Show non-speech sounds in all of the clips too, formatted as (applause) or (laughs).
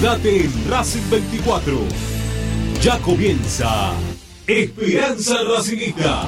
Quédate en Racing 24. Ya comienza Esperanza Racingista.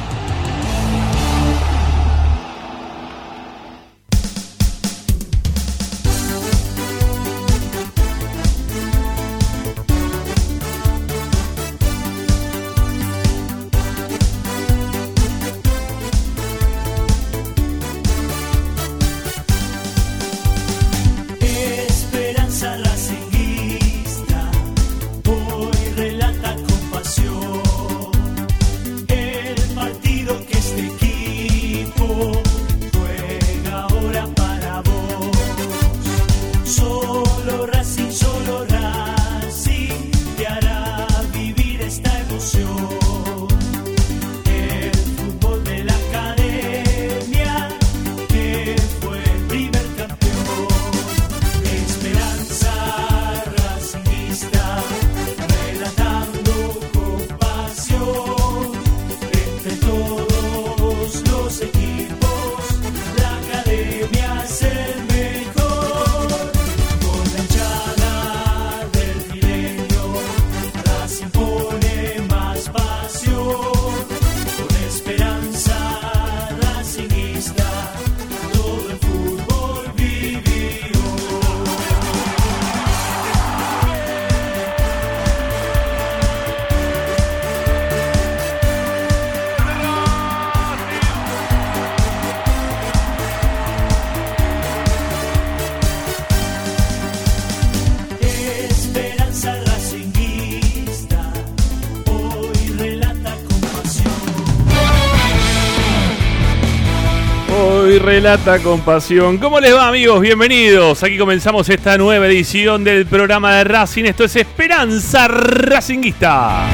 Relata con pasión. ¿Cómo les va amigos? Bienvenidos. Aquí comenzamos esta nueva edición del programa de Racing. Esto es Esperanza Racinguista.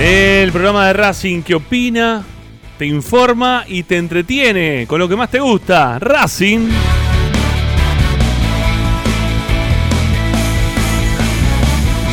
El programa de Racing que opina, te informa y te entretiene con lo que más te gusta. Racing.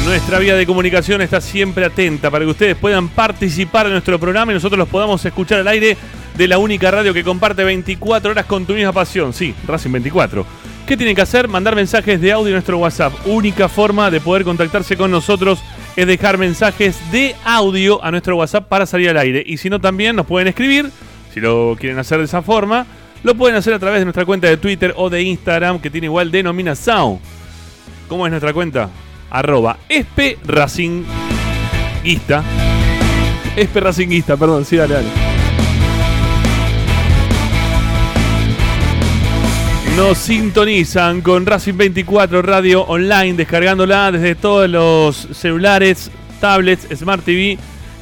Nuestra vía de comunicación está siempre atenta para que ustedes puedan participar en nuestro programa y nosotros los podamos escuchar al aire de la única radio que comparte 24 horas con tu misma pasión. Sí, Racing 24. ¿Qué tienen que hacer? Mandar mensajes de audio a nuestro WhatsApp. Única forma de poder contactarse con nosotros es dejar mensajes de audio a nuestro WhatsApp para salir al aire. Y si no, también nos pueden escribir, si lo quieren hacer de esa forma, lo pueden hacer a través de nuestra cuenta de Twitter o de Instagram que tiene igual denominación. ¿Cómo es nuestra cuenta? Arroba Espe Racinguista. Espe Racinguista, perdón, sí, dale, dale. Nos sintonizan con Racing 24 Radio Online, descargándola desde todos los celulares, tablets, Smart TV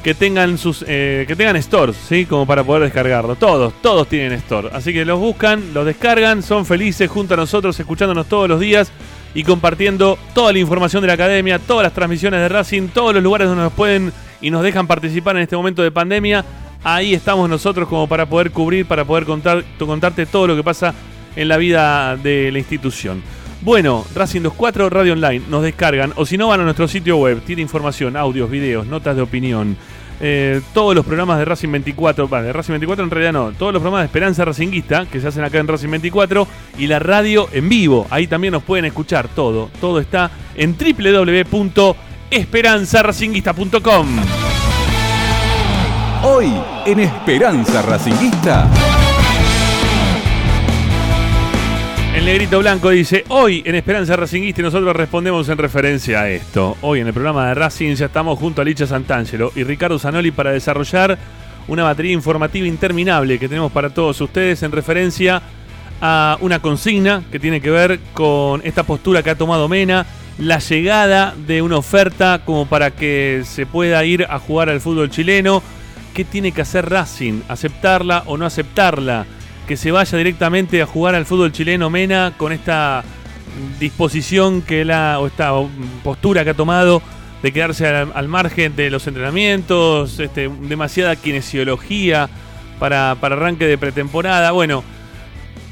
que tengan sus eh, que tengan stores, ¿sí? Como para poder descargarlo. Todos, todos tienen store. Así que los buscan, los descargan, son felices junto a nosotros, escuchándonos todos los días y compartiendo toda la información de la academia, todas las transmisiones de Racing, todos los lugares donde nos pueden y nos dejan participar en este momento de pandemia. Ahí estamos nosotros como para poder cubrir, para poder contar, contarte todo lo que pasa en la vida de la institución. Bueno, Racing 24 Radio Online nos descargan o si no van a nuestro sitio web, tiene información, audios, videos, notas de opinión. Eh, todos los programas de Racing 24, va, de Racing 24 en realidad no, todos los programas de Esperanza Racinguista que se hacen acá en Racing 24 y la radio en vivo, ahí también nos pueden escuchar todo, todo está en www.esperanzaracinguista.com. Hoy en Esperanza Racinguista. El negrito blanco dice, hoy en Esperanza Racinguista y nosotros respondemos en referencia a esto. Hoy en el programa de Racing ya estamos junto a Licha Santangelo y Ricardo Zanoli para desarrollar una batería informativa interminable que tenemos para todos ustedes en referencia a una consigna que tiene que ver con esta postura que ha tomado Mena, la llegada de una oferta como para que se pueda ir a jugar al fútbol chileno. ¿Qué tiene que hacer Racing? ¿Aceptarla o no aceptarla? Que se vaya directamente a jugar al fútbol chileno Mena con esta disposición que la o esta postura que ha tomado de quedarse al, margen de los entrenamientos, este, demasiada kinesiología para, para arranque de pretemporada. Bueno,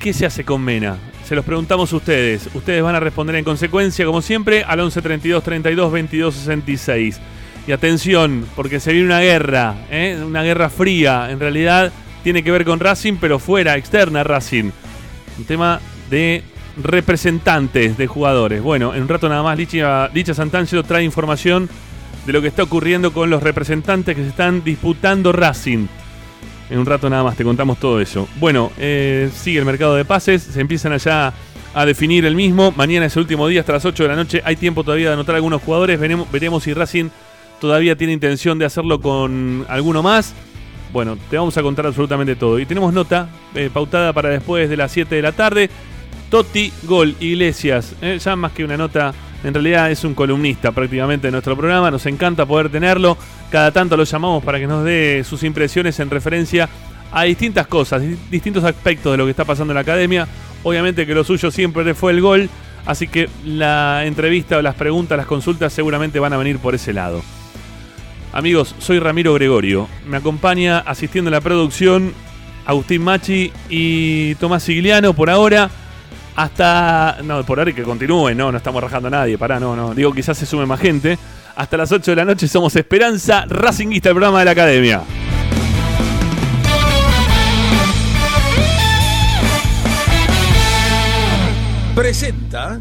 ¿qué se hace con Mena? Se los preguntamos a ustedes. Ustedes van a responder en consecuencia, como siempre, al 11 32 32 22 66. Y atención, porque se viene una guerra, ¿eh? una guerra fría. En realidad tiene que ver con Racing, pero fuera, externa Racing. Un tema de representantes de jugadores. Bueno, en un rato nada más Licha, Licha Santangelo trae información de lo que está ocurriendo con los representantes que se están disputando Racing. En un rato nada más te contamos todo eso. Bueno, eh, sigue el mercado de pases, se empiezan allá a definir el mismo. Mañana es el último día, hasta las 8 de la noche. Hay tiempo todavía de anotar algunos jugadores. Veremos, veremos si Racing todavía tiene intención de hacerlo con alguno más. Bueno, te vamos a contar absolutamente todo. Y tenemos nota eh, pautada para después de las 7 de la tarde. Totti, Gol, Iglesias. eh, ya más que una nota, en realidad es un columnista prácticamente de nuestro programa. Nos encanta poder tenerlo. Cada tanto lo llamamos para que nos dé sus impresiones en referencia a distintas cosas, di- distintos aspectos de lo que está pasando en la academia. Obviamente que lo suyo siempre fue el gol. Así que la entrevista o las preguntas, las consultas seguramente van a venir por ese lado. Amigos, soy Ramiro Gregorio. Me acompaña asistiendo a la producción Agustín Machi y Tomás Sigliano por ahora. Hasta. No, por ahora que continúe, no, no estamos rajando a nadie, pará, no, no. Digo, quizás se sume más gente. Hasta las 8 de la noche somos Esperanza Racinguista, el programa de la academia. Presenta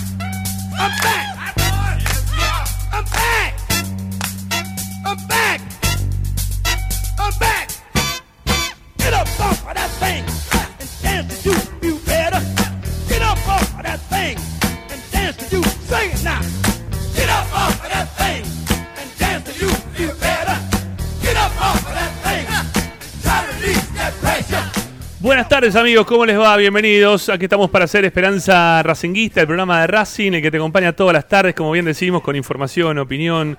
Buenas tardes amigos, ¿cómo les va? Bienvenidos. Aquí estamos para hacer Esperanza Racinguista, el programa de Racing, que te acompaña todas las tardes, como bien decimos, con información, opinión,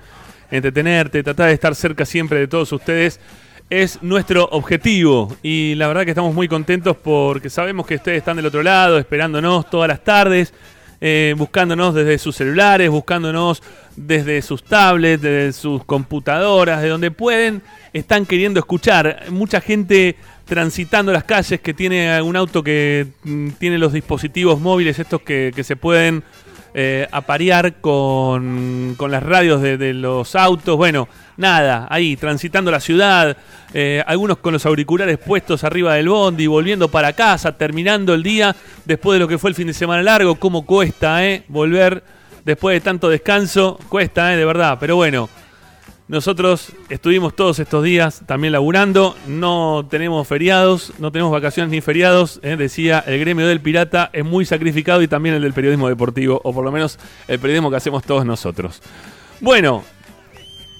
entretenerte, tratar de estar cerca siempre de todos ustedes. Es nuestro objetivo y la verdad que estamos muy contentos porque sabemos que ustedes están del otro lado, esperándonos todas las tardes, eh, buscándonos desde sus celulares, buscándonos desde sus tablets, desde sus computadoras, de donde pueden, están queriendo escuchar. Mucha gente transitando las calles que tiene un auto que mm, tiene los dispositivos móviles, estos que, se pueden eh, aparear con, con las radios de, de los autos. Bueno, nada, ahí transitando la ciudad, eh, algunos con los auriculares puestos arriba del bondi, volviendo para casa, terminando el día después de lo que fue el fin de semana largo. ¿Cómo cuesta, eh? Volver después de tanto descanso, cuesta, eh, de verdad, pero bueno. Nosotros estuvimos todos estos días también laburando, no tenemos feriados, no tenemos vacaciones ni feriados, eh, decía el gremio del pirata es muy sacrificado y también el del periodismo deportivo, o por lo menos el periodismo que hacemos todos nosotros. Bueno,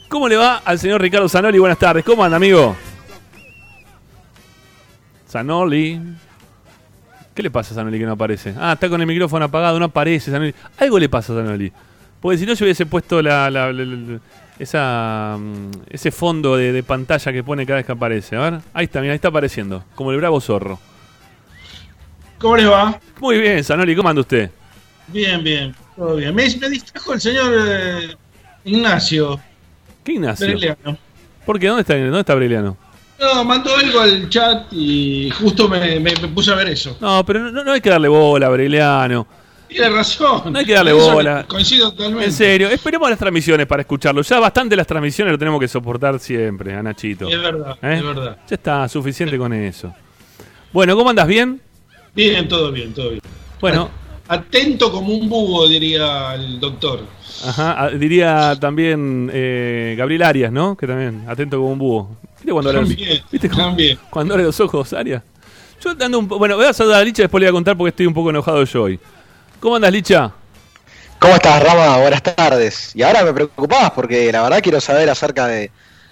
¿cómo le va al señor Ricardo Zanoli? Buenas tardes, ¿cómo anda amigo? Zanoli. ¿Qué le pasa a Zanoli que no aparece? Ah, está con el micrófono apagado, no aparece Zanoli. Algo le pasa a Zanoli. Porque si no, yo hubiese puesto la, esa, mm, ese fondo de, de pantalla que pone cada vez que aparece. A ver, ahí está, mira, ahí está apareciendo. Como el bravo zorro. ¿Cómo les va? Muy bien, Zanoli, ¿cómo anda usted? Bien, bien, todo bien. Me, me distrajo el señor eh, Ignacio ¿Qué Ignacio? Breliano. ¿Por qué? ¿Dónde está, ¿Dónde está Breliano? No, mandó algo al chat y justo me, me- me puse a ver eso. No, pero no, no hay que darle bola a Breliano. Tiene razón. No hay que darle eso bola. Coincido totalmente. En serio, esperemos las transmisiones para escucharlo. Ya bastante las transmisiones lo tenemos que soportar siempre, a Nachito. Es verdad, ¿Eh? es verdad. Ya está, suficiente con eso. Bueno, ¿cómo andas? ¿Bien? Bien, todo bien, todo bien. Bueno, Atento como un búho, diría el doctor. ajá, diría también eh, Gabriel Arias, ¿no? Que también, atento como un búho. ¿Viste cuando abre, También, ¿viste también. cuando abre los ojos, Arias? Yo ando un Bueno, voy a saludar a Licha, después le voy a contar porque estoy un poco enojado yo hoy. ¿Cómo andas, Licha? ¿Cómo estás, Rama? Buenas tardes. Y ahora me preocupás porque la verdad quiero saber acerca de,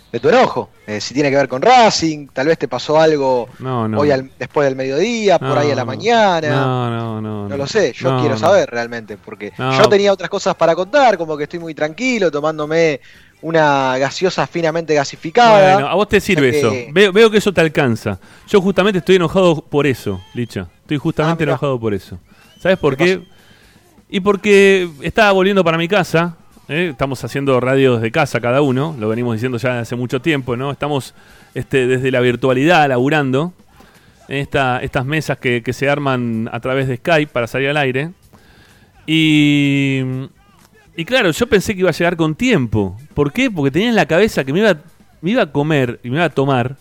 de tu enojo. Eh, si tiene que ver con Racing, tal vez te pasó algo No, no. hoy al- después del mediodía, por ahí a la mañana. No, no, no. No lo sé, yo quiero saber realmente, porque yo tenía otras cosas para contar, como que estoy muy tranquilo, tomándome una gaseosa finamente gasificada. Bueno, a vos te sirve eso. Veo, veo que eso te alcanza. Yo justamente estoy enojado por eso, Licha. Estoy justamente Ah, mirá. enojado por eso. ¿Sabes por ¿Qué qué? Y porque estaba volviendo para mi casa, ¿eh? estamos haciendo radio desde casa cada uno, lo venimos diciendo ya hace mucho tiempo, ¿no? Estamos este, desde la virtualidad laburando en esta, estas mesas que, que se arman a través de Skype para salir al aire. Y, y claro, yo pensé que iba a llegar con tiempo. ¿Por qué? Porque tenía en la cabeza que me iba, me iba a comer y me iba a tomar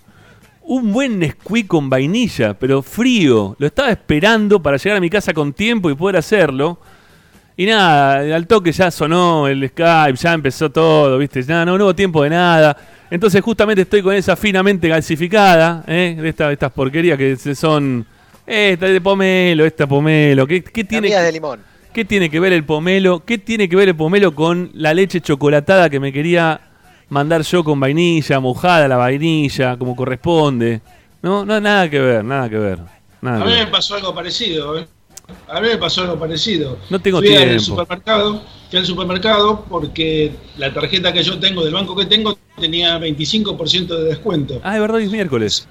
un buen Nesquik con vainilla, pero frío. Lo estaba esperando para llegar a mi casa con tiempo y poder hacerlo. Y nada, al toque ya sonó el Skype, ya empezó todo, ¿viste? Ya no, no hubo tiempo de nada. Entonces justamente estoy con esa finamente gasificada, ¿eh? De esta- estas porquerías que se son... Esta de pomelo, esta pomelo. ¿Qué, tiene, de limón. ¿Qué tiene que ver el pomelo? ¿Qué tiene que ver el pomelo con la leche chocolatada que me quería mandar yo con vainilla, mojada la vainilla, como corresponde? No, no, nada que ver, nada que ver. Nada A que mí me ver. pasó algo parecido. ¿eh? A mí me pasó algo parecido. No tengo fui tiempo. Al supermercado, fui al supermercado porque la tarjeta que yo tengo del banco que tengo tenía 25% de descuento. Ah, es verdad, es miércoles.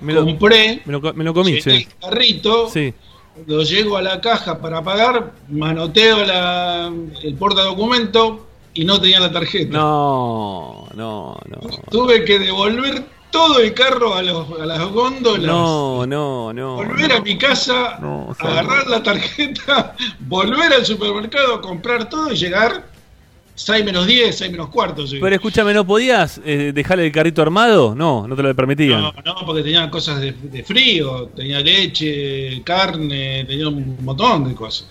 Me lo, Compré, me lo, me lo comí, sí. el carrito, Sí. cuando llego a la caja para pagar, manoteo la, el portadocumento y no tenía la tarjeta. No, no, no. Tuve que devolver todo el carro a, los, a las góndolas. No, no, no. Volver a mi casa, No, agarrar la tarjeta, (laughs) volver al supermercado, comprar todo y llegar 6 menos 10, 6 menos cuarto. sí. Pero escúchame, ¿no podías eh, dejarle el carrito armado? No, no te lo permitían. No, no, porque tenía cosas de, de frío, tenía leche, carne, tenía un montón de cosas.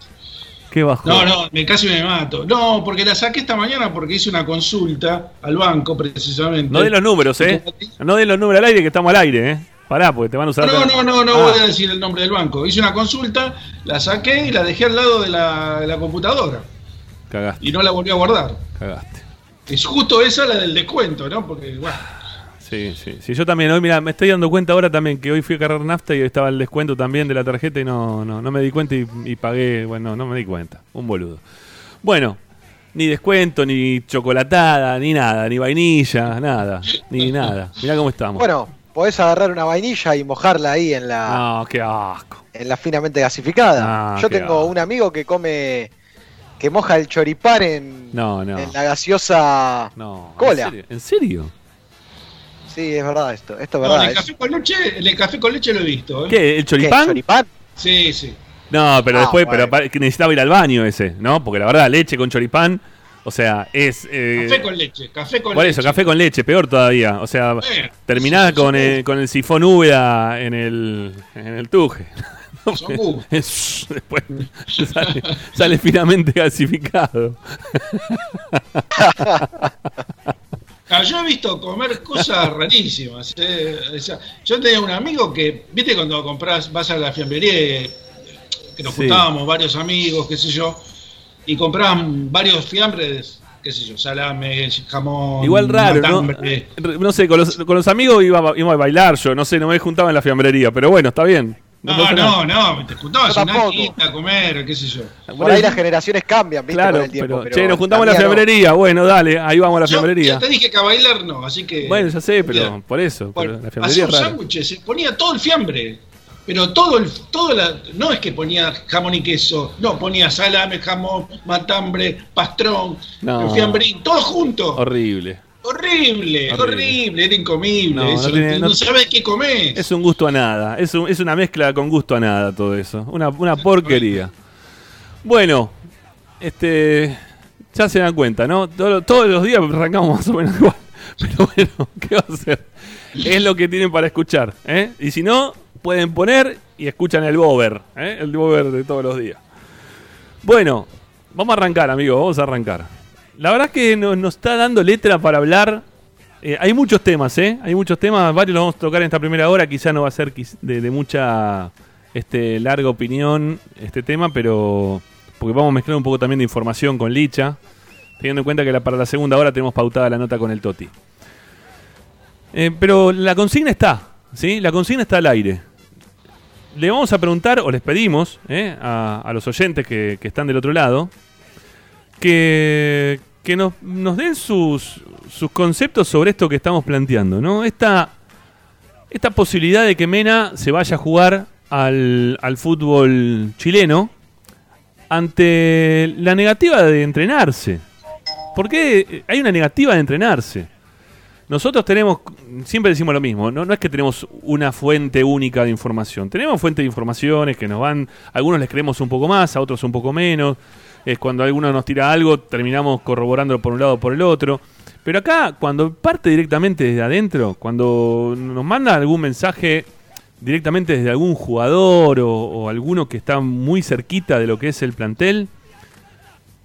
Qué bajo. No, no, me casi me mato. No, porque la saqué esta mañana porque hice una consulta al banco precisamente. No de los números, ¿eh? No de los números al aire, que estamos al aire, ¿eh? Pará, porque te van a usar. No, no, no, no Ah, voy a decir el nombre del banco. Hice una consulta, la saqué y la dejé al lado de la, de la computadora. Cagaste, Y no la volví a guardar. cagaste. Es justo esa la del descuento, ¿no? Porque, bueno, Sí, sí. Sí, yo también hoy, mira, me estoy dando cuenta ahora también que hoy fui a cargar nafta y estaba el descuento también de la tarjeta y no, no, no me di cuenta y, y pagué, bueno, no me di cuenta. Un boludo. Bueno, ni descuento, ni chocolatada, ni nada, ni vainilla, nada, ni nada. Mirá cómo estamos. Bueno, podés agarrar una vainilla y mojarla ahí en la, No, qué asco. en la finamente gasificada. Ah, Yo tengo asco. un amigo que come, que moja el choripán en, No, no. en la gaseosa No. cola. ¿En serio? ¿En serio? Sí, es verdad esto, esto es verdad. el es- café con leche, el café con leche lo he visto, ¿eh? ¿Qué? ¿El ¿Qué, choripán? ¿Choripán? Sí, sí. No, pero Ah, después, bueno. pero necesitaba ir al baño ese, ¿no? Porque la verdad, leche con choripán, o sea, es... eh, Café con leche, café con por leche. eso, café con leche, peor todavía. O sea, Bueno, terminás con el, con el sifón húmeda en el, en el tuje. Es- Después sale, sale finamente gasificado. (laughs) Ah, yo he visto comer cosas (laughs) rarísimas. eh, o sea, yo tenía un amigo que, viste, cuando compras, vas a la fiambrería, eh, que nos Sí. juntábamos varios amigos, qué sé yo, y compraban varios fiambres, qué sé yo, salame, jamón, Igual raro, ¿no? matambre. No sé, con los, con los amigos iba, a- iba a bailar yo, no sé, no me juntaba en la fiambrería, pero bueno, está bien. No, no, nada. no, te juntabas Yo una a comer, qué sé yo. Por ahí las generaciones cambian, ¿viste? Claro, con el tiempo, pero, che, nos juntamos en la no. fiambrería. Bueno, dale, ahí vamos a la fiambrería. yo te dije que a bailar no, así que... Bueno, ya sé, pero por eso. Bueno, pero la hacía fiambrería un es rara. sándwich, se ponía todo el fiambre. Pero todo el, todo la, no es que ponía jamón y queso, no, ponía salame, jamón, matambre, pastrón, No. el fiambrín, todo junto. Horrible. Horrible, Horrible. horrible, era incomible. No, no eso, tiene- no, no- sabes qué comer. Es un gusto a nada. Es, un- es una mezcla con gusto a nada todo eso. Una, una porquería. Bueno, este. Ya se dan cuenta, ¿no? Todo- todos los días arrancamos más o menos igual. (laughs) Pero bueno, ¿qué va a hacer? Es lo que tienen para escuchar. ¿eh? Y si no, pueden poner y escuchan el bober. ¿eh? El bober de todos los días. Bueno, vamos a arrancar, amigos. Vamos a arrancar. La verdad es que nos, nos está dando letra para hablar. Eh, hay muchos temas, ¿eh? Hay muchos temas. Varios los vamos a tocar en esta primera hora. Quizá no va a ser de, de mucha este, larga opinión este tema, pero. Porque vamos a mezclar un poco también de información con Licha. Teniendo en cuenta que para la segunda hora tenemos pautada la nota con el Toti. Eh, pero la consigna está, ¿sí? La consigna está al aire. Le vamos a preguntar, o les pedimos, ¿eh? a, a los oyentes que están del otro lado, que, que nos, nos den sus, sus conceptos sobre esto que estamos planteando, ¿no? Esta, esta posibilidad de que Mena se vaya a jugar al, al fútbol chileno ante la negativa de entrenarse. ¿Por qué hay una negativa de entrenarse? Nosotros tenemos, siempre decimos lo mismo, no, no es que tenemos una fuente única de información, tenemos fuentes de informaciones que nos van, a algunos les creemos un poco más, a otros un poco menos, es cuando alguno nos tira algo, terminamos corroborando por un lado o por el otro, pero acá cuando parte directamente desde adentro, cuando nos manda algún mensaje directamente desde algún jugador o, alguno que está muy cerquita de lo que es el plantel,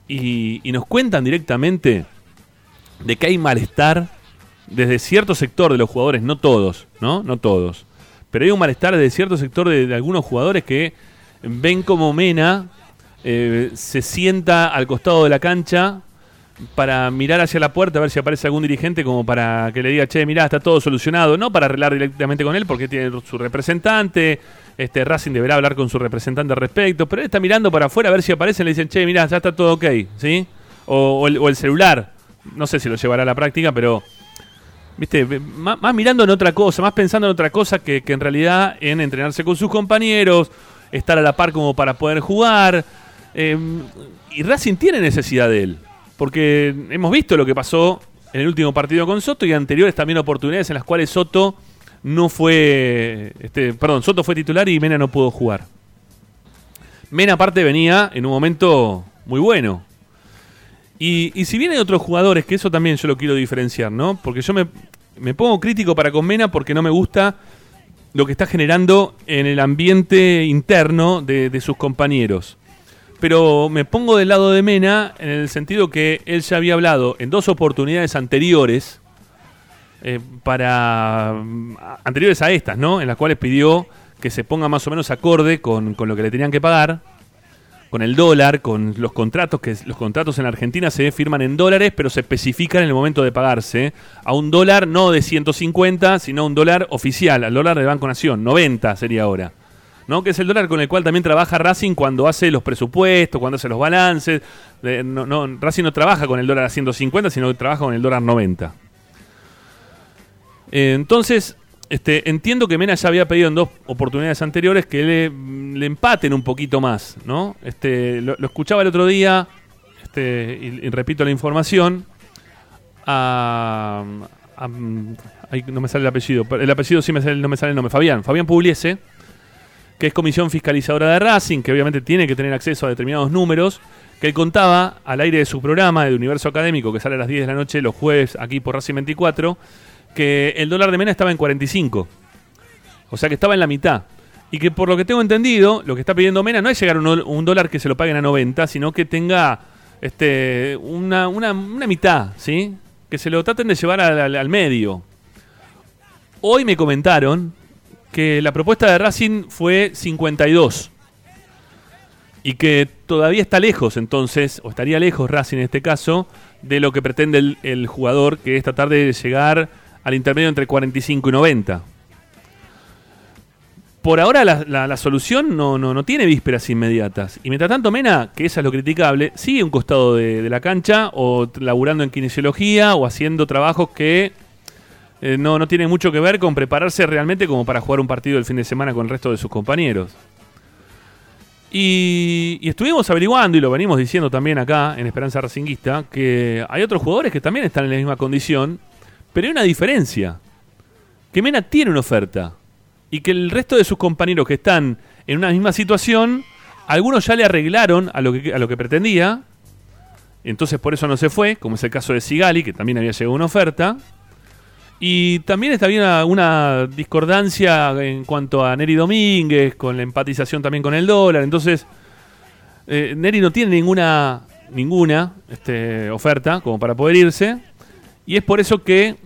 y nos cuentan directamente de que hay malestar desde cierto sector de los jugadores, no todos, ¿no? No todos. Pero hay un malestar desde cierto sector de, algunos jugadores que ven como Mena eh, se sienta al costado de la cancha para mirar hacia la puerta a ver si aparece algún dirigente como para que le diga, che, mirá, está todo solucionado, no para arreglar directamente con él porque tiene su representante, este Racing deberá hablar con su representante al respecto, pero él está mirando para afuera a ver si aparece y le dicen, che, mirá, ya está todo ok, ¿sí? O, o el celular, no sé si lo llevará a la práctica, pero viste, más, mirando en otra cosa, más pensando en otra cosa que, que en realidad en entrenarse con sus compañeros, estar a la par como para poder jugar. eh, y Racing tiene necesidad de él, porque hemos visto lo que pasó en el último partido con Soto y anteriores también oportunidades en las cuales Soto no fue, este, perdón, Soto fue titular y Mena no pudo jugar. Mena aparte venía en un momento muy bueno, y, y si hay otros jugadores, que eso también yo lo quiero diferenciar, ¿no? Porque yo me, me pongo crítico para con Mena porque no me gusta lo que está generando en el ambiente interno de, sus compañeros. Pero me pongo del lado de Mena en el sentido que él ya había hablado en dos oportunidades anteriores, eh, para mm, anteriores a estas, ¿no? En las cuales pidió que se ponga más o menos acorde con lo que le tenían que pagar con el dólar, con los contratos, que los contratos en Argentina se firman en dólares, pero se especifican en el momento de pagarse a un dólar no de 150, sino un dólar oficial, al dólar de Banco Nación, 90 sería ahora. ¿no? Que es el dólar con el cual también trabaja Racing cuando hace los presupuestos, cuando hace los balances. Eh, Racing no trabaja con el dólar a 150, sino que trabaja con el dólar 90. Eh, entonces, este, entiendo que Mena ya había pedido en dos oportunidades anteriores que le, empaten un poquito más, ¿no? Este, lo, escuchaba el otro día, este, y, repito la información, a, a- no me sale el apellido, el apellido sí me sale, no me sale el nombre, Fabián, Fabián Pugliese, que es comisión fiscalizadora de Racing, que obviamente tiene que tener acceso a determinados números, que él contaba al aire de su programa de Universo Académico, que sale a las 10 de la noche los jueves aquí por Racing 24, que el dólar de Mena estaba en 45. O sea que estaba en la mitad. Y que por lo que tengo entendido, lo que está pidiendo Mena no es llegar a un, dólar que se lo paguen a 90, sino que tenga este, una, una, una mitad, ¿sí? Que se lo traten de llevar al, medio. Hoy me comentaron que la propuesta de Racing fue 52. Y que todavía está lejos, entonces, o estaría lejos Racing en este caso, de lo que pretende el, el jugador, que es tratar de llegar al intermedio entre 45 y 90. Por ahora la, solución no, no, no tiene vísperas inmediatas. Y mientras tanto, Mena, que eso es lo criticable, sigue un costado de, la cancha, o laburando en kinesiología, o haciendo trabajos que eh, no, no tienen mucho que ver con prepararse realmente como para jugar un partido el fin de semana con el resto de sus compañeros. Y, y estuvimos averiguando, y lo venimos diciendo también acá en Esperanza Racinguista, que hay otros jugadores que también están en la misma condición, pero hay una diferencia. Que Mena tiene una oferta. Y que el resto de sus compañeros que están en una misma situación, algunos ya le arreglaron a lo que, a lo que pretendía, entonces por eso no se fue, como es el caso de Sigali, que también había llegado una oferta. Y también está bien una, discordancia en cuanto a Neri Domínguez, con la empatización también con el dólar. Entonces, eh, Neri no tiene ninguna, ninguna este, oferta como para poder irse. Y es por eso que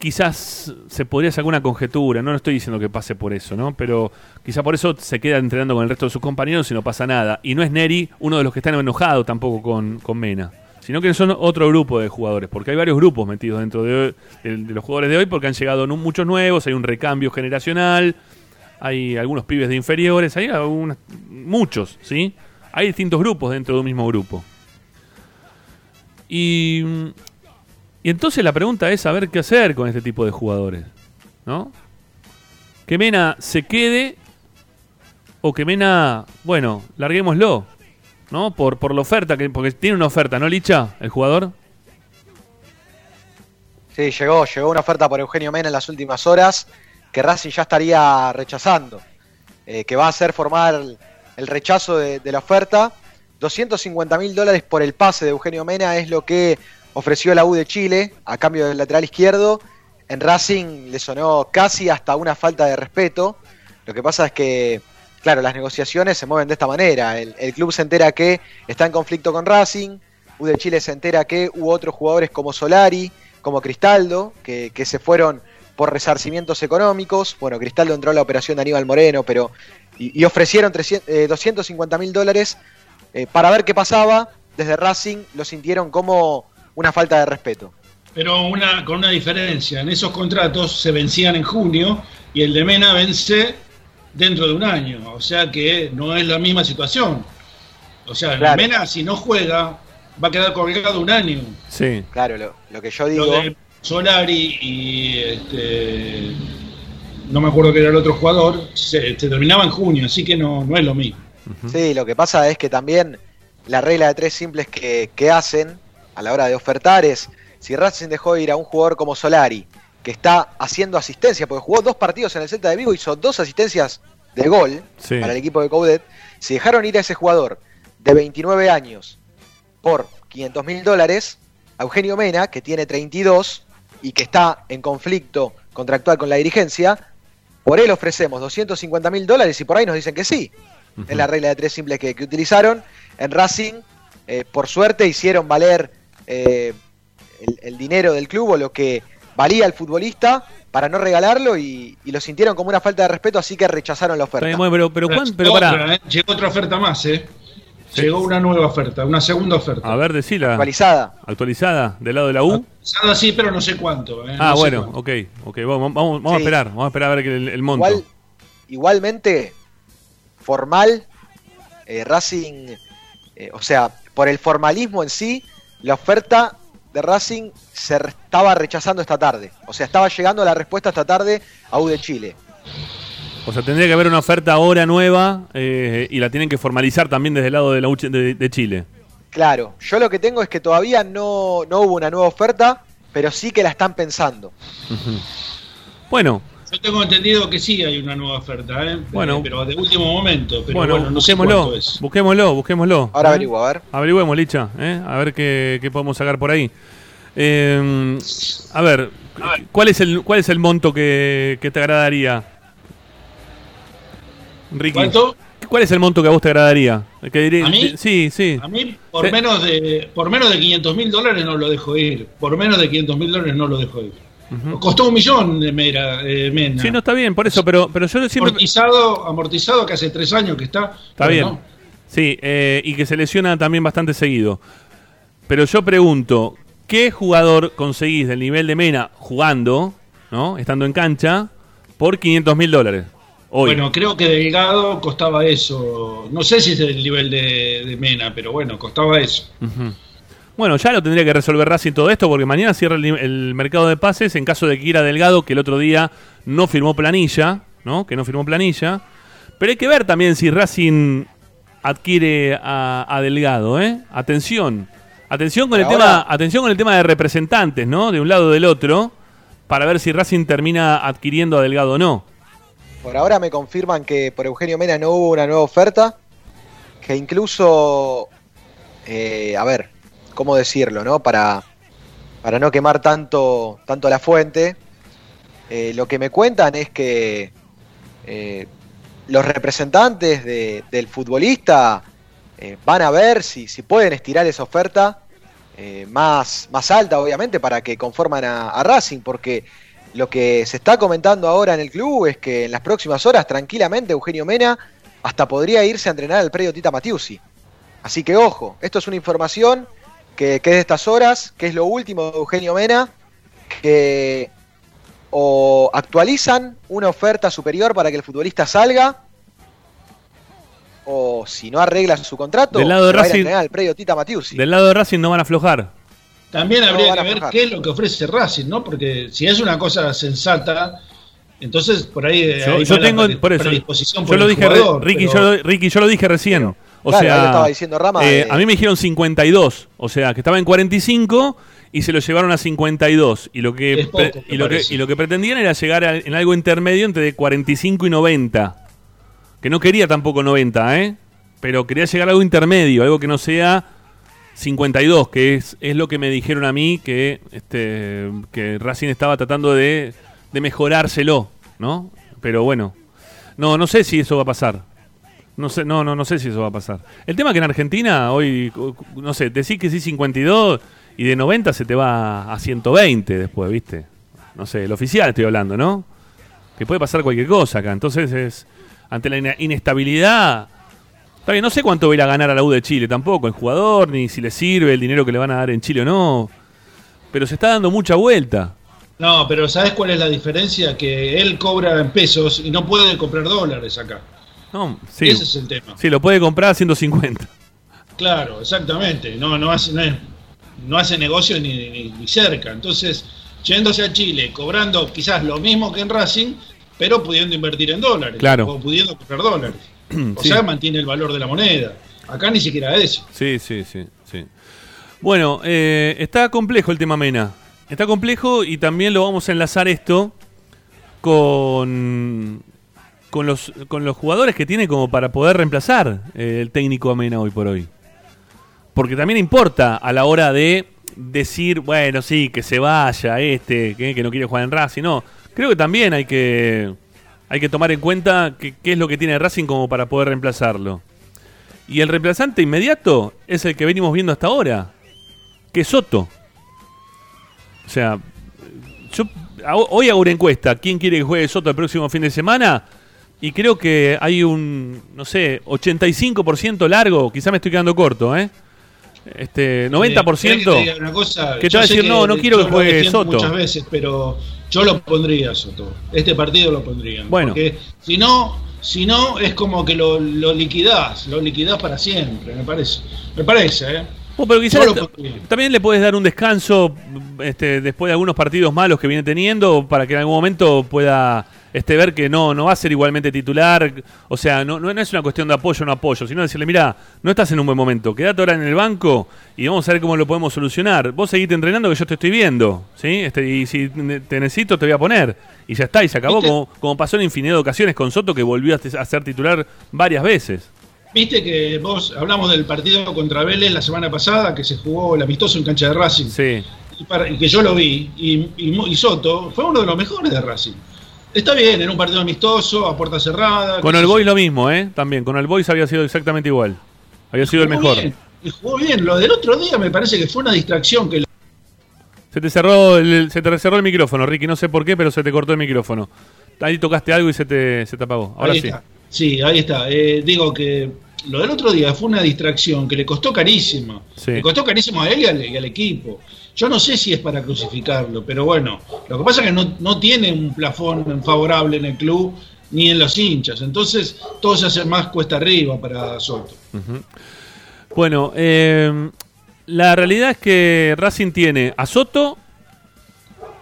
quizás se podría sacar una conjetura. No, no estoy diciendo que pase por eso, ¿no? Pero quizá por eso se queda entrenando con el resto de sus compañeros y no pasa nada. Y no es Neri uno de los que están enojados tampoco con, con Mena sino que son otro grupo de jugadores, porque hay varios grupos metidos dentro de, de- los jugadores de hoy, porque han llegado muchos nuevos, hay un recambio generacional, hay algunos pibes de inferiores, hay algunos, muchos, ¿sí? Hay distintos grupos dentro de un mismo grupo. Y, y entonces la pregunta es saber qué hacer con este tipo de jugadores, ¿no? Que Mena se quede o que Mena, bueno, larguémoslo, ¿no? Por, por la oferta, que, porque tiene una oferta, ¿no, Licha, el jugador? Sí, llegó, llegó una oferta por Eugenio Mena en las últimas horas que Racing ya estaría rechazando, eh, que va a hacer formar el, rechazo de, de la oferta. 250 mil dólares por el pase de Eugenio Mena es lo que ofreció la U de Chile a cambio del lateral izquierdo. En Racing le sonó casi hasta una falta de respeto. Lo que pasa es que, claro, las negociaciones se mueven de esta manera. El, club se entera que está en conflicto con Racing, U de Chile se entera que hubo otros jugadores como Solari, como Cristaldo, que, que se fueron por resarcimientos económicos. Bueno, Cristaldo entró a la operación de Aníbal Moreno, pero y, ofrecieron 300, eh, 250 mil dólares eh, para ver qué pasaba. Desde Racing lo sintieron como una falta de respeto. Pero una, con una diferencia, en esos contratos se vencían en junio y el de Mena vence dentro de un año, o sea que no es la misma situación. O sea, el Claro. Mena si no juega va a quedar colgado un año. Sí. Claro, lo, lo que yo digo. Lo de Solari y este, no me acuerdo que era el otro jugador, se, se terminaba en junio, así que no, no es lo mismo. Sí, lo que pasa es que también la regla de tres simples que, que hacen a la hora de ofertar es, si Racing dejó ir a un jugador como Solari, que está haciendo asistencia, porque jugó dos partidos en el Celta de Vigo, hizo dos asistencias de gol Sí. para el equipo de Coudet, si dejaron ir a ese jugador de 29 años por 500 mil dólares, a Eugenio Mena, que tiene 32 y que está en conflicto contractual con la dirigencia, por él ofrecemos 250 mil dólares y por ahí nos dicen que sí. Es la regla de tres simples que, que utilizaron. En Racing, eh, por suerte, hicieron valer eh, el, el dinero del club o lo que valía el futbolista para no regalarlo y, y lo sintieron como una falta de respeto, así que rechazaron la oferta. pero, pero, ¿cuán- pero Otra, pará. ¿eh? Llegó otra oferta más, ¿eh? Llegó una nueva oferta, una segunda oferta. A ver, decila. Actualizada. Actualizada, del lado de la U. Nada así, pero no sé cuánto. ¿eh? Ah, No sé bueno, cuánto. ok, ok, vamos, vamos, vamos a Sí. esperar, vamos a esperar a ver el, el monto. Igual, igualmente, formal, eh, Racing, eh, o sea, por el formalismo en sí, la oferta de Racing se estaba rechazando esta tarde. O sea, estaba llegando la respuesta esta tarde a U de Chile. O sea, tendría que haber una oferta ahora nueva eh, y la tienen que formalizar también desde el lado de, la U de, de Chile. Claro, yo lo que tengo es que todavía no, no hubo una nueva oferta, pero sí que la están pensando. Bueno, Yo tengo entendido que sí hay una nueva oferta, ¿eh? Bueno. Pero de último momento. Pero bueno, bueno, no sé busquémoslo, cuánto es. busquémoslo, busquémoslo. Ahora ¿eh? averiguo, a ver. Averigüemos, Licha, ¿eh? a ver qué, qué podemos sacar por ahí. Eh, a ver, ¿cuál es el, cuál es el monto que, que te agradaría? Ricky. ¿Cuánto? ¿Cuál es el monto que a vos te agradaría? Que diré- ¿A mí? Sí, sí. A mí, por Sí. menos de por menos de 500 mil dólares no lo dejo ir. Por menos de 500 mil dólares no lo dejo ir. Costó un millón de Mera, eh, Mena. Sí, no está bien, por eso, pero, pero yo siempre... amortizado, amortizado que hace tres años que está. Está bien. no. Sí, eh, y que se lesiona también bastante seguido. Pero yo pregunto, ¿qué jugador conseguís del nivel de Mena jugando, ¿no? estando en cancha, por 500 mil dólares? Hoy. Bueno, creo que Delgado costaba eso. No sé si es el nivel de, de Mena, pero bueno, costaba eso. Ujú. Bueno, ya lo tendría que resolver Racing todo esto porque mañana cierra el, el mercado de pases en caso de que quiera Delgado, que el otro día no firmó planilla, ¿no? Que no firmó planilla. Pero hay que ver también si Racing adquiere a, a Delgado, ¿eh? Atención. Atención con el tema, atención con el tema de representantes, ¿no? De un lado o del otro, para ver si Racing termina adquiriendo a Delgado o no. Por ahora me confirman que por Eugenio Mena no hubo una nueva oferta, que incluso, eh, a ver, ¿cómo decirlo, no? Para, para no quemar tanto, tanto la fuente, eh, lo que me cuentan es que eh, los representantes de- del futbolista eh, van a ver si, si pueden estirar esa oferta más, más alta, obviamente, para que conforman a, a Racing, porque lo que se está comentando ahora en el club es que en las próximas horas, tranquilamente, Eugenio Mena hasta podría irse a entrenar al predio Tita Matiusi. Así que ojo, esto es una información que, que es de estas horas, que es lo último de Eugenio Mena, que o actualizan una oferta superior para que el futbolista salga, o si no arregla su contrato, Del lado de se va a ir a Racing- entrenar al predio Tita Matiusi. Del lado de Racing no van a aflojar. También habría que ver aflojar. qué es lo que ofrece Racing, ¿no? Porque si es una cosa sensata, entonces por ahí, Yo, ahí tengo, por eso, predisposición yo por lo el dije, re- jugador, Ricky, pero- yo, lo- Ricky, yo lo dije recién. O Claro, ahí lo sea, estaba diciendo Rama, eh, eh. a mí me dijeron 52, o sea, que estaba en 45 y se lo llevaron a 52 y lo que poco, y lo que, y lo que pretendían era llegar a- en algo intermedio entre 45 y 90. Que no quería tampoco 90, ¿eh? Pero quería llegar a algo intermedio, algo que no sea 52, que es, es lo que me dijeron a mí que este que Racing estaba tratando de, de mejorárselo, ¿no? Pero bueno, no no sé si eso va a pasar. No sé, no, no, no sé si eso va a pasar. El tema es que en Argentina hoy, no sé, decís que sí 52 y de 90 se te va a 120 después, ¿viste? No sé, el oficial estoy hablando, ¿no? Que puede pasar cualquier cosa acá. Entonces es, ante la ine- inestabilidad, está bien, no sé cuánto va a ir a ganar a la U de Chile tampoco, el jugador, ni si le sirve el dinero que le van a dar en Chile o no. Pero se está dando mucha vuelta. No, pero ¿sabes cuál es la diferencia? Que él cobra en pesos y no puede comprar dólares acá. No, sí, Ese es el tema. sí, lo puede comprar a 150. Claro, exactamente. No, no hace, no, es- no hace negocio ni, ni- ni cerca. Entonces, yéndose a Chile, cobrando quizás lo mismo que en Racing, pero pudiendo invertir en dólares. Claro. O pudiendo comprar dólares. (clears throat) O Sí. sea, mantiene el valor de la moneda. Acá ni siquiera eso. Sí, sí, sí, sí. Bueno, eh, está complejo el tema Mena. Está complejo y también lo vamos a enlazar esto con, con, los, con los jugadores que tiene como para poder reemplazar eh, el técnico a Mena hoy por hoy. Porque también importa a la hora de decir, bueno, sí, que se vaya este, que, no quiere jugar en Racing. No, creo que también hay que, hay que tomar en cuenta qué es lo que tiene Racing como para poder reemplazarlo. Y el reemplazante inmediato es el que venimos viendo hasta ahora, que es Soto. O sea, yo hoy hago una encuesta, ¿quién quiere que juegue Soto el próximo fin de semana? Y creo que hay un, no sé, 85% largo, quizá me estoy quedando corto, ¿eh? Este, Eh, 90%. ¿querés que te diga una cosa? que te va a decir, no, no quiero que juegue Soto. Muchas veces, pero yo lo pondría Soto. Este partido lo pondría. Bueno. Porque si no, si no es como que lo, lo liquidás, lo liquidás para siempre, me parece. Me parece, ¿eh? Oh, pero quizás también le puedes dar un descanso este, después de algunos partidos malos que viene teniendo para que en algún momento pueda este, ver que no, no va a ser igualmente titular. O sea, no, no, no es una cuestión de apoyo o no apoyo, sino decirle, mira, no estás en un buen momento, quédate ahora en el banco y vamos a ver cómo lo podemos solucionar. Vos seguite entrenando que yo te estoy viendo, ¿sí? Este, y si te necesito te voy a poner. Y ya está, y se acabó, como, como pasó en infinidad de ocasiones con Soto, que volvió a, a ser titular varias veces. Viste que vos hablamos del partido contra Vélez la semana pasada, que se jugó el amistoso en cancha de Racing. Sí. y, para- que yo lo vi, y, y y Soto fue uno de los mejores de Racing. Está bien, en un partido amistoso, a puerta cerrada. Con el Boys lo mismo, ¿eh? También, con el Boys había sido exactamente igual. Había sido el mejor. bien, y jugó bien. Lo del otro día me parece que fue una distracción que Se te cerró el, se te cerró el micrófono, Ricky, no sé por qué, pero se te cortó el micrófono. Ahí tocaste algo y se te, se te apagó. Ahora ahí sí. está. Sí, ahí está. Eh, digo que lo del otro día fue una distracción que le costó carísimo. Sí. Le costó carísimo a él y al, y al equipo. Yo no sé si es para crucificarlo, pero bueno, lo que pasa es que no, no tiene un plafón favorable en el club ni en los hinchas. Entonces todo se hace más cuesta arriba para Soto. Bueno, eh, la realidad es que Racing tiene a Soto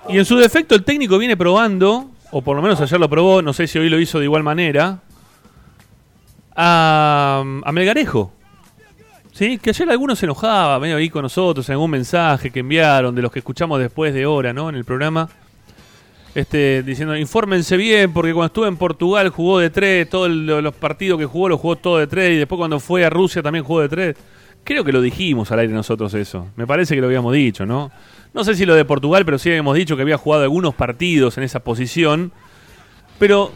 y en su defecto el técnico viene probando, o por lo menos ayer lo probó, no sé si hoy lo hizo de igual manera, a, a Melgarejo. Sí, que ayer algunos se enojaba, medio ahí con nosotros en algún mensaje que enviaron de los que escuchamos después de hora, ¿no? En el programa. Este, diciendo, infórmense bien, porque cuando estuve en Portugal jugó de tres, todos los partidos que jugó los jugó todo de tres, y después cuando fue a Rusia también jugó de tres. Creo que lo dijimos al aire nosotros eso. Me parece que lo habíamos dicho, ¿no? No sé si lo de Portugal, pero sí habíamos dicho que había jugado algunos partidos en esa posición. Pero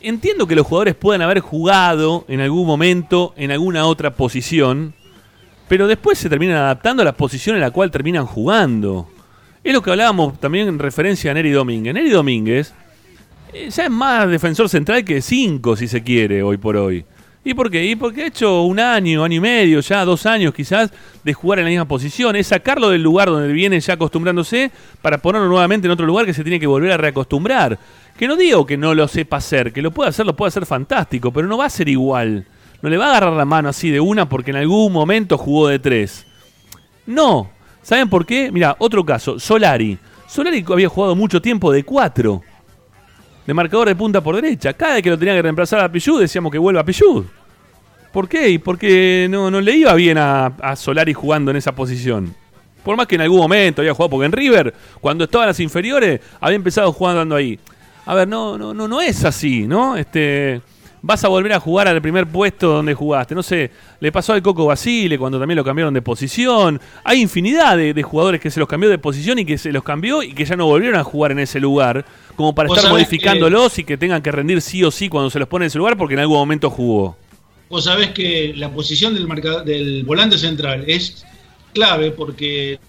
entiendo que los jugadores puedan haber jugado en algún momento en alguna otra posición, pero después se terminan adaptando a la posición en la cual terminan jugando. Es lo que hablábamos también en referencia a Neri Domínguez. Neri Domínguez eh, ya es más defensor central que cinco, si se quiere, hoy por hoy. ¿Y por qué? Y porque ha hecho un año, año y medio, ya dos años quizás, de jugar en la misma posición. Es sacarlo del lugar donde viene ya acostumbrándose para ponerlo nuevamente en otro lugar que se tiene que volver a reacostumbrar. Que no digo que no lo sepa hacer, que lo puede hacer, lo puede hacer fantástico, pero no va a ser igual. No le va a agarrar la mano así de una porque en algún momento jugó de tres. No. ¿Saben por qué? Mira, otro caso, Solari. Solari había jugado mucho tiempo de cuatro. De marcador de punta por derecha. Cada vez que lo tenía que reemplazar a Pichud decíamos que vuelva a. ¿Por qué? Y porque no, no le iba bien a, a Solari jugando en esa posición. Por más que en algún momento había jugado, porque en River, cuando estaba en las inferiores, había empezado jugando ahí. A ver, no, no, no, no es así, ¿no? Este, vas a volver a jugar al primer puesto donde jugaste. No sé, le pasó al Coco Basile cuando también lo cambiaron de posición. Hay infinidad de, de jugadores que se los cambió de posición y que se los cambió y que ya no volvieron a jugar en ese lugar, como para estar modificándolos y que tengan que rendir sí o sí cuando se los pone en ese lugar porque en algún momento jugó. Vos sabés que la posición del, del volante central es clave porque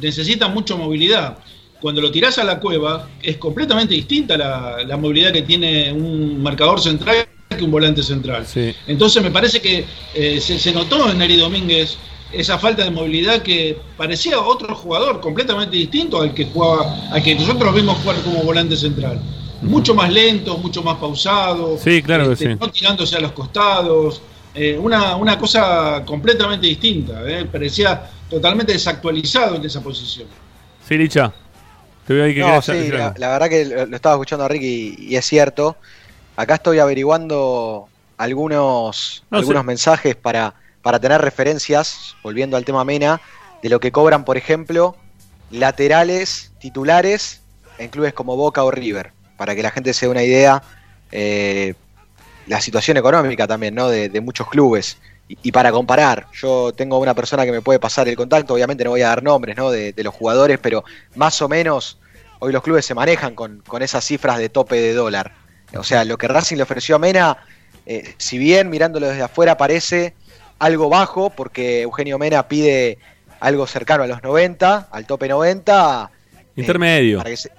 necesita mucha movilidad. Cuando lo tirás a la cueva, es completamente distinta la, la movilidad que tiene un marcador central que un volante central. Sí. Entonces me parece que eh, se, se notó en Neri Domínguez esa falta de movilidad que parecía otro jugador completamente distinto al que jugaba, al que nosotros vimos jugar como volante central. Mucho más lento, mucho más pausado, Sí, claro que este, sí. no tirándose a los costados, eh, una, una cosa completamente distinta, eh, parecía totalmente desactualizado en esa posición. Sí, Licha. Te veo ahí que No, sí, la, la verdad que lo, lo estaba escuchando a Ricky y, y es cierto. Acá estoy averiguando algunos, No, algunos sí. mensajes para, para tener referencias, volviendo al tema Mena, de lo que cobran, por ejemplo, laterales titulares en clubes como Boca o River, para que la gente se dé una idea eh, la situación económica también, ¿no? De, de muchos clubes. Y, y para comparar, yo tengo una persona que me puede pasar el contacto, obviamente no voy a dar nombres, ¿no? De, de los jugadores, pero más o menos hoy los clubes se manejan con, con esas cifras de tope de dólar. O sea, lo que Racing le ofreció a Mena, eh, si bien mirándolo desde afuera parece algo bajo, porque Eugenio Mena pide algo cercano a los 90, al tope 90. eh, Intermedio. para que se-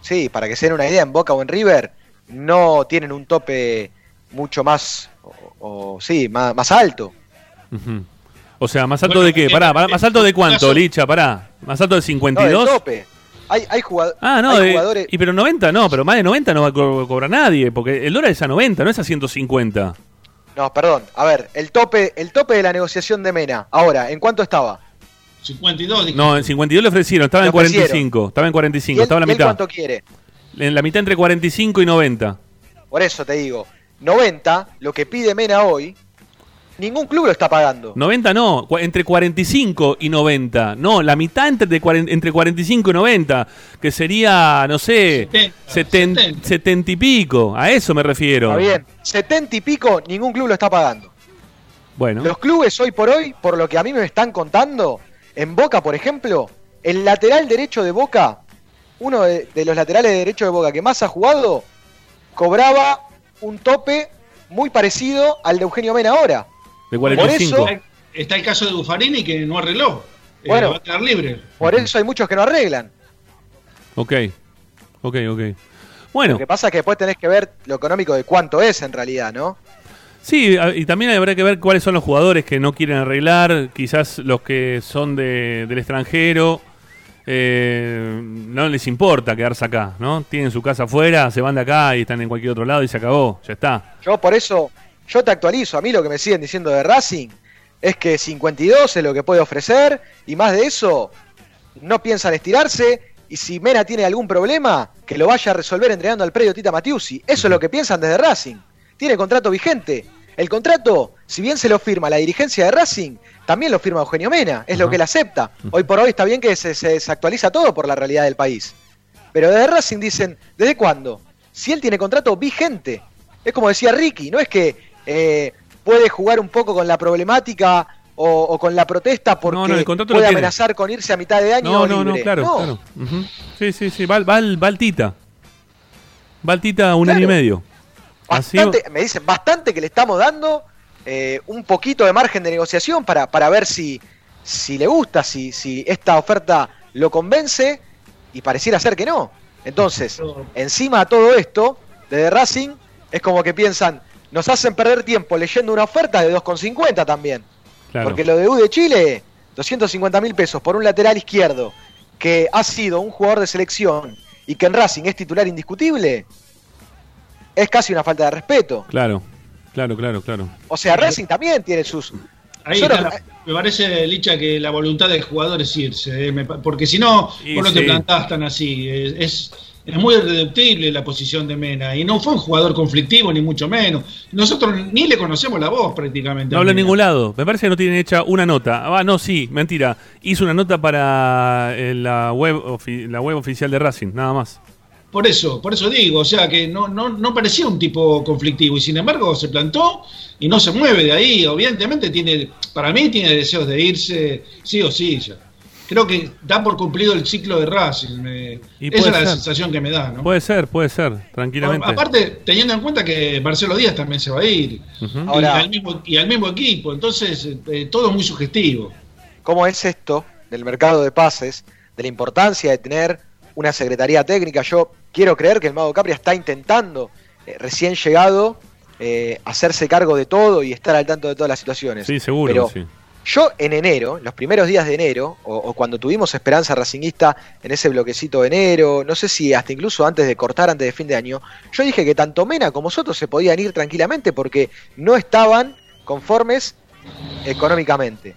sí, para que se den una idea, en Boca o en River no tienen un tope mucho más, o, o- sí, más, más alto. O sea, ¿más alto Bueno, de qué? Pará, pará, ¿más alto de cuánto, Licha? Pará. ¿Más alto de No, del 52? tope. Hay, hay, jugad- Ah, no, hay de- jugadores... y pero 90 no, pero más de 90 no va a co- cobrar nadie, porque el dólar es a 90, no es a 150. No, perdón. A ver, el tope, el tope de la negociación de Mena. Ahora, ¿en cuánto estaba? 52, dije. No, en 52 le ofrecieron, estaba Le en 45, ofrecieron. estaba en ¿Y 45, él- estaba en la mitad. cuánto quiere? En la mitad entre 45 y 90. Por eso te digo, 90, lo que pide Mena hoy, ningún club lo está pagando. 90 no, entre 45 y 90. No, la mitad entre, de entre 45 y 90, que sería, no sé, 70, 70, 70. 70 y pico. A eso me refiero. Está bien, 70 y pico, ningún club lo está pagando. Bueno, Los clubes hoy por hoy, por lo que a mí me están contando, en Boca, por ejemplo, el lateral derecho de Boca, uno de, de los laterales de derecho de Boca que más ha jugado, cobraba un tope muy parecido al de Eugenio Mena ahora. De por 45. eso- Está el caso de Buffarini que no arregló. Eh, Bueno. va a quedar libre. Por eso hay muchos que no arreglan. Ok, ok, ok. Bueno, Lo que pasa es que después tenés que ver lo económico de cuánto es en realidad, ¿no? sí, y también habrá que ver cuáles son los jugadores que no quieren arreglar, quizás los que son de, del extranjero. eh, no les importa quedarse acá, ¿no? Tienen su casa afuera, se van de acá y están en cualquier otro lado y se acabó, ya está. Yo por eso, yo te actualizo. A mí lo que me siguen diciendo de Racing es que 52 es lo que puede ofrecer y más de eso no piensan estirarse. Y si Mena tiene algún problema, que lo vaya a resolver entregando al predio Tita Matiusi. Eso es lo que piensan desde Racing. Tiene contrato vigente. El contrato, si bien se lo firma la dirigencia de Racing, también lo firma Eugenio Mena. Es lo que él acepta. Hoy por hoy está bien que se, se desactualiza todo por la realidad del país. Pero desde Racing dicen, ¿desde cuándo? Si él tiene contrato vigente. Es como decía Ricky, no es que eh, puede jugar un poco con la problemática o, o con la protesta porque No, no, el contrato lo puede tiene. amenazar con irse a mitad de año No, no, no, claro, No. claro. Sí, sí, sí, va, va, va al Tita. Va al Tita un Claro. año y medio. Así- Bastante, me dicen bastante que le estamos dando eh, un poquito de margen de negociación para, para ver si, si le gusta, si, si esta oferta lo convence y pareciera ser que no. Entonces, encima de todo esto, desde Racing, es como que piensan, nos hacen perder tiempo leyendo una oferta de 2,50 también. claro. Porque lo de U de Chile, 250 mil pesos por un lateral izquierdo que ha sido un jugador de selección y que en Racing es titular indiscutible, es casi una falta de respeto. Claro, claro, claro, claro. O sea, Racing también tiene sus... Ahí me parece, Licha, que la voluntad del jugador es irse. eh, me pa- porque si no, vos no sí. te plantás tan así. eh, Es, es muy reductible la posición de Mena y no fue un jugador conflictivo ni mucho menos. Nosotros ni le conocemos la voz prácticamente. No habla en ningún lado. Me parece que no tienen hecha una nota. Ah, no, sí, mentira. Hizo una nota para eh, la web, la web oficial de Racing, nada más. Por eso, por eso digo, o sea que no, no, no parecía un tipo conflictivo y sin embargo se plantó y no se mueve de ahí. Evidentemente tiene, para mí tiene deseos de irse sí o sí ya. Creo que da por cumplido el ciclo de Racing. me- Y esa es la ser. sensación que me da, ¿no? Puede ser, puede ser, tranquilamente. Aparte, teniendo en cuenta que Marcelo Díaz también se va a ir. Y, Ahora- al mismo, y al mismo equipo, entonces eh, todo es muy sugestivo. ¿Cómo es esto del mercado de pases? De la importancia de tener una secretaría técnica. Yo quiero creer que el Mago Capria está intentando, eh, recién llegado, eh, hacerse cargo de todo y estar al tanto de todas las situaciones. Sí, seguro, Pero sí. Yo en enero, los primeros días de enero, o, o cuando tuvimos Esperanza Racinguista en ese bloquecito de enero, no sé si hasta incluso antes de cortar, antes de fin de año, yo dije que tanto Mena como Soto se podían ir tranquilamente porque no estaban conformes económicamente.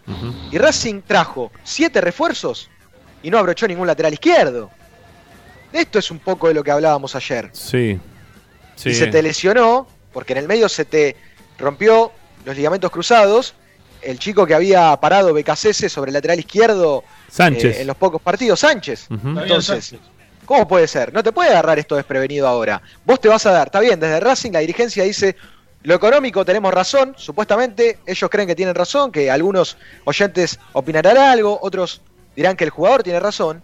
Y Racing trajo siete refuerzos y no abrochó ningún lateral izquierdo. Esto es un poco de lo que hablábamos ayer. Sí. Sí. Y se te lesionó, porque en el medio se te rompió los ligamentos cruzados. El chico que había parado BKCS sobre el lateral izquierdo Sánchez. eh, en los pocos partidos, Sánchez. Entonces. ¿cómo puede ser? No te puede agarrar esto desprevenido ahora. Vos te vas a dar, está bien, desde Racing la dirigencia dice, lo económico tenemos razón, supuestamente ellos creen que tienen razón, que algunos oyentes opinarán algo, otros dirán que el jugador tiene razón,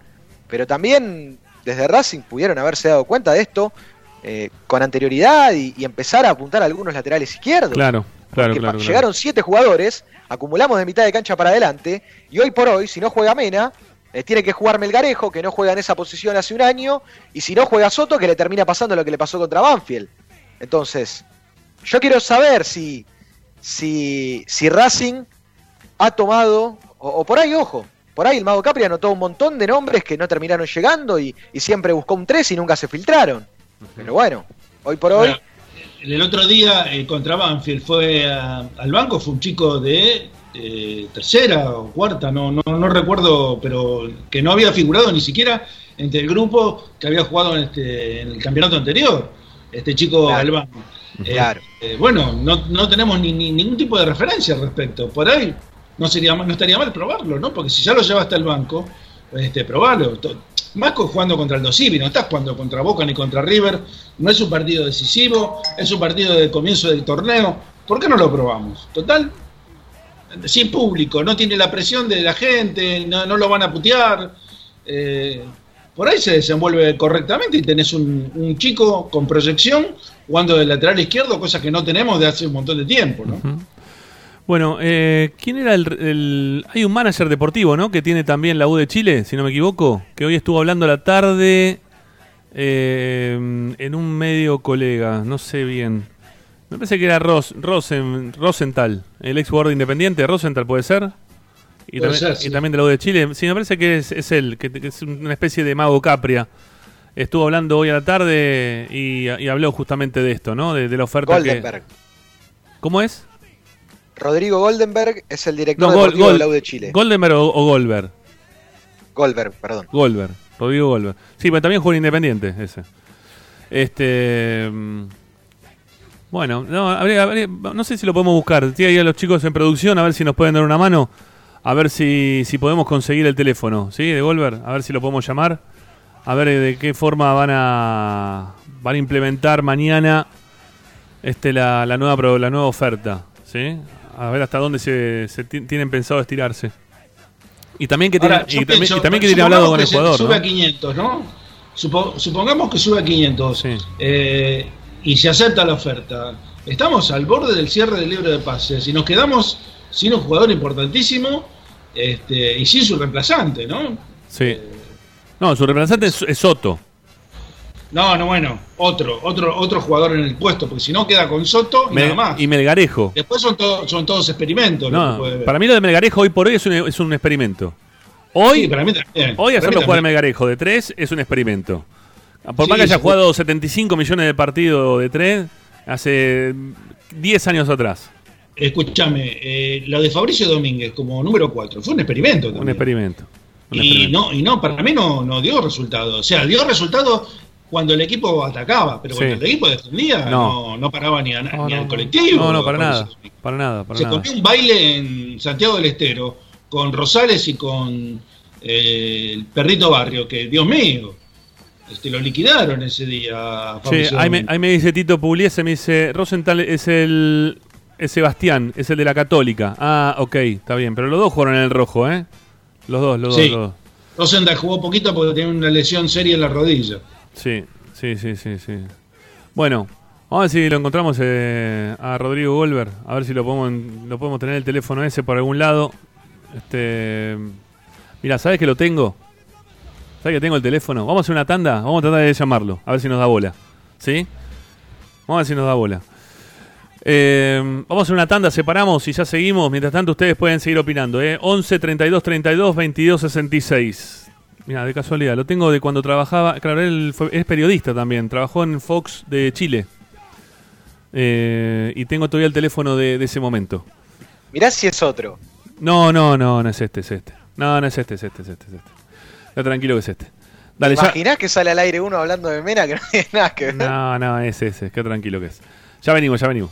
pero también desde Racing pudieron haberse dado cuenta de esto eh, con anterioridad y, y empezar a apuntar a algunos laterales izquierdos. Claro, claro, Porque claro. llegaron siete jugadores, acumulamos de mitad de cancha para adelante, y hoy por hoy, si no juega Mena, eh, tiene que jugar Melgarejo, que no juega en esa posición hace un año, y si no juega Soto, que le termina pasando lo que le pasó contra Banfield. Entonces, yo quiero saber si, si, si Racing ha tomado, o, o por ahí, ojo, por ahí el Mago Capri anotó un montón de nombres que no terminaron llegando y, y siempre buscó un 3 y nunca se filtraron. Pero bueno, hoy por hoy... Bueno, el otro día eh, contra Banfield fue a- al banco, fue un chico de eh, tercera o cuarta, no, no, no recuerdo, pero que no había figurado ni siquiera entre el grupo que había jugado en, este, en el campeonato anterior, este chico Claro. al banco. Eh, Claro. eh, bueno, no, no tenemos ni, ni- ningún tipo de referencia al respecto. Por ahí no sería no estaría mal probarlo, ¿no? Porque si ya lo llevaste al banco, este, probalo. Más jugando contra el Dosivi, no estás jugando contra Boca ni contra River, no es un partido decisivo, es un partido de comienzo del torneo. ¿Por qué no lo probamos? Total, sin público, no tiene la presión de la gente, no, lo van a putear. eh, por ahí se desenvuelve correctamente y tenés un, chico con proyección jugando de lateral izquierdo, cosa que no tenemos de hace un montón de tiempo, ¿no? Bueno, eh, ¿quién era el, el- Hay un manager deportivo, ¿no? Que tiene también la U de Chile, si no me equivoco, que hoy estuvo hablando a la tarde eh, en un medio colega, no sé bien. Me parece que era Ros, Rosen, Rosenthal, el ex jugador de Independiente, Rosenthal puede ser. Y, Puede también, ser, sí. y también de la U de Chile. Sí, me parece que es, es él, que, que es una especie de mago Capria. Estuvo hablando hoy a la tarde y, y habló justamente de esto, ¿no? De, de la oferta que... Goldenberg. ¿Cómo es? Rodrigo Goldenberg es el director No, Gol- de Chile. ¿Goldenberg o, o Goldberg? Goldberg, perdón. Goldberg, Rodrigo Goldberg. Sí, pero también juega en Independiente ese. Este. mm, Bueno, no, habría- habría- no sé si lo podemos buscar. Tiene ahí a los chicos en producción a ver si nos pueden dar una mano. A ver si, si podemos conseguir el teléfono, ¿sí? De Goldberg. A ver si lo podemos llamar. A ver de qué forma van a, van a implementar mañana este, la, la, nueva, pro- la nueva oferta, ¿sí? A ver hasta dónde se, se ti- tienen pensado estirarse. Y también que Ahora, y también, pienso, y también que tienen hablado con el jugador, Sube a ¿no? 500, ¿no? Supo- supongamos que sube a 500 Sí. eh, y se acepta la oferta. Estamos al borde del cierre del libro de pases y nos quedamos sin un jugador importantísimo este, y sin su reemplazante, ¿no? Sí. No, su reemplazante es, es Soto. No, no, bueno, otro, otro, otro jugador en el puesto, porque si no queda con Soto y Mel- nada más. y Melgarejo. Después son, todos son todos experimentos. lo que No, puede ver. para mí lo de Melgarejo hoy por hoy es un, es un experimento. Hoy, Sí, para mí también. hoy hacerlo jugar a. Melgarejo de 3 es un experimento. Por Sí, más que haya jugado 75 millones de partidos de 3 hace 10 años atrás. Escúchame, eh, lo de Fabricio Domínguez como número 4 fue un experimento también. Un experimento. Un Y experimento. no, y no, para mí no, no dio resultado. O sea, dio resultado cuando el equipo atacaba, pero cuando Sí. el equipo defendía, No. no, no, paraba ni, a- No, ni no, al colectivo. No, no, para nada. Para nada, para Se comió un baile en Santiago del Estero con Rosales y con eh, el perrito barrio, que Dios mío, este, lo liquidaron ese día. Sí, ahí me, ahí me dice Tito Pugliese, me dice, Rosenthal es el... Es Sebastián, es el de la Católica. Ah, ok, está bien. Pero los dos jugaron en el rojo, ¿eh? Los dos, los Sí. dos, los dos. Rosendal jugó poquito porque tenía una lesión seria en la rodilla. Sí, sí, sí, sí, sí. Bueno, vamos a ver si lo encontramos eh, a Rodrigo Golver. A ver si lo podemos, lo podemos tener el teléfono ese por algún lado. Este, mira, ¿sabes que lo tengo? ¿Sabes que tengo el teléfono? Vamos a hacer una tanda. Vamos a tratar de llamarlo. A ver si nos da bola. ¿Sí? Vamos a ver si nos da bola. Eh, vamos a hacer una tanda, separamos y ya seguimos. Mientras tanto, ustedes pueden seguir opinando. ¿eh? 11 32 32 22 66. Mira, de casualidad, lo tengo de cuando trabajaba. Claro, él fue- es periodista también. Trabajó en Fox de Chile. Eh, y tengo todavía el teléfono de, de ese momento. Mirá si es otro. No, no, no, no es este, es este. No, no es este, es este, es este. Es este. Está tranquilo que es este. Dale, ¿Te ya. imaginás que sale al aire uno hablando de Mena (laughs) que no tiene nada que ver? No, no, es ese, qué tranquilo que es. Ya venimos, ya venimos.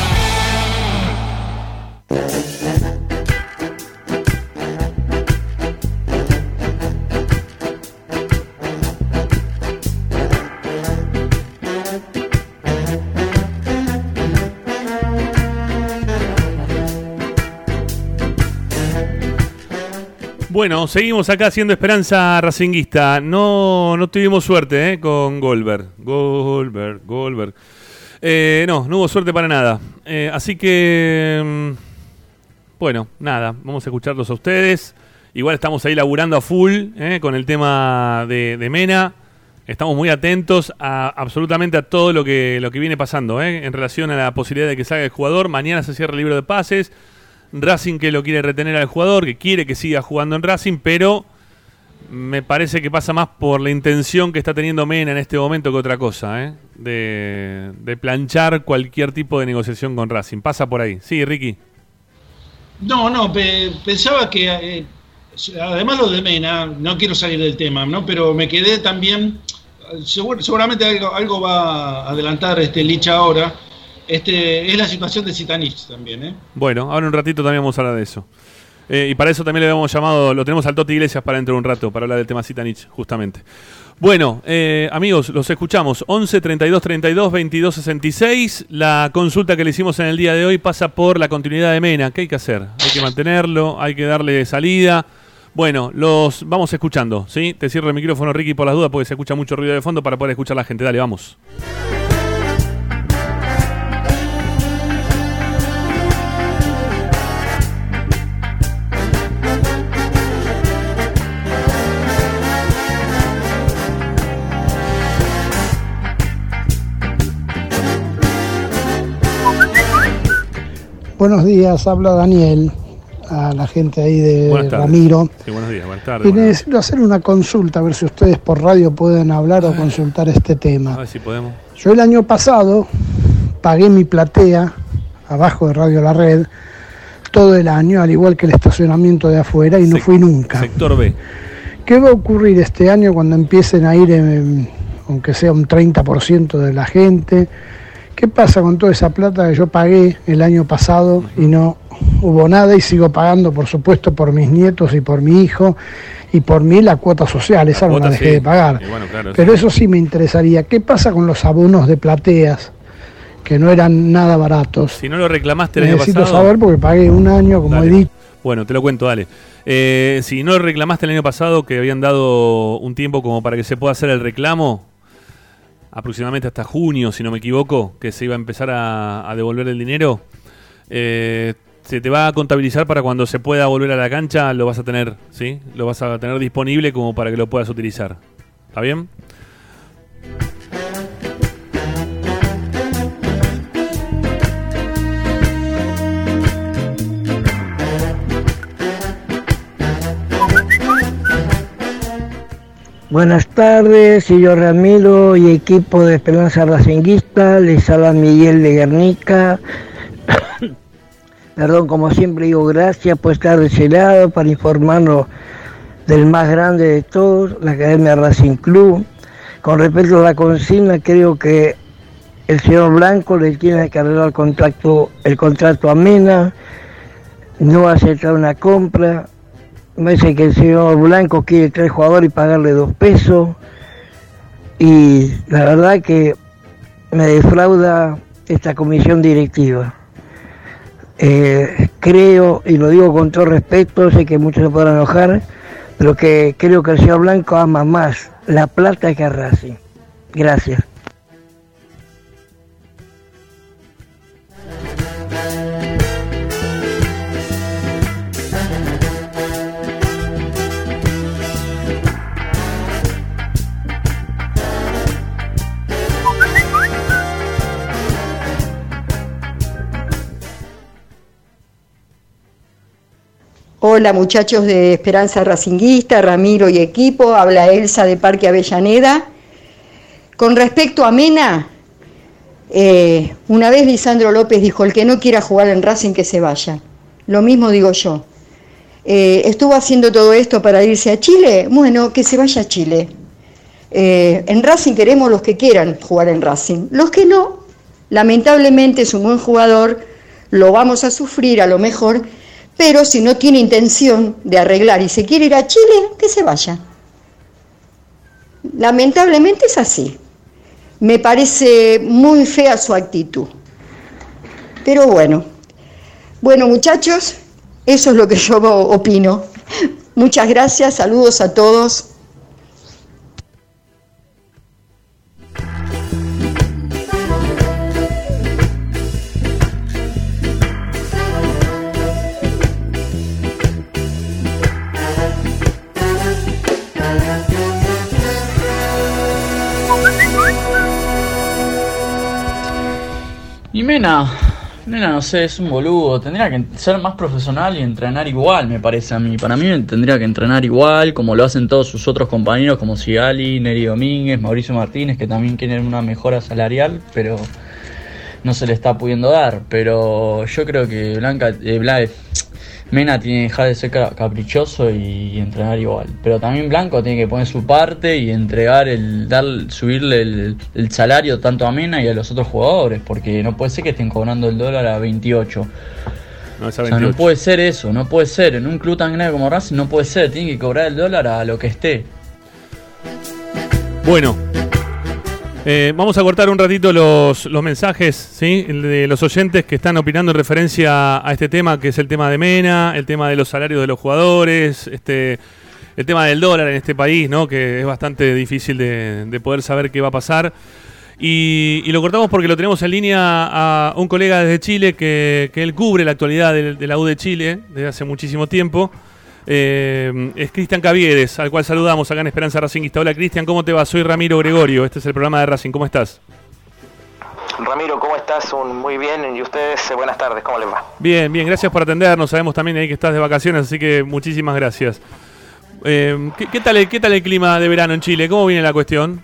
Bueno, seguimos acá haciendo Esperanza Racinguista. No, no tuvimos suerte ¿eh? con Goldberg. Goldberg, Goldberg. Eh, no, no hubo suerte para nada. Eh, así que, mm, bueno, nada, vamos a escucharlos a ustedes. Igual estamos ahí laburando a full ¿eh? con el tema de, de Mena. Estamos muy atentos a absolutamente a todo lo que, lo que viene pasando ¿eh? en relación a la posibilidad de que salga el jugador. Mañana se cierra el libro de pases. Racing que lo quiere retener al jugador, que quiere que siga jugando en Racing, pero me parece que pasa más por la intención que está teniendo Mena en este momento que otra cosa, ¿eh? de, de planchar cualquier tipo de negociación con Racing. Pasa por ahí. Sí, Ricky. No, no, pe- pensaba que eh, además lo de Mena, no quiero salir del tema, ¿no? Pero me quedé también, segur- seguramente algo, algo va a adelantar este Licha ahora, este, es la situación de Zitanich también, ¿eh? Bueno, ahora un ratito también vamos a hablar de eso. Eh, y para eso también le habíamos llamado, lo tenemos al Toti Iglesias para dentro de un rato, para hablar del tema Zitanich, justamente. Bueno, eh, amigos, los escuchamos. 11 32 32 22 66. La consulta que le hicimos en el día de hoy pasa por la continuidad de Mena. ¿Qué hay que hacer? Hay que mantenerlo, hay que darle salida. Bueno, los vamos escuchando, ¿sí? Te cierro el micrófono, Ricky, por las dudas, porque se escucha mucho ruido de fondo para poder escuchar a la gente. Dale, vamos. Buenos días, habla Daniel, a la gente ahí de. Ramiro. Sí, buenos días, buenas tardes. Y buenas- necesito hacer una consulta, a ver si ustedes por radio pueden hablar o consultar este A tema. ver si podemos. Yo el año pasado pagué mi platea abajo de Radio La Red todo el año, al igual que el estacionamiento de afuera, y no fui nunca. Sector B. ¿Qué va a ocurrir este año cuando empiecen a ir, aunque sea un 30% de la gente? ¿Qué pasa con toda esa plata que yo pagué el año pasado y no hubo nada y sigo pagando, por supuesto, por mis nietos y por mi hijo y por mí la cuota social? Esa no la cuota dejé sí. de pagar. Y bueno, claro, Pero eso- eso sí me interesaría. ¿Qué pasa con los abonos de plateas que no eran nada baratos? Si no lo reclamaste el año Necesito pasado. saber porque pagué un año, como Dale. he dicho. Bueno, te lo cuento, dale. Eh, si no reclamaste el año pasado, que habían dado un tiempo como para que se pueda hacer el reclamo, aproximadamente hasta junio, si no me equivoco, que se iba a empezar a, devolver el dinero, eh, se te va a contabilizar para cuando se pueda volver a la cancha, lo vas a tener, ¿sí? Lo vas a tener disponible como para que lo puedas utilizar. ¿Está bien? Buenas tardes, señor Ramiro y equipo de Esperanza Racinguista. Les habla Miguel de Guernica. (coughs) Perdón, como siempre digo, gracias por estar de ese lado para informarnos del más grande de todos, la Academia Racing Club. Con respecto a la consigna, creo que el señor Blanco le tiene que arreglar el contrato, el contrato a Mena, no aceptar una compra, me parece que el señor Blanco quiere tres jugadores y pagarle dos pesos. Y la verdad que me defrauda esta comisión directiva. Eh, creo, y lo digo con todo respeto, sé que muchos se podrán enojar, pero que creo que el señor Blanco ama más la plata que a Racing. Gracias. Hola muchachos de Esperanza Racinguista, Ramiro y equipo, habla Elsa de Parque Avellaneda. Con respecto a Mena, eh, una vez Lisandro López dijo, el que no quiera jugar en Racing que se vaya. Lo mismo digo yo. Eh, ¿Estuvo haciendo todo esto para irse a Chile? Bueno, que se vaya a Chile. Eh, en Racing queremos los que quieran jugar en Racing. Los que no, lamentablemente es un buen jugador, lo vamos a sufrir a lo mejor, pero si no tiene intención de arreglar y se quiere ir a Chile, que se vaya. Lamentablemente es así. Me parece muy fea su actitud. Pero bueno, bueno muchachos, eso es lo que yo opino. Muchas gracias, saludos a todos. Mena, Mena, no sé, es un boludo. Tendría que ser más profesional y entrenar igual, me parece a mí. Para mí tendría que entrenar igual, como lo hacen todos sus otros compañeros, como Sigali, Neri Domínguez, Mauricio Martínez, que también quieren una mejora salarial, pero no se le está pudiendo dar. Pero yo creo que Blanca, eh, Bla- Mena tiene que dejar de ser ca- caprichoso y, entrenar igual. Pero también Blanco tiene que poner su parte y entregar el, dar, subirle el, el salario tanto a Mena y a los otros jugadores, porque no puede ser que estén cobrando el dólar a 28. No, es a O sea, no 28. puede ser eso, no puede ser. En un club tan grande como Racing no puede ser, tiene que cobrar el dólar a lo que esté. Bueno, eh, vamos a cortar un ratito los, los mensajes ¿sí? De los oyentes que están opinando en referencia a este tema, que es el tema de Mena, el tema de los salarios de los jugadores, este, el tema del dólar en este país, ¿no? que es bastante difícil de, de poder saber qué va a pasar. Y, lo cortamos porque lo tenemos en línea a un colega desde Chile que, que él cubre la actualidad de la U de Chile desde hace muchísimo tiempo. Eh, es Cristian Caviedes, al cual saludamos acá en Esperanza Racingista. Hola Cristian, ¿cómo te va? Soy Ramiro Gregorio, este es el programa de Racing, ¿cómo estás? Ramiro, ¿cómo estás? Un- muy bien. ¿Y ustedes? Eh, Buenas tardes, ¿cómo les va? Bien, bien, gracias por atendernos, sabemos también ahí que estás de vacaciones, así que muchísimas gracias. Eh, ¿qué, qué tal, el- ¿Qué tal el clima de verano en Chile? ¿Cómo viene la cuestión?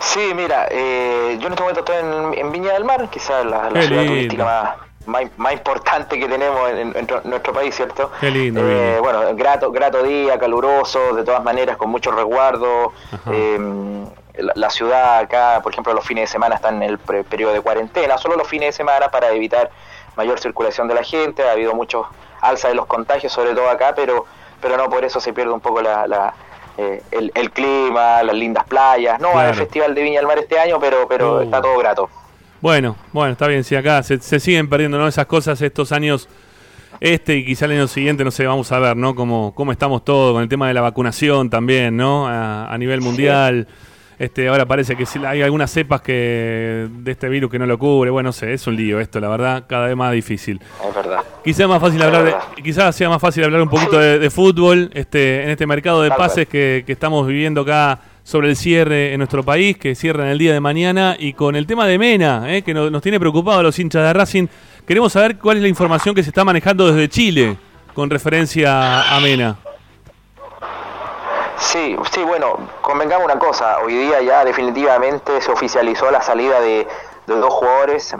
Sí, mira, eh, yo en este momento estoy en, en Viña del Mar, quizás la, la ciudad turística más, más, más importante que tenemos en, en nuestro- nuestro país, ¿cierto? Qué lindo. Eh, bueno, grato, grato día, caluroso, de todas maneras, con mucho resguardo. Eh, la, la ciudad acá, por ejemplo, los fines de semana están en el pre- periodo de cuarentena, solo los fines de semana para evitar mayor circulación de la gente. Ha habido mucho alza de los contagios, sobre todo acá, pero, pero no por eso se pierde un poco la, la, eh, el, el clima, las lindas playas. No Claro. al Festival de Viña del Mar este año, pero, pero Uh. está todo grato. Bueno, bueno, está bien, sí, acá se, se siguen perdiendo ¿no? esas cosas estos años, este y quizá el año siguiente, no sé, vamos a ver, ¿no? Cómo, cómo estamos todos con el tema de la vacunación también, ¿no? A, a nivel mundial. Este, ahora parece que hay algunas cepas que de este virus que no lo cubre. Bueno, no sé, es un lío esto, la verdad, cada vez más difícil. Es verdad. Quizás más fácil Es hablar de, quizás sea más fácil hablar un poquito de, de fútbol, este, en este mercado de Tal pases que, que estamos viviendo acá sobre el cierre en nuestro país, que cierra en el día de mañana, y con el tema de Mena, eh, que nos, nos tiene preocupados los hinchas de Racing, queremos saber cuál es la información que se está manejando desde Chile con referencia a Mena. Sí, sí, bueno, convengamos una cosa, hoy día ya definitivamente se oficializó la salida de, de dos jugadores,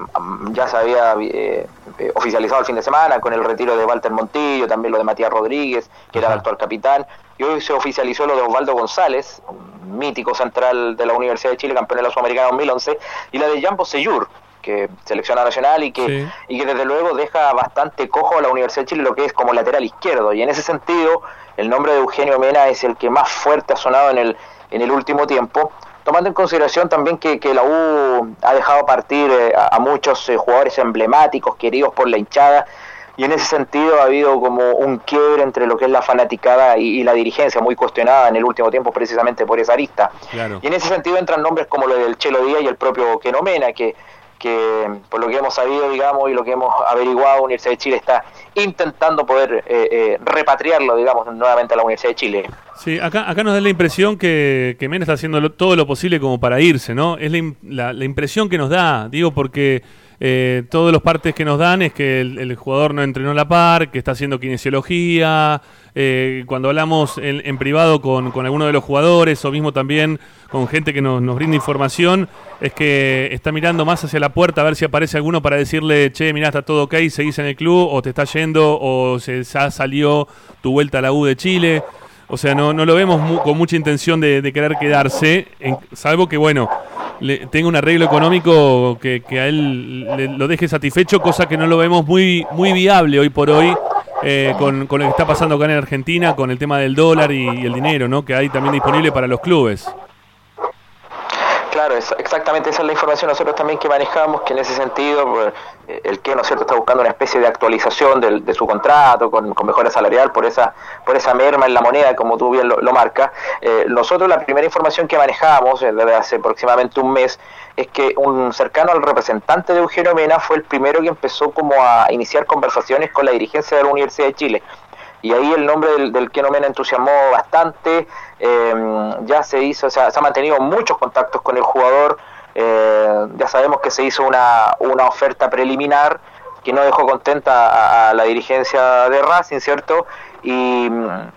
ya se había eh, eh, oficializado el fin de semana con el retiro de Walter Montillo, también lo de Matías Rodríguez, que era el actual capitán, y hoy se oficializó lo de Osvaldo González, mítico central de la Universidad de Chile, campeón de la Sudamericana 2011, y la de Jambo Seyur, que selecciona nacional y que, Sí. y que desde luego deja bastante cojo a la Universidad de Chile lo que es como lateral izquierdo. Y en ese sentido, el nombre de Eugenio Mena es el que más fuerte ha sonado en el, en el último tiempo, tomando en consideración también que, que la U ha dejado partir eh, a, a muchos eh, jugadores emblemáticos, queridos por la hinchada, y en ese sentido ha habido como un quiebre entre lo que es la fanaticada y, y la dirigencia, muy cuestionada en el último tiempo precisamente por esa arista. Claro. Y en ese sentido entran nombres como lo del Chelo Díaz y el propio Keno Mena, que, que por lo que hemos sabido, digamos, y lo que hemos averiguado, Universidad de Chile está intentando poder eh, eh, repatriarlo, digamos, nuevamente a la Universidad de Chile. Sí, acá, acá nos da la impresión que, que Mena está haciendo lo- todo lo posible como para irse, ¿no? Es la, la- la impresión que nos da, digo, porque eh, todos los partes que nos dan es que el, jugador no entrenó a la par, que está haciendo kinesiología. eh, cuando hablamos en, en privado con, alguno de los jugadores o mismo también con gente que nos, nos brinda información, es que está mirando más hacia la puerta a ver si aparece alguno para decirle, che, mirá, está todo ok, seguís en el club, o te está yendo, o se ya salió tu vuelta a la U de Chile. O sea, no, no lo vemos mu- con mucha intención de, querer quedarse, salvo que, bueno, le, tenga un arreglo económico que, que a él le- lo deje satisfecho, cosa que no lo vemos muy, muy viable hoy por hoy eh, con, con lo que está pasando acá en Argentina, con el tema del dólar y el dinero, ¿no? Que hay también disponible para los clubes. Claro, es, exactamente esa es la información nosotros también que manejamos, que en ese sentido pues, eh, el que, ¿no es cierto?, está buscando una especie de actualización del- de, su contrato con, con mejora salarial por esa por esa merma en la moneda, como tú bien lo, lo marcas. Eh, nosotros la primera información que manejamos eh, desde hace aproximadamente un mes es que un cercano al representante de Eugenio Mena fue el primero que empezó como a iniciar conversaciones con la dirigencia de la Universidad de Chile y ahí el nombre del, del Keno Mena entusiasmó bastante, eh, ya se hizo, o sea, se ha mantenido muchos contactos con el jugador, eh, ya sabemos que se hizo una, una oferta preliminar que no dejó contenta a, la dirigencia de Racing, ¿cierto? Y,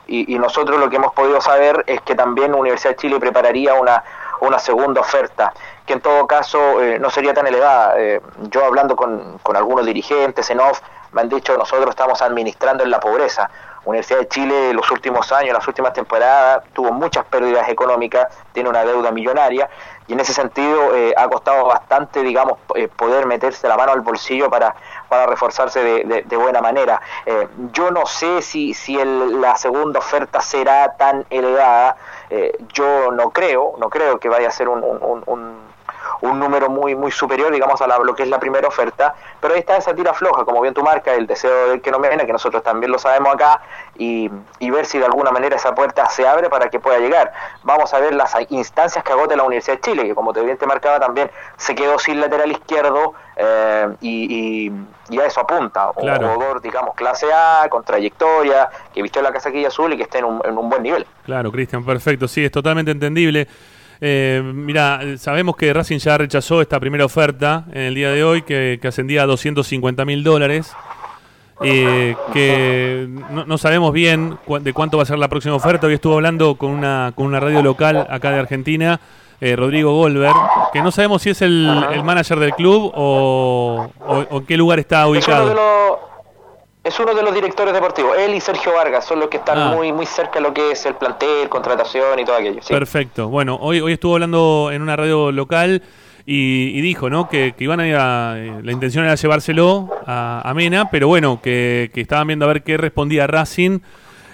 y- y nosotros lo que hemos podido saber es que también Universidad de Chile prepararía una, una segunda oferta, que en todo caso eh, no sería tan elevada. Eh, yo hablando con, con algunos dirigentes en off, me han dicho nosotros estamos administrando en la pobreza. Universidad de Chile los últimos años, las últimas temporadas, tuvo muchas pérdidas económicas, tiene una deuda millonaria y en ese sentido eh, ha costado bastante, digamos, eh, poder meterse la mano al bolsillo para, para reforzarse de, de- de buena manera. Eh, yo no sé si, si el- la segunda oferta será tan elevada, eh, yo no creo, no creo que vaya a ser un, un- número muy muy superior, digamos, a la- lo que es la primera oferta, pero ahí está esa tira floja, como bien tú marcas, el deseo del que no mena, que nosotros también lo sabemos acá, y, y ver si de alguna manera esa puerta se abre para que pueda llegar. Vamos a ver las instancias que agote la Universidad de Chile, que como te bien te marcaba también, se quedó sin lateral izquierdo, eh, y, y- y a eso apunta, un Claro. jugador, digamos, clase A, con trayectoria, que vistió la casaquilla azul y que esté en un, en un buen nivel. Claro, Cristian, perfecto. Sí, es totalmente entendible. Eh, mira, sabemos que Racing ya rechazó esta primera oferta en el día de hoy, que, que ascendía a 250 mil dólares. eh, que no, no sabemos bien cu- de cuánto va a ser la próxima oferta. Hoy estuvo hablando con una, con una radio local acá de Argentina, eh, Rodrigo Golver, que no sabemos si es el, el manager del club o, o- o en qué lugar está ubicado. Es uno de los directores deportivos. Él y Sergio Vargas son los que están Ah. muy muy cerca de lo que es el plantel, contratación y todo aquello. sí. Perfecto. Bueno, hoy, hoy estuvo hablando en una radio local y, y dijo, ¿no? Que, que iban a ir a, eh, la intención era llevárselo a, a Mena, pero bueno, que, que estaban viendo a ver qué respondía Racing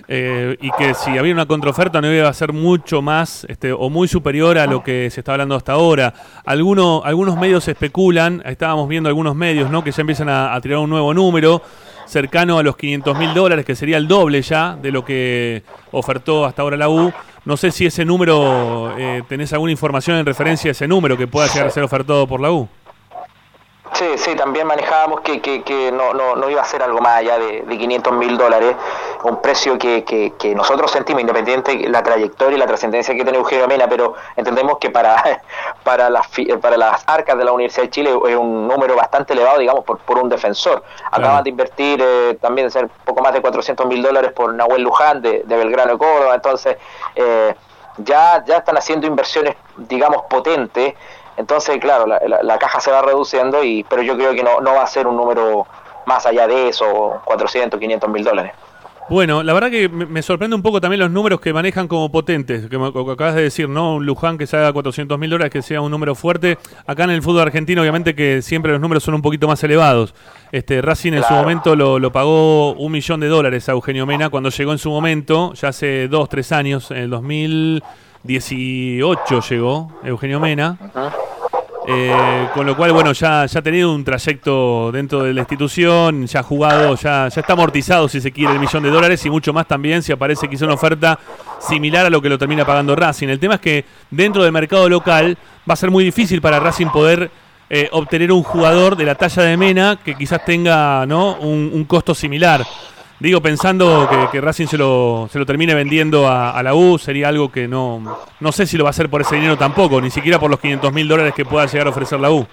eh, y que si había una contraoferta no iba a ser mucho más este, o muy superior a lo que se está hablando hasta ahora. Alguno, algunos medios especulan, estábamos viendo algunos medios, ¿no? Que ya empiezan a, a tirar un nuevo número cercano a los 500 mil dólares, que sería el doble ya de lo que ofertó hasta ahora la U. No sé si ese número, eh, tenés alguna información en referencia a ese número que pueda llegar a ser ofertado por la U. Sí, sí, también manejábamos que, que, que no, no, no iba a ser algo más allá de, de 500 mil dólares, un precio que, que, nosotros sentimos, independiente de la trayectoria y la trascendencia que tiene Eugenio Mena, pero entendemos que para, (laughs) para, las, para las arcas de la Universidad de Chile es un número bastante elevado, digamos, por, por un defensor. Acaban de invertir eh, también ser poco más de 400 mil dólares por Nahuel Luján de, de Belgrano de Córdoba, entonces eh, ya, ya están haciendo inversiones, digamos, potentes. Entonces, claro, la, la- la caja se va reduciendo, y pero yo creo que no, no va a ser un número más allá de eso, 400, 500 mil dólares. Bueno, la verdad que me sorprende un poco también los números que manejan como potentes, que, acabas de decir, ¿no? Un Luján que se haga 400 mil dólares, que sea un número fuerte. Acá en el fútbol argentino, obviamente que siempre los números son un poquito más elevados. Este Racing en su momento lo, lo pagó un millón de dólares a Eugenio Mena cuando llegó en su momento, ya hace dos, tres años, en el 2018 llegó Eugenio Mena. Eh, con lo cual, bueno, ya, ya ha tenido un trayecto dentro de la institución, ya ha jugado, ya, ya está amortizado, si se quiere, el millón de dólares y mucho más también si aparece quizá una oferta similar a lo que lo termina pagando Racing. El tema es que dentro del mercado local va a ser muy difícil para Racing poder eh, obtener un jugador de la talla de Mena que quizás tenga ¿no? un, un costo similar. Digo, pensando que, Racing se lo, se lo termine vendiendo a, la U, sería algo que no, no sé si lo va a hacer por ese dinero tampoco, ni siquiera por los 500 mil dólares que pueda llegar a ofrecer la U.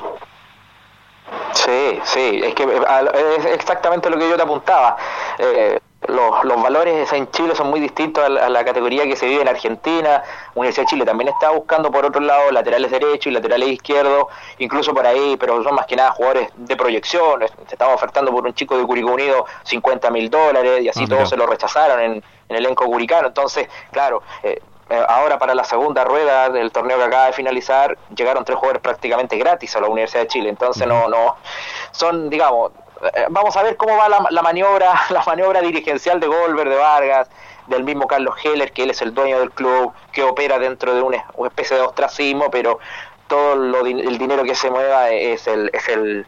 Sí, sí, es que es exactamente lo que yo te apuntaba. Eh, los, los valores en Chile son muy distintos a la, a la categoría que se vive en Argentina. Universidad de Chile también está buscando por otro lado laterales derechos y laterales izquierdos, incluso por ahí, pero son más que nada jugadores de proyección. Se estaba ofertando por un chico de Curicó Unido 50 mil dólares y así Ah, todos se lo rechazaron en, en el elenco curicano. Entonces, claro, eh, eh, ahora para la segunda rueda del torneo que acaba de finalizar, llegaron tres jugadores prácticamente gratis a la Universidad de Chile. Entonces, no, no, son, digamos, vamos a ver cómo va la, la maniobra, (laughs) la maniobra dirigencial de Golver, de Vargas, del mismo Carlos Heller, que él es el dueño del club, que opera dentro de una, una especie de ostracismo, pero todo lo el dinero que se mueva es el, es el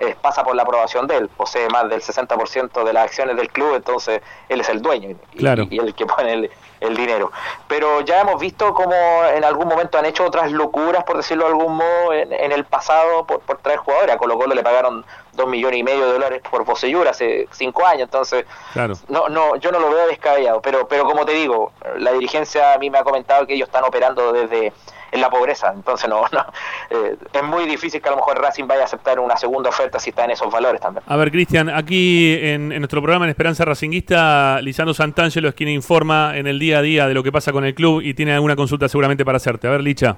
es- pasa por la aprobación de él, posee más del 60% de las acciones del club, entonces él es el dueño y, Claro. y el que pone el, el dinero. Pero ya hemos visto como en algún momento han hecho otras locuras, por decirlo de algún modo, en, en el pasado por, por traer jugadores. A Colo Colo le pagaron dos millones y medio de dólares por Bocellur hace cinco años, entonces Claro. no, no, yo no lo veo descabellado, pero, pero como te digo, la dirigencia a mí me ha comentado que ellos están operando desde en la pobreza, entonces no, no eh, es muy difícil que a lo mejor Racing vaya a aceptar una segunda oferta si está en esos valores también. A ver, Cristian, aquí en, en nuestro programa en Esperanza Racinguista, Lisandro Santangelo es quien informa en el día a día de lo que pasa con el club y tiene alguna consulta seguramente para hacerte. A ver, Licha.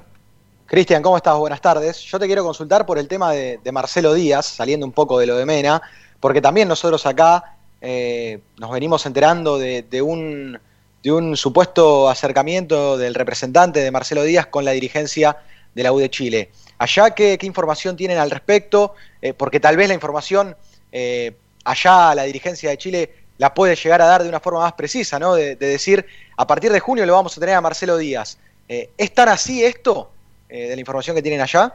Cristian, ¿cómo estás? Buenas tardes. Yo te quiero consultar por el tema de, de Marcelo Díaz, saliendo un poco de lo de Mena, porque también nosotros acá eh, nos venimos enterando de, de un, de un supuesto acercamiento del representante de Marcelo Díaz con la dirigencia de la U de Chile. Allá, ¿qué, qué información tienen al respecto? Eh, porque tal vez la información eh, allá la dirigencia de Chile la puede llegar a dar de una forma más precisa, ¿no? De, de decir, a partir de junio lo vamos a tener a Marcelo Díaz. Eh, ¿Es tan así esto eh, de la información que tienen allá?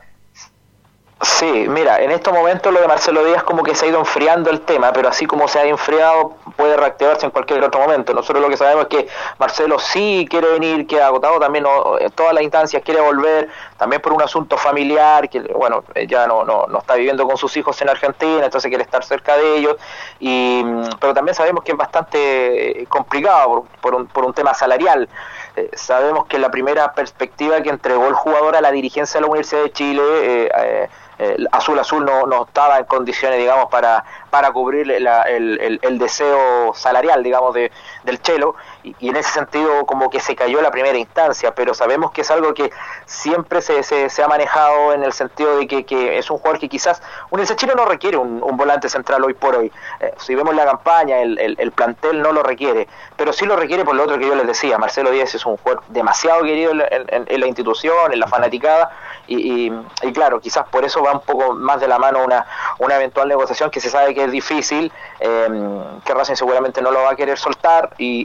Sí, mira, en estos momentos lo de Marcelo Díaz como que se ha ido enfriando el tema, pero así como se ha enfriado puede reactivarse en cualquier otro momento. Nosotros lo que sabemos es que Marcelo sí quiere venir, que agotado también no, en todas las instancias, quiere volver, también por un asunto familiar, que bueno, ya no, no, no está viviendo con sus hijos en Argentina, entonces quiere estar cerca de ellos, y, mm, pero también sabemos que es bastante eh, complicado por, por un, por un tema salarial. Eh, sabemos que la primera perspectiva que entregó el jugador a la dirigencia de la Universidad de Chile, eh, eh, el Azul Azul no, no estaba en condiciones, digamos, para, para cubrir el, el- el deseo salarial, digamos, de, del Chelo, y, y en ese sentido como que se cayó la primera instancia, pero sabemos que es algo que siempre se, se, se ha manejado en el sentido de que, que es un jugador que quizás, de Chile no requiere un, un volante central hoy por hoy, Eh, si vemos la campaña, el, el, el plantel no lo requiere, pero sí lo requiere por lo otro que yo les decía, Marcelo Díaz es un jugador demasiado querido en- en la institución, en la fanaticada, y, y- y claro, quizás por eso va un poco más de la mano una, una eventual negociación que se sabe que es difícil, eh, que Racing seguramente no lo va a querer soltar y,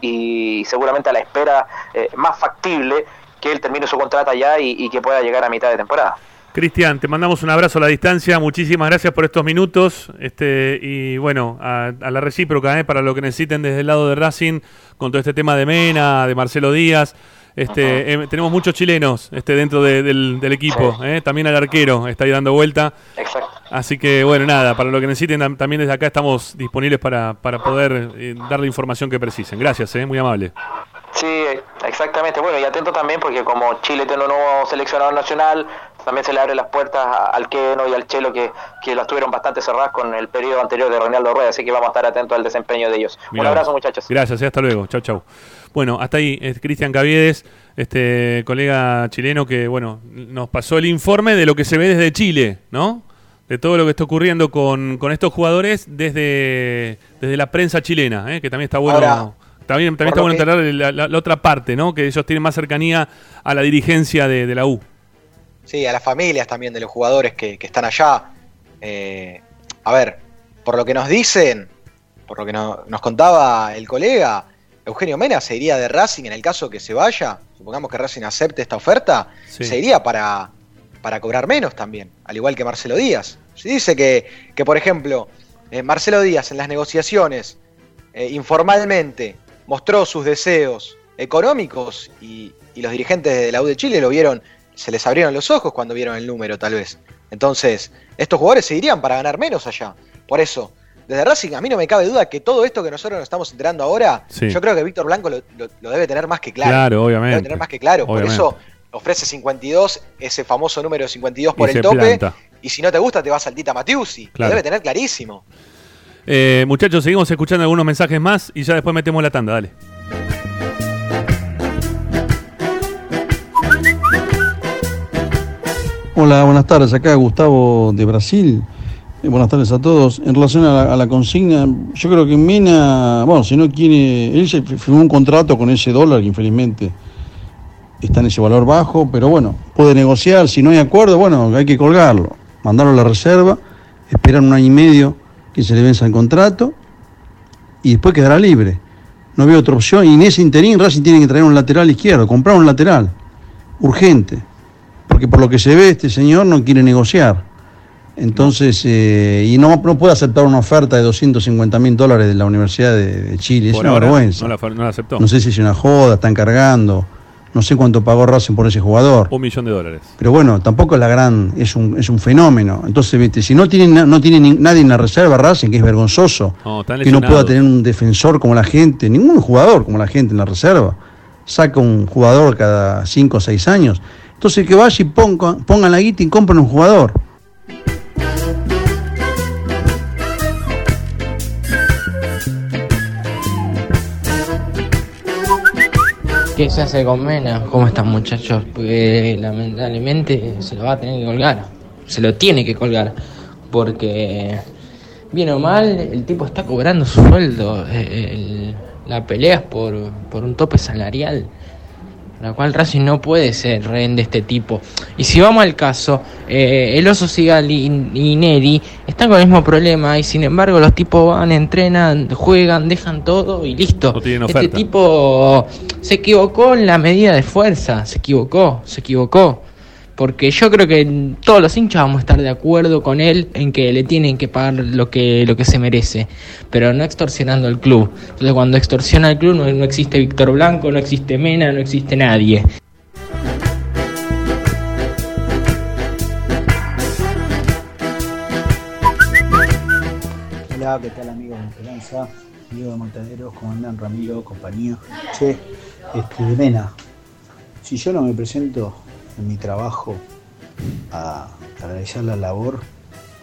y seguramente a la espera eh, más factible que él termine su contrato allá y, y que pueda llegar a mitad de temporada. Cristian, te mandamos un abrazo a la distancia. Muchísimas gracias por estos minutos. Este, y bueno, a, a la recíproca, ¿eh? para lo que necesiten desde el lado de Racing, con todo este tema de Mena, de Marcelo Díaz. Este, eh, tenemos muchos chilenos este, dentro de- del, del equipo. ¿eh? También al arquero está ahí dando vuelta. Exacto. Así que bueno, nada, para lo que necesiten tam- también desde acá estamos disponibles para, para poder eh, dar la información que precisen. Gracias, ¿eh? muy amable. Sí, exactamente. Bueno, y atento también porque como Chile tiene un nuevo seleccionador nacional, también se le abre las puertas al Queno y al Chelo que, que las tuvieron bastante cerradas con el periodo anterior de Reinaldo Rueda, así que vamos a estar atentos al desempeño de ellos. Un abrazo muchachos. Gracias, eh, hasta luego. Chau, chau. Bueno, hasta ahí, eh, Cristian Caviedes, este colega chileno que, bueno, nos pasó el informe de lo que se ve desde Chile, ¿no? De todo lo que está ocurriendo con, con estos jugadores desde, desde la prensa chilena, ¿eh? que también está bueno. Ahora, también también está bueno que- la, la- la otra parte, ¿no? Que ellos tienen más cercanía a la dirigencia de, de la U. Sí, a las familias también de los jugadores que, que están allá. Eh, a ver, por lo que nos dicen, por lo que no- nos contaba el colega, Eugenio Mena se iría de Racing en el caso que se vaya. Supongamos que Racing acepte esta oferta, Sí. se iría para, para cobrar menos también, al igual que Marcelo Díaz. Se dice que, que por ejemplo, eh, Marcelo Díaz en las negociaciones eh, informalmente mostró sus deseos económicos y, y los dirigentes de la U de Chile lo vieron, se les abrieron los ojos cuando vieron el número tal vez. Entonces, estos jugadores se irían para ganar menos allá. Por eso, desde Racing a mí no me cabe duda que todo esto que nosotros nos estamos enterando ahora, Sí. yo creo que Víctor Blanco lo, lo- lo debe tener más que claro. Claro, obviamente. debe tener más que claro. Obviamente. Por eso ofrece 52, ese famoso número 52 por Y el tope. planta. Y si no te gusta, te vas al Tita Matiusi. Claro. Lo debe tener clarísimo. Eh, muchachos, seguimos escuchando algunos mensajes más y ya después metemos la tanda, dale. Hola, buenas tardes. Acá Gustavo de Brasil. Eh, buenas tardes a todos. En relación a la, a la consigna, yo creo que Mena, bueno, si no quiere, él se firmó un contrato con ese dólar que infelizmente está en ese valor bajo, pero bueno, puede negociar. Si no hay acuerdo, bueno, hay que colgarlo, mandarlo a la reserva, esperar un año y medio que se le venza el contrato y después quedará libre. No veo otra opción. Y en ese interín Racing tiene que traer un lateral izquierdo, comprar un lateral, urgente. Porque por lo que se ve este señor no quiere negociar. Entonces, eh, y no, no puede aceptar una oferta de 250 mil dólares de la Universidad de, de Chile. Es una ahora vergüenza. No la, no la aceptó. No sé si es una joda, están cargando. No sé cuánto pagó Racing por ese jugador. Un millón de dólares. Pero bueno, tampoco es la gran, es un, es un fenómeno. Entonces, viste, si no tiene, na- no nadie en la reserva Racing, que es vergonzoso, No, que no pueda tener un defensor como la gente, ningún jugador como la gente en la reserva. Saca un jugador cada 5 o 6 años. Entonces que vaya y ponga, pongan la guita y compren un jugador. ¿Qué se hace con Mena? ¿Cómo están muchachos? Pues lamentablemente se lo va a tener que colgar. Se lo tiene que colgar. Porque, bien o mal, el tipo está cobrando su sueldo. Eh, el- la pelea es por, por un tope salarial. La cual Racing no puede ser rehén de este tipo. Y si vamos al caso, eh, el Oso Sigali y, y Neri están con el mismo problema y sin embargo los tipos van, entrenan, juegan, dejan todo y listo. tienen este tipo se equivocó en la medida de fuerza, se equivocó, se equivocó. Porque yo creo que todos los hinchas vamos a estar de acuerdo con él en que le tienen que pagar lo que, lo que se merece, pero no extorsionando al club. Entonces cuando extorsiona al club no, no existe Víctor Blanco, no existe Mena, no existe nadie. Hola, ¿qué tal amigos de Esperanza? Diego de Montaneros, ¿cómo andan Ramiro, compañía? Che, este, Mena, si yo no me presento en mi trabajo a, realizar la labor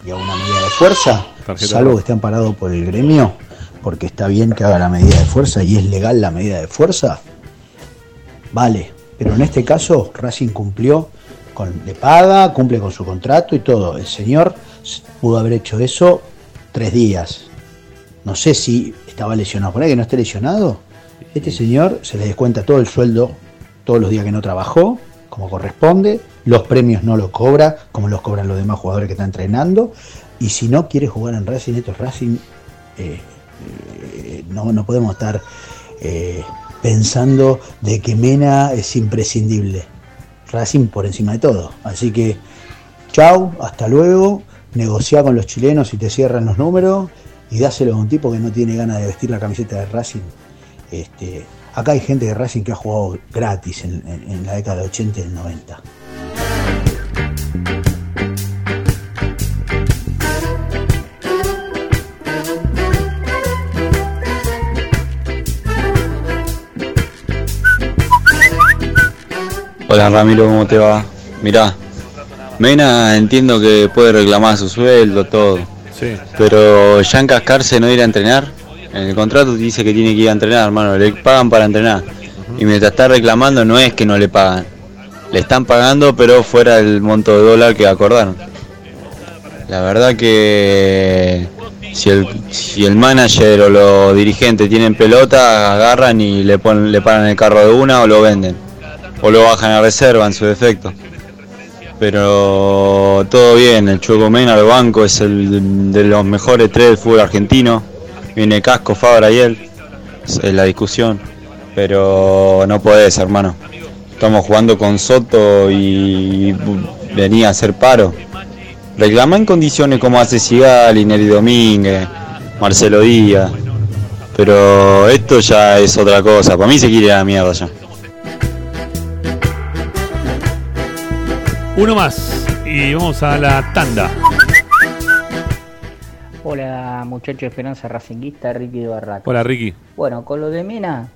y a una medida de fuerza, Tarjeta salvo que esté amparado por el gremio, porque está bien que haga la medida de fuerza y es legal la medida de fuerza, vale. Pero en este caso, Racing cumplió, con, le paga, cumple con su contrato y todo. El señor pudo haber hecho eso tres días. No sé si estaba lesionado. Por ahí que no esté lesionado. Este señor se le descuenta todo el sueldo todos los días que no trabajó, como corresponde. Los premios no los cobra, como los cobran los demás jugadores que están entrenando. Y si no quiere jugar en Racing, esto es Racing. eh, eh, no, no podemos estar eh, pensando de que Mena es imprescindible. Racing por encima de todo. Así que, chau, hasta luego. Negociá con los chilenos si te cierran los números y dáselo a un tipo que no tiene ganas de vestir la camiseta de Racing. Este, acá hay gente de Racing que ha jugado gratis en, en- en la década del 80 y del 90. Hola Ramiro, ¿cómo te va? Mirá, Mena entiendo que puede reclamar su sueldo, todo. Sí. Pero ya encascarse no ir a entrenar. En el contrato dice que tiene que ir a entrenar, hermano. Le pagan para entrenar. Y mientras está reclamando no es que no le pagan. Le están pagando pero fuera del monto de dólar que acordaron. La verdad que si el, si el manager o los dirigentes tienen pelota, agarran y le, ponen, le paran el carro de una o lo venden. O lo bajan a reserva en su defecto. Pero todo bien, el Chueco Mena al banco es el de los mejores tres del fútbol argentino. Viene Casco, Fabra y él. Es la discusión. Pero no podés, hermano. Estamos jugando con Soto y venía a hacer paro. Reclama en condiciones como hace Sigali, Neri Domínguez, Marcelo Díaz. Pero esto ya es otra cosa. Para mí se quiere la mierda ya. Uno más. Y vamos a la tanda. Hola muchachos de Esperanza Racinguista, Ricky de Barraca. Hola Ricky. Bueno, con lo de Mena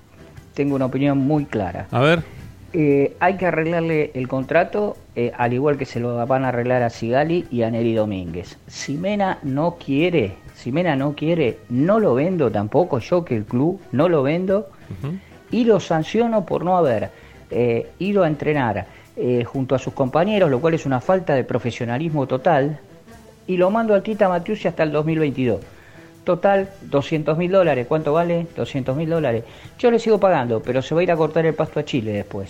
tengo una opinión muy clara. A ver. Eh, hay que arreglarle el contrato, eh, al igual que se lo van a arreglar a Sigali y a Neri Domínguez. Si Mena no quiere, si Mena no quiere, no lo vendo tampoco, yo que el club no lo vendo y lo sanciono por no haber eh, ido a entrenar eh, junto a sus compañeros, lo cual es una falta de profesionalismo total, y lo mando al Tita Matiusi hasta el 2022. Total, 200 mil dólares. ¿Cuánto vale? 200 mil dólares. Yo le sigo pagando, pero se va a ir a cortar el pasto a Chile después.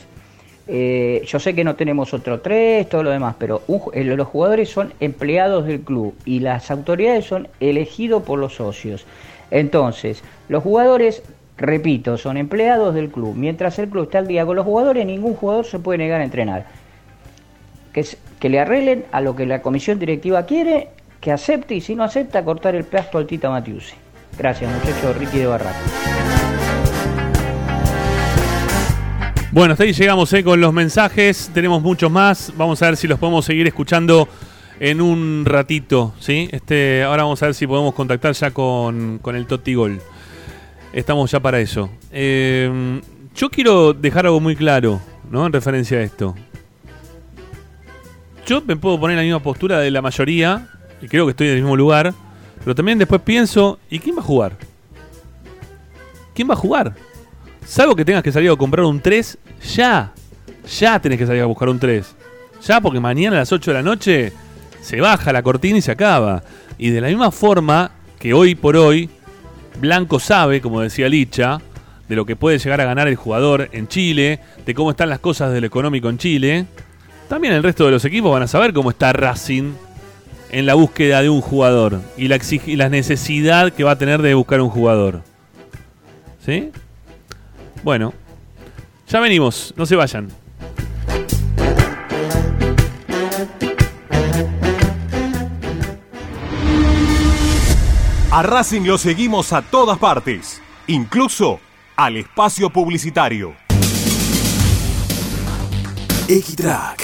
Eh, yo sé que no tenemos otro tres, todo lo demás, pero los jugadores son empleados del club y las autoridades son elegidos por los socios. Entonces, los jugadores, repito, son empleados del club. Mientras el club está al día con los jugadores, ningún jugador se puede negar a entrenar. Que, que le arreglen a lo que la comisión directiva quiere, que acepte y si no acepta, cortar el pasto al Tita Matiusi. Gracias, muchachos. Ricky de Barraca. Bueno, hasta ahí llegamos eh, con los mensajes. Tenemos muchos más. Vamos a ver si los podemos seguir escuchando en un ratito. ¿sí? Este, ahora vamos a ver si podemos contactar ya con, con el Totti Gol. Estamos ya para eso. Eh, yo quiero dejar algo muy claro ¿no? en referencia a esto. Yo me puedo poner en la misma postura de la mayoría, y creo que estoy en el mismo lugar, pero también después pienso, ¿y quién va a jugar? ¿Quién va a jugar? Salvo que tengas que salir a comprar un 3, ya. Ya tenés que salir a buscar un 3. Ya porque mañana a las 8 de la noche se baja la cortina y se acaba. Y de la misma forma que hoy por hoy, Blanco sabe, como decía Licha, de lo que puede llegar a ganar el jugador en Chile, de cómo están las cosas del económico en Chile. También el resto de los equipos van a saber cómo está Racing en la búsqueda de un jugador y la, exig- y la necesidad que va a tener de buscar un jugador. ¿Sí? Bueno, ya venimos, no se vayan. A Racing lo seguimos a todas partes, incluso al espacio publicitario. Equitrack,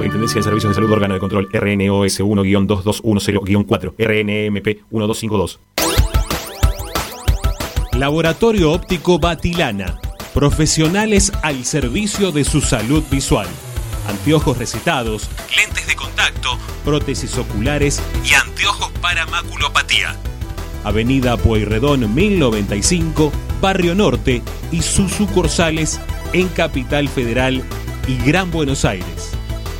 Superintendencia de Servicios de Salud Órgano de Control RNOS 1-2210-4 RNMP 1252 Laboratorio Óptico Batilana. Profesionales al servicio de su salud visual. Anteojos recetados, lentes de contacto, prótesis oculares y anteojos para maculopatía. Avenida Pueyrredón 1095, Barrio Norte y sus sucursales en Capital Federal y Gran Buenos Aires.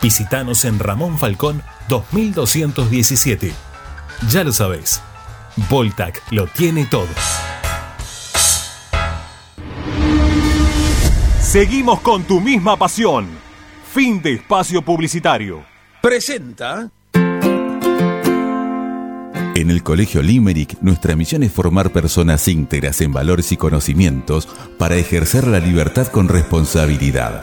Visítanos en Ramón Falcón 2217. Ya lo sabés, Voltac lo tiene todo. Seguimos con tu misma pasión. Fin de espacio publicitario. Presenta. En el Colegio Limerick, nuestra misión es formar personas íntegras en valores y conocimientos para ejercer la libertad con responsabilidad.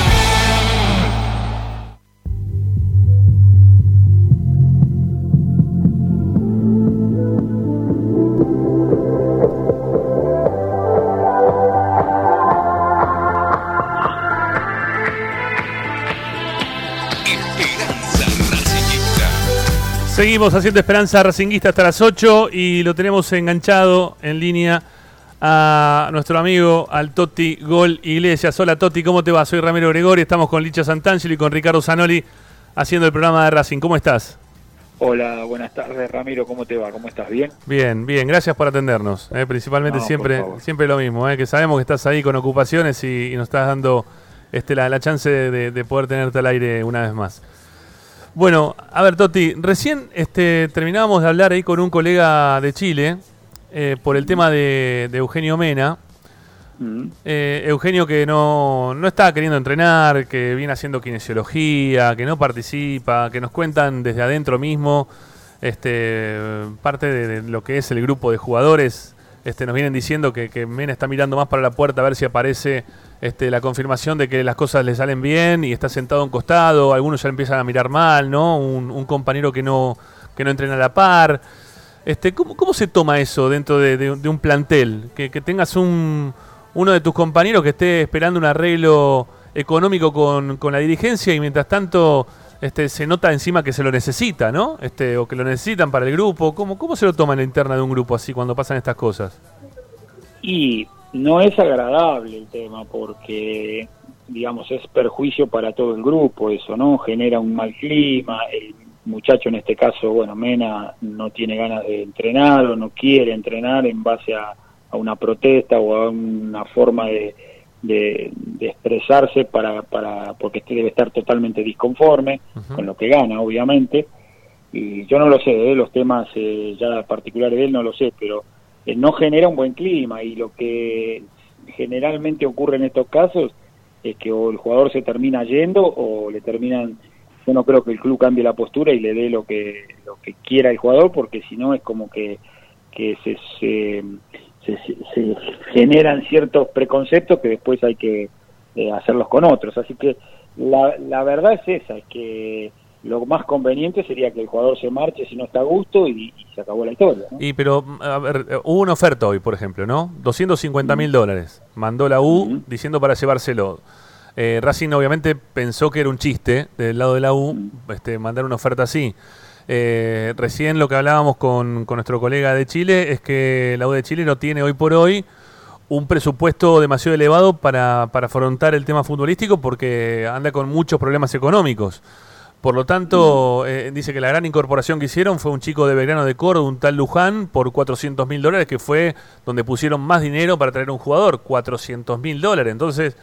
Seguimos haciendo Esperanza Racinguista hasta las 8 y lo tenemos enganchado en línea a nuestro amigo al Toti Gol Iglesias. Hola Toti, ¿cómo te va? Soy Ramiro Gregori, estamos con Licha Santangelo y con Ricardo Zanoli haciendo el programa de Racing. ¿Cómo estás? Hola, buenas tardes Ramiro, ¿cómo te va? ¿Cómo estás? ¿Bien? Bien, bien, gracias por atendernos. eh, principalmente No, siempre, siempre lo mismo, eh, que sabemos que estás ahí con ocupaciones y, y nos estás dando este, la, la chance de, de poder tenerte al aire una vez más. Bueno, a ver, Toti, recién este, terminábamos de hablar ahí con un colega de Chile eh, por el tema de, de Eugenio Mena. Eh, Eugenio que no, no está queriendo entrenar, que viene haciendo kinesiología, que no participa, que nos cuentan desde adentro mismo, este, parte de, de lo que es el grupo de jugadores, este, nos vienen diciendo que, que Mena está mirando más para la puerta a ver si aparece este, la confirmación de que las cosas le salen bien y está sentado a un costado, algunos ya empiezan a mirar mal, ¿no? Un, un compañero que no, que no entrena a la par. Este, ¿cómo, cómo se toma eso dentro de, un plantel? Que, que tengas un, uno de tus compañeros que esté esperando un arreglo económico con, con la dirigencia y mientras tanto este, se nota encima que se lo necesita, ¿no? Este, o que lo necesitan para el grupo. ¿Cómo, ¿Cómo se lo toma en la interna de un grupo así cuando pasan estas cosas? Y no es agradable el tema porque, digamos, es perjuicio para todo el grupo eso, ¿no? Genera un mal clima, el muchacho en este caso, bueno, Mena no tiene ganas de entrenar o no quiere entrenar en base a, a una protesta o a una forma de, de, de expresarse para, para porque este debe estar totalmente disconforme con lo que gana, obviamente. Y yo no lo sé, ¿eh? los temas eh, ya particulares de él no lo sé, pero no genera un buen clima y lo que generalmente ocurre en estos casos es que o el jugador se termina yendo o le terminan yo no creo que el club cambie la postura y le dé lo que lo que quiera el jugador porque si no es como que que se, se, se- se generan ciertos preconceptos que después hay que eh, hacerlos con otros. Así que la, la verdad es esa es que lo más conveniente sería que el jugador se marche si no está a gusto y, y se acabó la historia ¿no? Y pero, a ver, hubo una oferta hoy, por ejemplo, ¿no? 250 mil dólares. Mandó la U diciendo para llevárselo. Eh, Racing obviamente pensó que era un chiste del lado de la U este, mandar una oferta así. Eh, recién lo que hablábamos con, con nuestro colega de Chile es que la U de Chile no tiene hoy por hoy un presupuesto demasiado elevado para, para afrontar el tema futbolístico porque anda con muchos problemas económicos. Por lo tanto, eh, dice que la gran incorporación que hicieron fue un chico de Belgrano de Córdoba, un tal Luján, por 400 mil dólares, que fue donde pusieron más dinero para traer un jugador, 400 mil dólares. Entonces,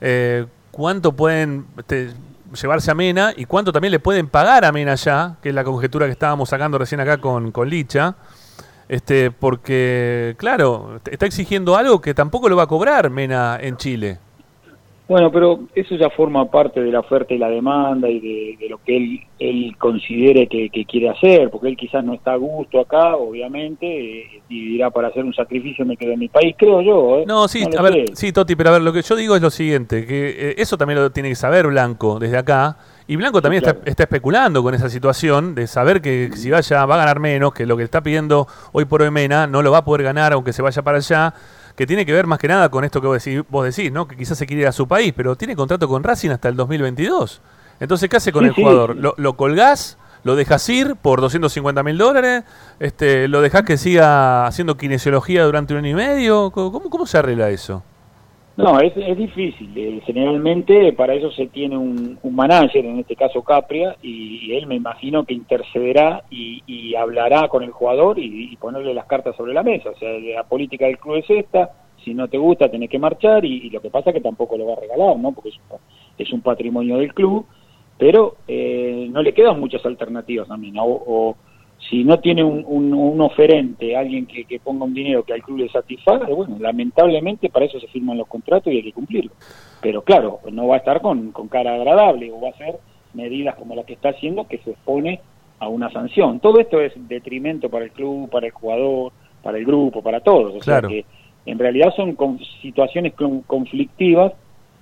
eh, ¿cuánto pueden este, llevarse a Mena y cuánto también le pueden pagar a Mena ya? Que es la conjetura que estábamos sacando recién acá con, con Licha. Este, porque, claro, está exigiendo algo que tampoco lo va a cobrar Mena en Chile. Bueno, pero eso ya forma parte de la oferta y la demanda y de, de lo que él, él considere que, que quiere hacer, porque él quizás no está a gusto acá, obviamente, eh, y dirá para hacer un sacrificio me quedo en mi país, creo yo. ¿eh? No, sí, a ver, sí, Toti, pero a ver, lo que yo digo es lo siguiente, que eh, eso también lo tiene que saber Blanco desde acá, y Blanco también está, está especulando con esa situación de saber que si vaya va a ganar menos, que lo que está pidiendo hoy por hoy Mena no lo va a poder ganar aunque se vaya para allá, que tiene que ver más que nada con esto que vos decís, vos decís, ¿no? Que quizás se quiere ir a su país, pero tiene contrato con Racing hasta el 2022. Entonces, ¿qué hace con Sí, el sí. jugador? ¿Lo, lo colgás? ¿Lo dejas ir por 250 mil dólares? Este, ¿Lo dejás que siga haciendo kinesiología durante un año y medio? ¿Cómo, cómo se arregla eso? No, es, es difícil. Eh, generalmente para eso se tiene un, un manager, en este caso Capria, y, él me imagino que intercederá y, hablará con el jugador y, ponerle las cartas sobre la mesa. O sea, la política del club es esta, si no te gusta tenés que marchar y, lo que pasa es que tampoco lo va a regalar, ¿no? Porque es es un patrimonio del club, pero eh, no le quedan muchas alternativas también. O, o si no tiene un, un, un oferente, alguien que, que, ponga un dinero que al club le satisfaga, bueno, lamentablemente para eso se firman los contratos y hay que cumplirlo. Pero claro, no va a estar con, con cara agradable o va a ser medidas como la que está haciendo que se expone a una sanción. Todo esto es detrimento para el club, para el jugador, para el grupo, para todos. O Claro. sea que en realidad son con- situaciones con- conflictivas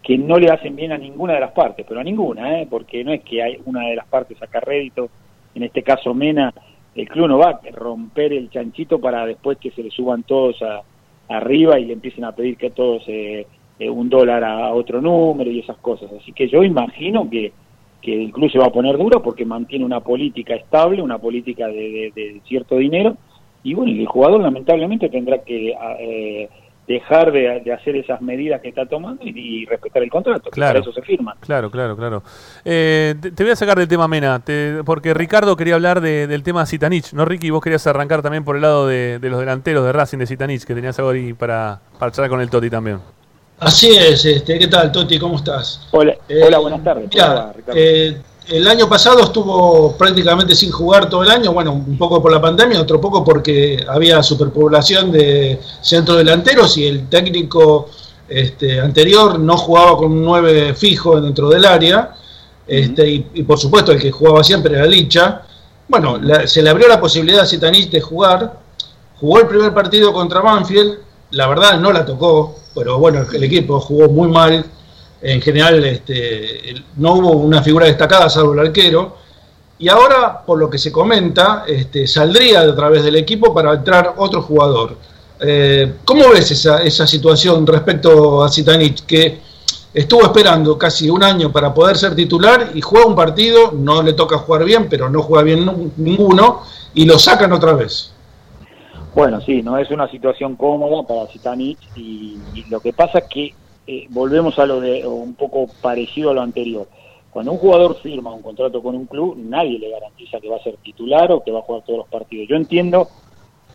que no le hacen bien a ninguna de las partes, pero a ninguna, ¿eh? porque no es que hay una de las partes saca rédito, en este caso Mena, el club no va a romper el chanchito para después que se le suban todos a, arriba y le empiecen a pedir que todos eh, eh, un dólar a, otro número y esas cosas. Así que yo imagino que, que el club se va a poner duro porque mantiene una política estable, una política de, de- de cierto dinero, y bueno, el jugador lamentablemente tendrá que eh, dejar de, de hacer esas medidas que está tomando y, y respetar el contrato, que Claro. para eso se firma. Claro, claro, claro. Eh, te, te voy a sacar del tema Mena, te- porque Ricardo quería hablar de- del tema Zitanich, ¿no, Ricky? Vos querías arrancar también por el lado de, de los delanteros de Racing de Zitanich, que tenías algo ahí para, para charlar con el Toti también. Así es, este, ¿qué tal, Toti? ¿Cómo estás? Hola, Eh, hola buenas tardes. Mirá, ¿Cómo va, Ricardo? eh, el año pasado estuvo prácticamente sin jugar todo el año, bueno, un poco por la pandemia, otro poco porque había superpoblación de centro delanteros y el técnico este, anterior no jugaba con un 9 fijo dentro del área, este, y, y por supuesto el que jugaba siempre era Licha. Bueno, la- se le abrió la posibilidad a Zitanich de jugar, jugó el primer partido contra Banfield, la verdad no la tocó, pero bueno, el equipo jugó muy mal, en general este, no hubo una figura destacada salvo el arquero, y ahora, por lo que se comenta, este, saldría a través del equipo para entrar otro jugador. Eh, ¿Cómo ves esa, esa situación respecto a Zitanich, que estuvo esperando casi un año para poder ser titular y juega un partido, no le toca jugar bien, pero no juega bien ninguno, y lo sacan otra vez? Bueno, sí, no es una situación cómoda para Zitanich y, y lo que pasa es que eh, volvemos a lo de un poco parecido a lo anterior. Cuando un jugador firma un contrato con un club, nadie le garantiza que va a ser titular o que va a jugar todos los partidos. Yo entiendo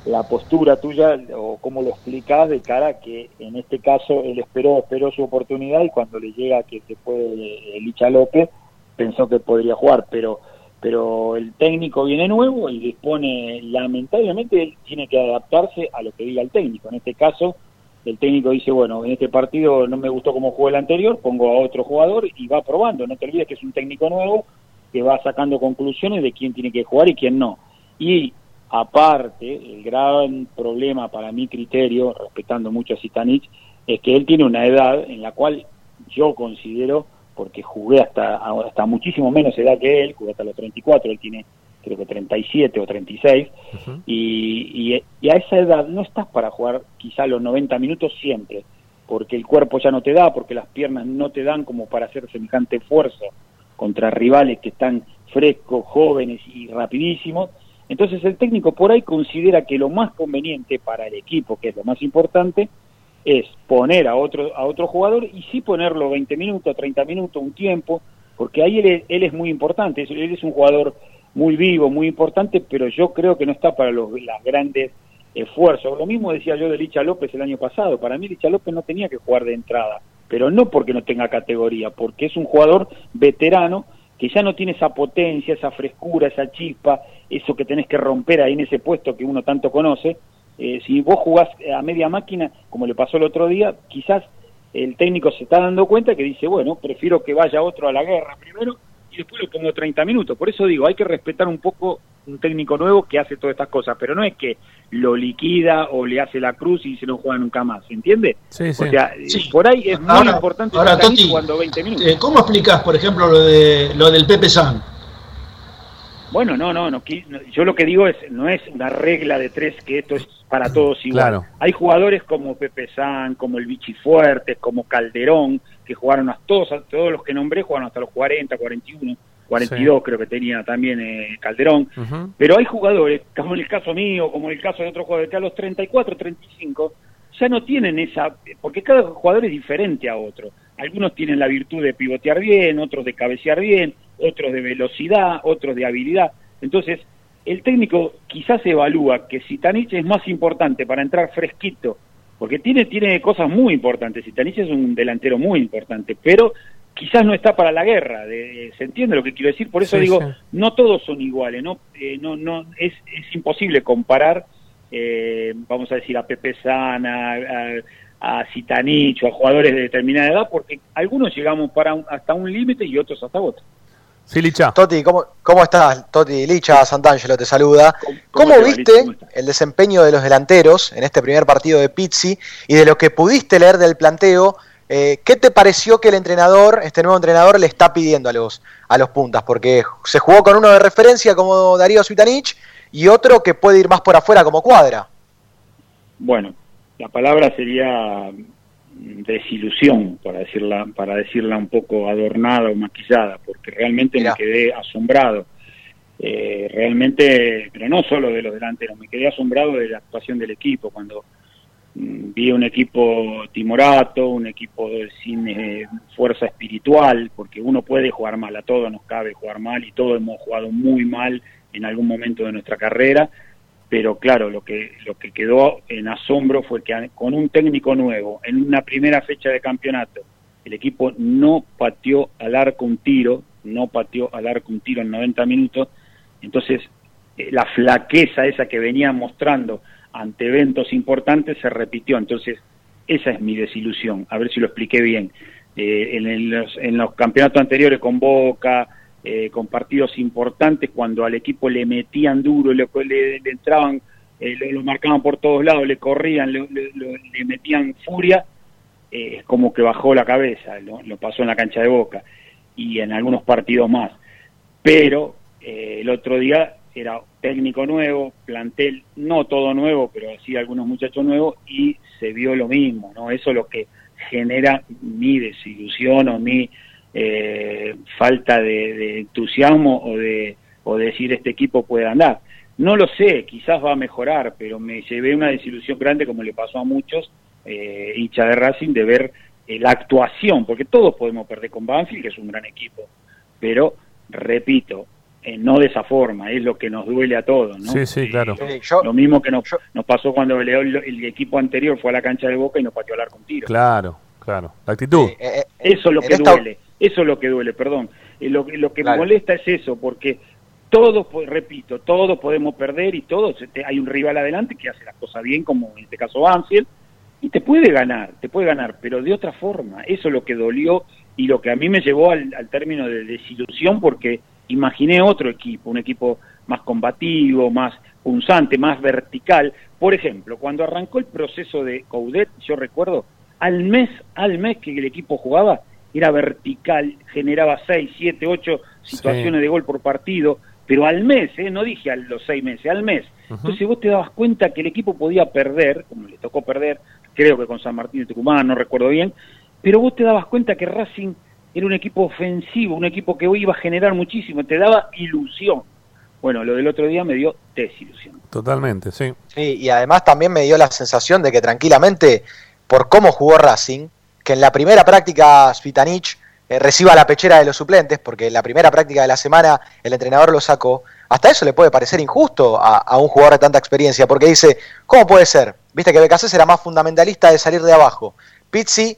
la postura tuya o cómo lo explicás de cara a que en este caso él esperó, esperó su oportunidad y cuando le llega que se fue Licha López pensó que podría jugar, pero pero el técnico viene nuevo y dispone, lamentablemente él tiene que adaptarse a lo que diga el técnico. En este caso, el técnico dice, bueno, en este partido no me gustó cómo jugó el anterior, pongo a otro jugador y va probando. No te olvides que es un técnico nuevo que va sacando conclusiones de quién tiene que jugar y quién no. Y aparte, el gran problema para mi criterio, respetando mucho a Zitanich, es que él tiene una edad en la cual yo considero porque jugué hasta, hasta muchísimo menos edad que él, jugué hasta los 34, él tiene creo que 37 o 36, y, y, y a esa edad no estás para jugar quizá los 90 minutos siempre, porque el cuerpo ya no te da, porque las piernas no te dan como para hacer semejante esfuerzo contra rivales que están frescos, jóvenes y rapidísimos. Entonces el técnico por ahí considera que lo más conveniente para el equipo, que es lo más importante, es poner a otro, a otro jugador y sí ponerlo 20 minutos, 30 minutos, un tiempo, porque ahí él es, él es muy importante, él es un jugador muy vivo, muy importante, pero yo creo que no está para los grandes esfuerzos. Lo mismo decía yo de Licha López el año pasado, para mí Licha López no tenía que jugar de entrada, pero no porque no tenga categoría, porque es un jugador veterano que ya no tiene esa potencia, esa frescura, esa chispa, eso que tenés que romper ahí en ese puesto que uno tanto conoce, eh, si vos jugás a media máquina, como le pasó el otro día, quizás el técnico se está dando cuenta que dice, bueno, prefiero que vaya otro a la guerra primero y después lo pongo 30 minutos. Por eso digo, hay que respetar un poco un técnico nuevo que hace todas estas cosas, pero no es que lo liquida o le hace la cruz y se no juega nunca más, ¿entiende? Sí, sí. O sea, por ahí es muy importante ahora, Toti, jugando 20 minutos. Eh, ¿Cómo explicás, por ejemplo, lo, de, lo del Pepe San? Bueno, no, no, no, yo lo que digo es, no es una regla de tres que esto es para todos igual. Claro. Hay jugadores como Pepe San, como el Vichy Fuertes, como Calderón, que jugaron a todos, a todos los que nombré jugaron hasta los 40, 41, 42 creo que tenía también eh, Calderón. Pero hay jugadores, como en el caso mío, como en el caso de otros jugadores, que a los 34, 35 ya no tienen esa, porque cada jugador es diferente a otro. Algunos tienen la virtud de pivotear bien, otros de cabecear bien, otros de velocidad, otros de habilidad. Entonces, el técnico quizás evalúa que Sitanich es más importante para entrar fresquito, porque tiene, tiene cosas muy importantes. Sitanich es un delantero muy importante, pero quizás no está para la guerra. De, ¿Se entiende lo que quiero decir? Por eso Sí, digo, sí. no todos son iguales, no, Eh, no, no es, es imposible comparar, eh, vamos a decir, a Pepe Sana, a, a Zitanich o a jugadores de determinada edad, porque algunos llegamos para un- hasta un límite y otros hasta otro. Sí, Licha. Toti, ¿cómo, cómo estás? Toti, Licha Santangelo te saluda. ¿Cómo, viste el desempeño de los delanteros en este primer partido de Pizzi y de lo que pudiste leer del planteo? eh, ¿Qué te pareció que el entrenador, este nuevo entrenador, le está pidiendo a los, a los puntas? Porque se jugó con uno de referencia como Darío Suitanich y otro que puede ir más por afuera como cuadra. Bueno, la palabra sería desilusión, para decirla, para decirla un poco adornada o maquillada, porque realmente me quedé asombrado. Eh, realmente, pero no solo de los delanteros, me quedé asombrado de la actuación del equipo cuando mm, vi un equipo timorato, un equipo sin eh, fuerza espiritual, porque uno puede jugar mal, a todos nos cabe jugar mal y todos hemos jugado muy mal en algún momento de nuestra carrera, pero claro, lo que, lo que quedó en asombro fue que con un técnico nuevo, en una primera fecha de campeonato, el equipo no pateó al arco un tiro, no pateó al arco un tiro en 90 minutos, entonces eh, la flaqueza esa que venía mostrando ante eventos importantes se repitió, entonces esa es mi desilusión, a ver si lo expliqué bien. Eh, en, el- en los campeonatos anteriores con Boca, eh, con partidos importantes, cuando al equipo le metían duro, le, le- entraban, eh, lo, marcaban por todos lados, le corrían, le, metían furia, eh, es como que bajó la cabeza, lo pasó en la cancha de Boca y en algunos partidos más. Pero eh, el otro día era técnico nuevo, plantel no todo nuevo, pero sí algunos muchachos nuevos y se vio lo mismo, ¿no? Eso es lo que genera mi desilusión o mi eh, falta de, de entusiasmo o de, o de decir este equipo puede andar. No lo sé, quizás va a mejorar, pero me llevé una desilusión grande como le pasó a muchos eh, hincha de Racing de ver eh, la actuación, porque todos podemos perder con Banfield, que es un gran equipo, pero repito, eh, no de esa forma, es lo que nos duele a todos, ¿no? Sí, sí, claro. lo mismo que nos, nos pasó cuando el, el equipo anterior fue a la cancha de Boca y nos pateó al arco un tiro. Claro, claro. La actitud. Eso es lo que esta- duele, eso es lo que duele, perdón. Eh, lo, lo que Claro. molesta es eso, porque todos, repito, todos podemos perder y todos, este, hay un rival adelante que hace las cosas bien, como en este caso Banfield, y te puede ganar, te puede ganar, pero de otra forma. Eso es lo que dolió y lo que a mí me llevó al, al término de desilusión porque imaginé otro equipo, un equipo más combativo, más punzante, más vertical. Por ejemplo, cuando arrancó el proceso de Coudet, yo recuerdo, al mes, al mes que el equipo jugaba, era vertical, generaba 6, 7, 8 situaciones de gol por partido, pero al mes, ¿eh? no dije a los seis meses, al mes. Entonces vos te dabas cuenta que el equipo podía perder, como le tocó perder, creo que con San Martín de Tucumán, no recuerdo bien, pero vos te dabas cuenta que Racing era un equipo ofensivo, un equipo que hoy iba a generar muchísimo, te daba ilusión. Bueno, lo del otro día me dio desilusión. Totalmente, sí. Sí, y además también me dio la sensación de que tranquilamente, por cómo jugó Racing, que en la primera práctica Spitanich eh, reciba la pechera de los suplentes, porque en la primera práctica de la semana el entrenador lo sacó, hasta eso le puede parecer injusto a, un jugador de tanta experiencia, porque dice, ¿cómo puede ser? Viste que Becasés era más fundamentalista de salir de abajo. Pizzi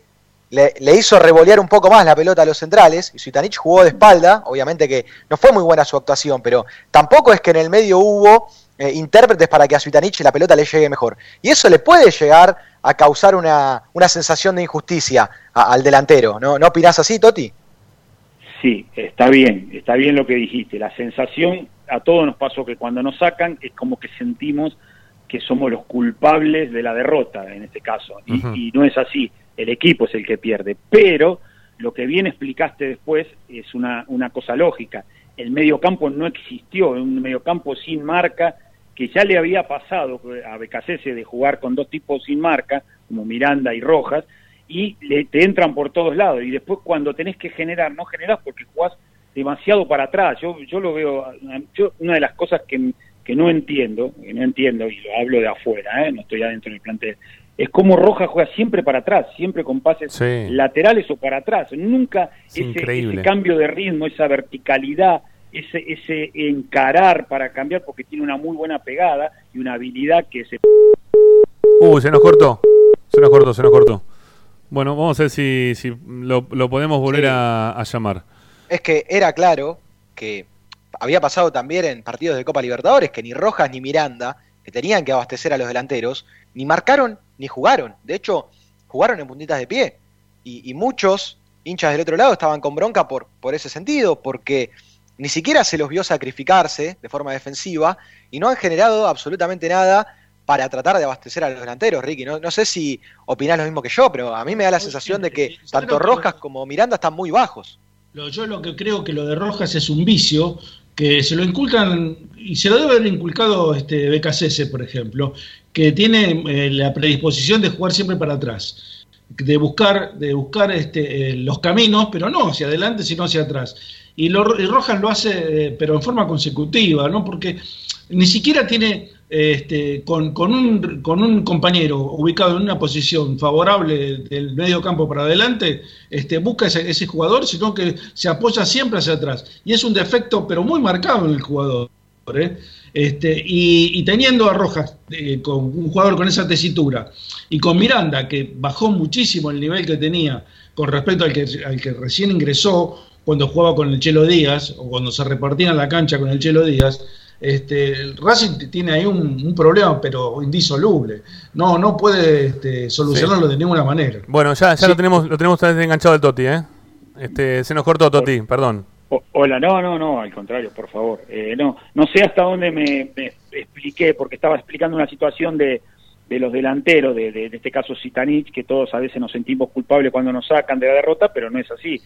le, le hizo revolear un poco más la pelota a los centrales, y Suitanich jugó de espalda, obviamente que no fue muy buena su actuación, pero tampoco es que en el medio hubo eh, intérpretes para que a Suitanich la pelota le llegue mejor. Y eso le puede llegar a causar una, una sensación de injusticia a- al delantero, ¿no? ¿No opinás así, Toti? Sí, está bien, está bien lo que dijiste. La sensación, a todos nos pasó que cuando nos sacan es como que sentimos que somos los culpables de la derrota en este caso. Y, y no es así, el equipo es el que pierde. Pero lo que bien explicaste después es una, una cosa lógica. El mediocampo no existió, un mediocampo sin marca que ya le había pasado a Becasese de jugar con dos tipos sin marca, como Miranda y Rojas, y le, te entran por todos lados. Y después cuando tenés que generar, no generás porque jugás demasiado para atrás. Yo, yo lo veo, yo, una de las cosas que, que no entiendo, que no entiendo, y lo hablo de afuera, ¿eh? no estoy adentro del plantel, es como Roja juega siempre para atrás, siempre con pases Sí. laterales o para atrás, nunca ese, ese cambio de ritmo, esa verticalidad, ese, ese encarar para cambiar, porque tiene una muy buena pegada y una habilidad que se... Uy, se nos cortó. Se nos cortó, se nos cortó. Bueno, vamos a ver si, si lo, lo podemos volver a, a llamar. Es que era claro que había pasado también en partidos de Copa Libertadores que ni Rojas ni Miranda, que tenían que abastecer a los delanteros, ni marcaron ni jugaron. De hecho, jugaron en puntitas de pie. Y, y muchos hinchas del otro lado estaban con bronca por, por ese sentido, porque ni siquiera se los vio sacrificarse de forma defensiva y no han generado absolutamente nada para tratar de abastecer a los delanteros, Ricky. No, no sé si opinás lo mismo que yo, pero a mí me da la sensación de que tanto Rojas como Miranda están muy bajos. Lo- yo lo que creo que lo de Rojas es un vicio que se lo inculcan y se lo debe haber inculcado este BKCS, por ejemplo, que tiene eh, la predisposición de jugar siempre para atrás, de buscar, de buscar este, eh, los caminos, pero no hacia adelante, sino hacia atrás. Y, lo- y Rojas lo hace, eh, pero en forma consecutiva, ¿no? Porque ni siquiera tiene este, con, con un, con un compañero ubicado en una posición favorable del medio campo para adelante, este, busca ese, ese jugador, sino que se apoya siempre hacia atrás. Y es un defecto, pero muy marcado en el jugador. Este, y, y teniendo a Rojas eh, con un jugador con esa tesitura y con Miranda, que bajó muchísimo el nivel que tenía con respecto al que, al que recién ingresó cuando jugaba con el Chelo Díaz o cuando se repartía en la cancha con el Chelo Díaz, este, el Racing tiene ahí un, un problema, pero indisoluble. No, no puede este, solucionarlo de ninguna manera. Bueno, ya, ya Sí. lo tenemos lo tenemos enganchado el Toti, ¿eh? Este, se nos cortó Toti, perdón. O- hola, no, no, no, al contrario, por favor. Eh, no, no sé hasta dónde me, me expliqué, porque estaba explicando una situación de, de los delanteros, de, de, de este caso Sitanich, que todos a veces nos sentimos culpables cuando nos sacan de la derrota, pero no es así.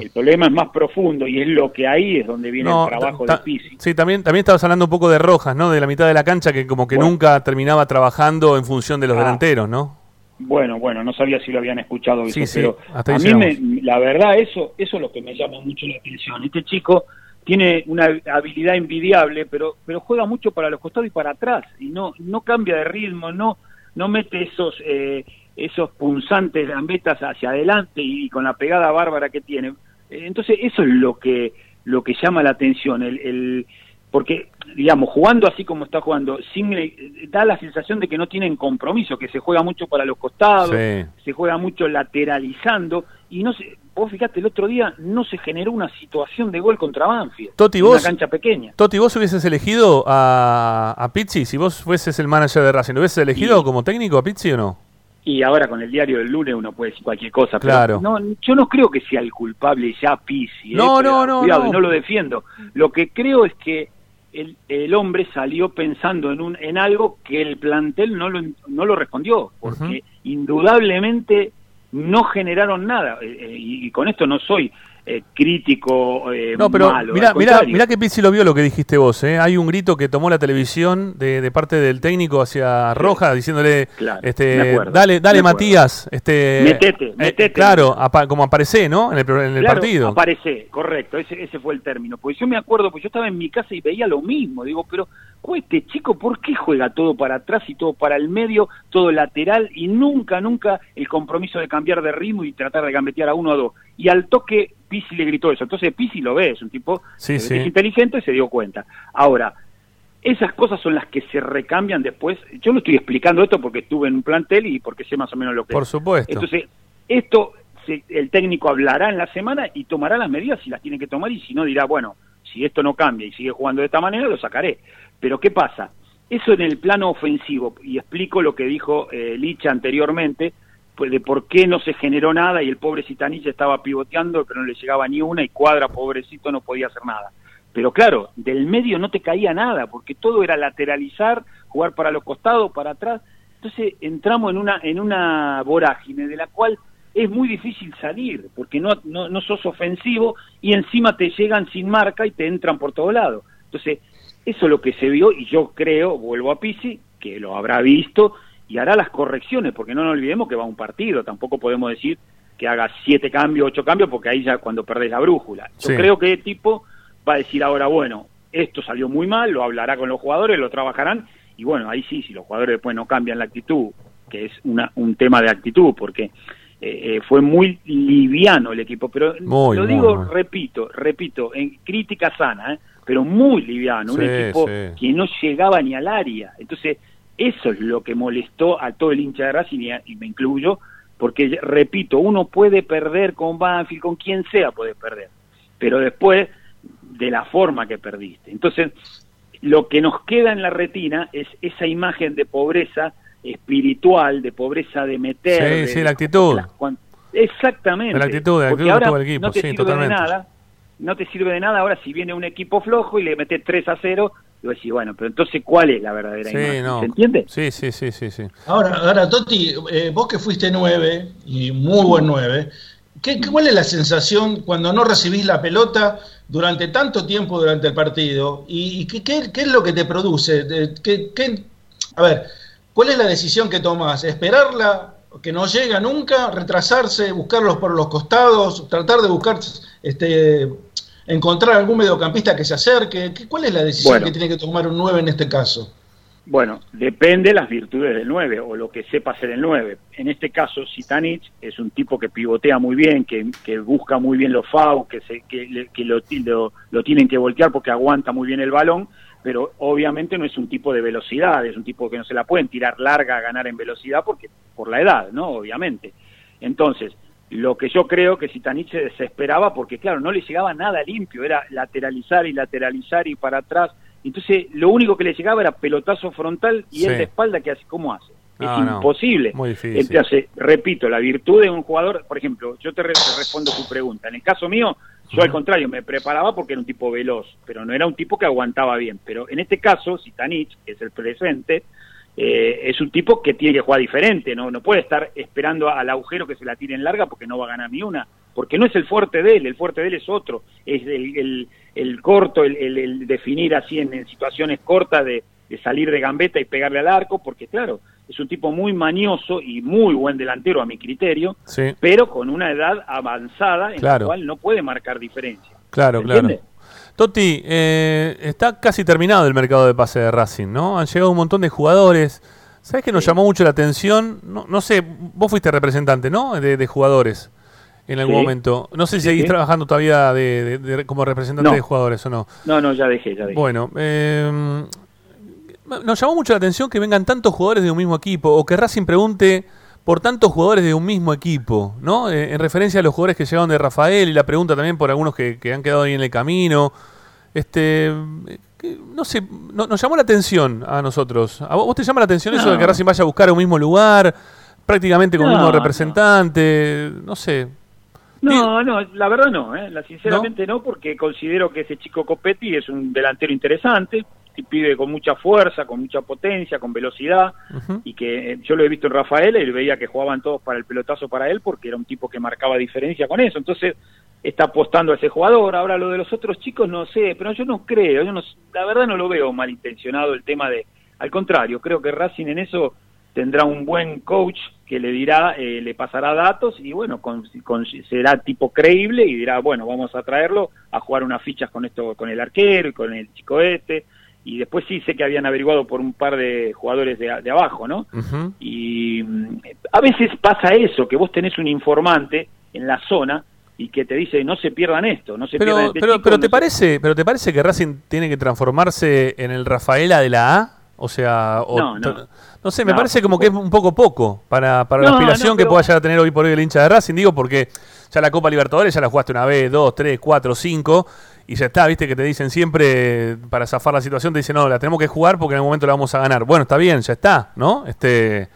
El problema es más profundo y es lo que ahí es donde viene No, el trabajo Pizzi. Sí, también, también estabas hablando un poco de Rojas, ¿no? De la mitad de la cancha que como que Bueno. nunca terminaba trabajando en función de los Ah. delanteros, ¿no? Bueno, bueno, no sabía si lo habían escuchado eso, Sí, sí, pero hasta a mí me, la verdad eso eso es lo que me llama mucho la atención. Este chico tiene una habilidad envidiable, pero pero juega mucho para los costados y para atrás y no no cambia de ritmo, no no mete esos eh, esos punzantes gambetas hacia adelante y, con la pegada bárbara que tiene. Entonces eso es lo que lo que llama la atención, el, el porque digamos jugando así como está jugando, eh, da la sensación de que no tienen compromiso, que se juega mucho para los costados, Sí. se juega mucho lateralizando y no se, vos fíjate el otro día no se generó una situación de gol contra Banfield, Toti, en vos- una cancha pequeña. Toti, ¿vos hubieses elegido a, a Pizzi? Si vos fueses el manager de Racing, ¿lo hubieses elegido como técnico a Pizzi o no? Y ahora con el diario del lunes uno puede decir cualquier cosa, pero Claro. no, yo no creo que sea el culpable ya Pizzi. ¿eh? No, Cuidado, no, no, cuidado, no. no lo defiendo. Lo que creo es que el, el hombre salió pensando en, un, en algo que el plantel no lo, no lo respondió, porque indudablemente no generaron nada. eh, eh, y, y con esto no soy eh, crítico eh, No, pero malo. mirá, mirá, mirá que Pizzi lo vio lo que dijiste vos, ¿eh? Hay un grito que tomó la televisión de, de parte del técnico hacia Roja diciéndole, Claro, este, acuerdo, dale, dale. Matías, este, Metete, eh, metete. claro, apa- como aparece, ¿no? En el, en el Claro, partido. Aparece, correcto, ese, ese fue el término. Porque yo me acuerdo, pues yo estaba en mi casa y veía lo mismo. Digo, pero ¿cómo este chico, ¿por qué juega todo para atrás y todo para el medio, todo lateral y nunca, nunca el compromiso de cambiar de ritmo y tratar de gambetear a uno o dos? Y al toque Pisi le gritó eso. Entonces Pisi lo ve, es un tipo Sí, sí. inteligente y se dio cuenta. Ahora, esas cosas son las que se recambian después. Yo no estoy explicando esto porque estuve en un plantel y porque sé más o menos lo que Por es. supuesto. Entonces, esto se- el técnico hablará en la semana y tomará las medidas si las tiene que tomar y si no dirá, bueno, si esto no cambia y sigue jugando de esta manera, lo sacaré. Pero ¿qué pasa? Eso en el plano ofensivo, y explico lo que dijo eh, Licha anteriormente, de por qué no se generó nada y el pobre Citanilla estaba pivoteando, pero no le llegaba ni una y Cuadra, pobrecito, no podía hacer nada. Pero claro, del medio no te caía nada, porque todo era lateralizar, jugar para los costados, para atrás. Entonces entramos en una, en una vorágine de la cual es muy difícil salir, porque no, no, no sos ofensivo y encima te llegan sin marca y te entran por todos lados. Entonces, eso es lo que se vio y yo creo, vuelvo a Pisi, que lo habrá visto y hará las correcciones, porque no nos olvidemos que va un partido, tampoco podemos decir que haga siete cambios, ocho cambios, porque ahí ya cuando perdés la brújula. Yo Sí. creo que el tipo va a decir ahora, bueno, esto salió muy mal, lo hablará con los jugadores, lo trabajarán, y bueno, ahí sí, si los jugadores después no cambian la actitud que es una, un tema de actitud, porque eh, eh, fue muy liviano el equipo, pero Muy, lo digo, muy. repito, repito, en crítica sana, ¿eh? pero muy liviano, un equipo sí. que no llegaba ni al área. Entonces, eso es lo que molestó a todo el hincha de Racing y, a- y me incluyo, porque, repito, uno puede perder con Banfield, con quien sea puede perder, pero después de la forma que perdiste. Entonces, lo que nos queda en la retina es esa imagen de pobreza espiritual, de pobreza de meter. Sí, de- sí, la actitud. las cuan- Exactamente. La actitud, la actitud ahora equipo, no te sí, sirve totalmente. de nada, no te sirve de nada ahora si viene un equipo flojo y le metes 3 a 0, y vos decís, bueno, pero entonces, ¿cuál es la verdadera Sí, imagen? no. ¿Se entiende? Sí, sí, sí, sí, sí. Ahora, ahora Toti, eh, vos que fuiste nueve, y muy buen nueve, ¿qué, ¿cuál es la sensación cuando no recibís la pelota durante tanto tiempo durante el partido? ¿Y, y qué, qué- qué es lo que te produce? Qué- qué- a ver, ¿cuál es la decisión que tomás? ¿Esperarla, que no llega nunca? ¿Retrasarse, buscarlos por los costados? ¿Tratar de buscar, este, encontrar algún mediocampista que se acerque? ¿Qué- ¿Cuál es la decisión Bueno. que tiene que tomar un nueve en este caso? Bueno, depende las virtudes del 9 o lo que sepa hacer el 9. En este caso, Sitanich es un tipo que pivotea muy bien, que, que busca muy bien los fouls, que, se, que, que lo, lo, lo tienen que voltear porque aguanta muy bien el balón, pero obviamente no es un tipo de velocidad, es un tipo que no se la pueden tirar larga a ganar en velocidad porque por la edad, ¿no? Obviamente. Entonces, lo que yo creo que Sitanich se desesperaba porque, claro, no le llegaba nada limpio, era lateralizar y lateralizar y para atrás. Entonces, lo único que le llegaba era pelotazo frontal y Sí. él de espalda, que hace? ¿Cómo hace? No, es no. imposible. Muy difícil. Entonces, repito, la virtud de un jugador, por ejemplo, yo te, re- te respondo tu pregunta. En el caso mío, yo al contrario, me preparaba porque era un tipo veloz, pero no era un tipo que aguantaba bien. Pero en este caso, Sitanich, que es el presente, eh, es un tipo que tiene que jugar diferente, ¿no? No puede estar esperando al agujero que se la tire en larga porque no va a ganar ni una. Porque no es el fuerte de él, el fuerte de él es otro. Es el, el- el corto, el, definir así en, en situaciones cortas de, de salir de gambeta y pegarle al arco, porque claro, es un tipo muy mañoso y muy buen delantero a mi criterio, Sí, pero con una edad avanzada en Claro. la cual no puede marcar diferencia. claro, ¿Se claro. entiende? Toti, eh, está casi terminado el mercado de pase de Racing, ¿no? Han llegado un montón de jugadores. ¿Sabes que nos llamó mucho la atención? No, no sé, vos fuiste representante, ¿no? De, de jugadores en algún Sí. momento. No sé si Sí, seguís sí. trabajando todavía de, de- de- como representante No. de jugadores o no. No, no, ya dejé, ya dejé. Bueno, eh, nos llamó mucho la atención que vengan tantos jugadores de un mismo equipo o que Racing pregunte por tantos jugadores de un mismo equipo, ¿no? Eh, en referencia a los jugadores que llegaron de Rafael y la pregunta también por algunos que, que han quedado ahí en el camino. Este, eh, que- no sé, no- nos llamó la atención a nosotros. ¿A vos, vos te llama la atención eso de que Racing vaya a buscar un mismo lugar, prácticamente con No, mismo no. representante? No sé. No, no, la verdad no, ¿eh? Sinceramente ¿No? porque considero que ese chico Copetti es un delantero interesante, pide con mucha fuerza, con mucha potencia, con velocidad, y que eh, yo lo he visto en Rafael y veía que jugaban todos para el pelotazo para él porque era un tipo que marcaba diferencia con eso, entonces está apostando a ese jugador, ahora lo de los otros chicos no sé, pero yo no creo, yo no, la verdad no lo veo malintencionado el tema de, al contrario, creo que Racing en eso tendrá un buen coach que le dirá, eh, le pasará datos y bueno, con- con- será tipo creíble y dirá, bueno, vamos a traerlo a jugar unas fichas con esto, con el arquero y con el chico este. Y después sí sé que habían averiguado por un par de jugadores de, de abajo, ¿no? Y mm, a veces pasa eso, que vos tenés un informante en la zona y que te dice, no se pierdan esto, no se pierdan Pero, este pero, chico, pero no te se- parece, pero te parece que Racing tiene que transformarse en el Rafaela de la A, o sea, o No, no. no sé, me parece como que es un poco poco para, para la aspiración que pero- pueda llegar a tener hoy por hoy el hincha de Racing, digo porque ya la Copa Libertadores ya la jugaste una vez, dos, tres, cuatro, cinco y ya está, viste que te dicen siempre para zafar la situación te dicen no, la tenemos que jugar porque en algún momento la vamos a ganar. Bueno, está bien, ya está, ¿no? Este,